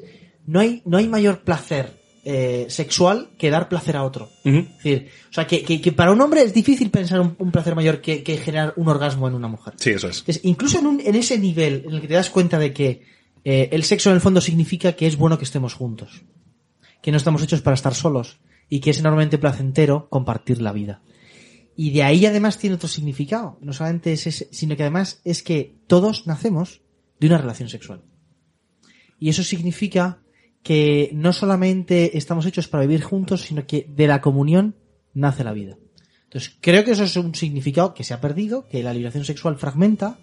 no hay, no hay mayor placer eh, sexual que dar placer a otro. Es decir, o sea, que, que, que para un hombre es difícil pensar un, un placer mayor que, que generar un orgasmo en una mujer. Sí, eso es. Entonces, incluso en, un- en ese nivel en el que te das cuenta de que eh, el sexo en el fondo significa que es bueno que estemos juntos, que no estamos hechos para estar solos y que es enormemente placentero compartir la vida. Y de ahí además tiene otro significado, no solamente es ese, sino que además es que todos nacemos de una relación sexual. Y eso significa que no solamente estamos hechos para vivir juntos, sino que de la comunión nace la vida. Entonces, creo que eso es un significado que se ha perdido, que la liberación sexual fragmenta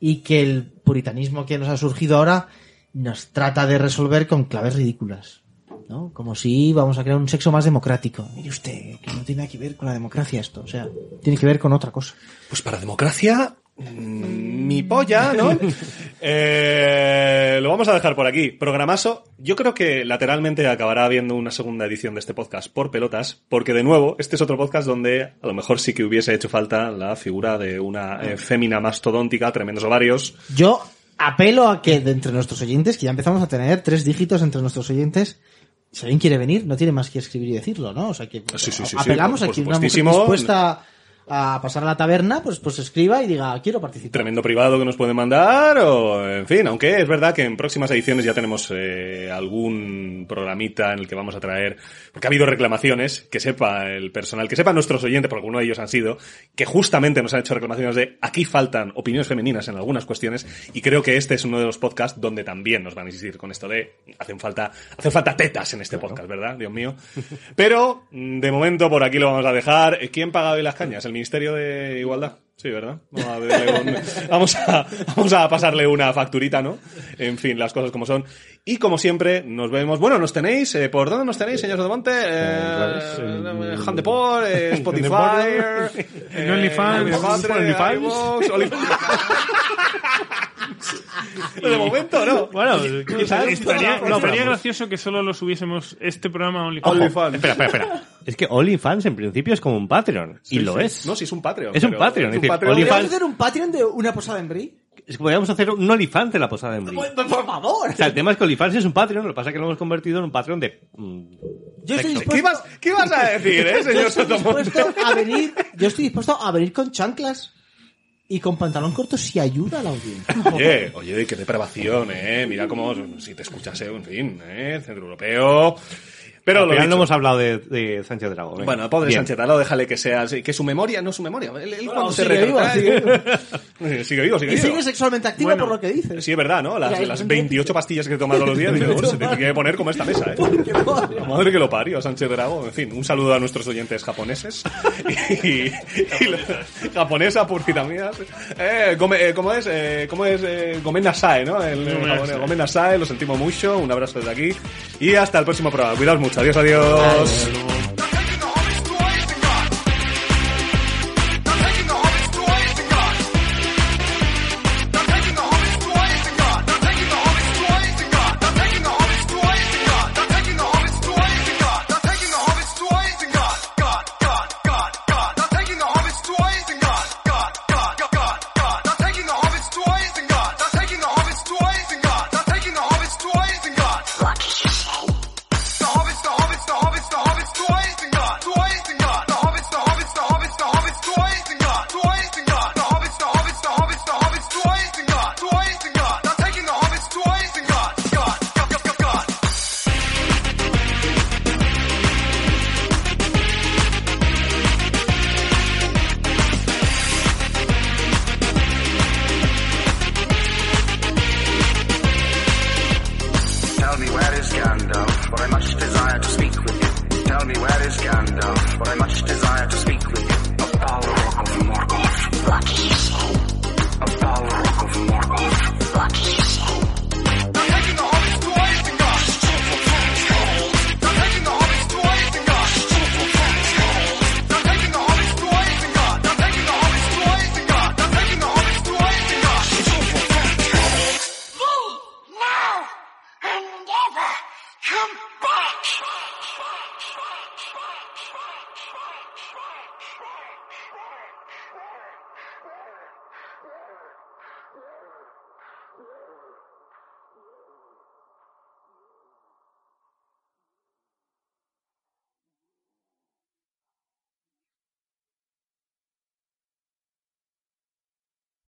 y que el puritanismo que nos ha surgido ahora nos trata de resolver con claves ridículas. ¿no? Como si vamos a crear un sexo más democrático. Mire usted, que no tiene que ver con la democracia esto. O sea, tiene que ver con otra cosa. Pues para democracia, mi polla, ¿no? Eh, lo vamos a dejar por aquí. Programazo. Yo creo que lateralmente acabará habiendo una segunda edición de este podcast por pelotas, porque de nuevo, este es otro podcast donde a lo mejor sí que hubiese hecho falta la figura de una eh, fémina mastodóntica, tremendos ovarios. Yo apelo a que de entre nuestros oyentes, que ya empezamos a tener tres dígitos entre nuestros oyentes, si alguien quiere venir, no tiene más que escribir y decirlo, ¿no? O sea que Sí, sí, sí, sí, apelamos por- a que una mujer dispuesta a pasar a la taberna, pues, pues escriba y diga, quiero participar. Tremendo privado que nos pueden mandar, o en fin, aunque es verdad que en próximas ediciones ya tenemos eh, algún programita en el que vamos a traer, porque ha habido reclamaciones, que sepa el personal, que sepan nuestros oyentes, porque algunos de ellos han sido, que justamente nos han hecho reclamaciones de aquí faltan opiniones femeninas en algunas cuestiones, y creo que este es uno de los podcasts donde también nos van a insistir con esto de hacen falta, hacen falta tetas en este podcast, ¿verdad? Dios mío. Pero, de momento, por aquí lo vamos a dejar. ¿Quién paga hoy las cañas? ¿El Ministerio de Igualdad? Sí, ¿verdad? Vamos a, vamos a, pasarle una facturita, ¿no? En fin, las cosas como son. Y como siempre, nos vemos. Bueno, nos tenéis, eh, ¿por dónde nos tenéis, señores de Monte? Eh, Handepor, eh, Spotify, En OnlyFans, OnlyFans, De momento, no. Bueno, quizás Estaría, no, estaría pero- gracioso que solo lo subiésemos este programa a OnlyFans. Espera, espera, espera. Es que OnlyFans en principio es como un Patreon. y Sí, lo sí. es. No, sí, es un Patreon. Es un Patreon, Es un decir, Patreon. ¿Podríamos hacer un Patreon de una posada en Brie? Es que podríamos hacer un OnlyFans de la posada en Brie. Por, por favor. O sea, el tema es que OnlyFans es un Patreon, lo que pasa es que lo hemos convertido en un Patreon de... mm, Yo estoy ¿Qué ibas, ¿Qué ibas a decir, eh, yo señor estoy Sotomonte? dispuesto a venir, yo estoy dispuesto a venir con chanclas y con pantalón corto si ayuda a la audiencia. Oye, oye, qué depravación, eh. Mira cómo, si te escuchas, eh, en fin, eh, centro europeo. Pero Al final no hemos hablado de, de Sánchez Dragó. venga. Bueno, pobre Bien. Sánchez Taló, déjale que sea, sí, que su memoria, no su memoria. Él, él cuando se sigue vivo, retrata- sigue vivo. Sigue vivo, sigue Y vivo. sigue sexualmente activo Bueno, por lo que dice. Sí, es verdad, ¿no? Las, Mira, las hay 28 pastillas que he tomado todos los días, digo, bueno, se tiene que poner como esta mesa, ¿eh? La madre que lo parió, Sánchez Drago. En fin, un saludo a nuestros oyentes japoneses. Y, y- y la- japonesa, puritamias. Eh, come- eh, ¿Cómo es? Eh, ¿Cómo es? Eh, Gomen Nasae, ¿no? El, el Gomen japonés. Nasae. Gomen Nasae, lo sentimos mucho. Un abrazo desde aquí. Y hasta el próximo programa. Cuidaos mucho. Adiós, adiós.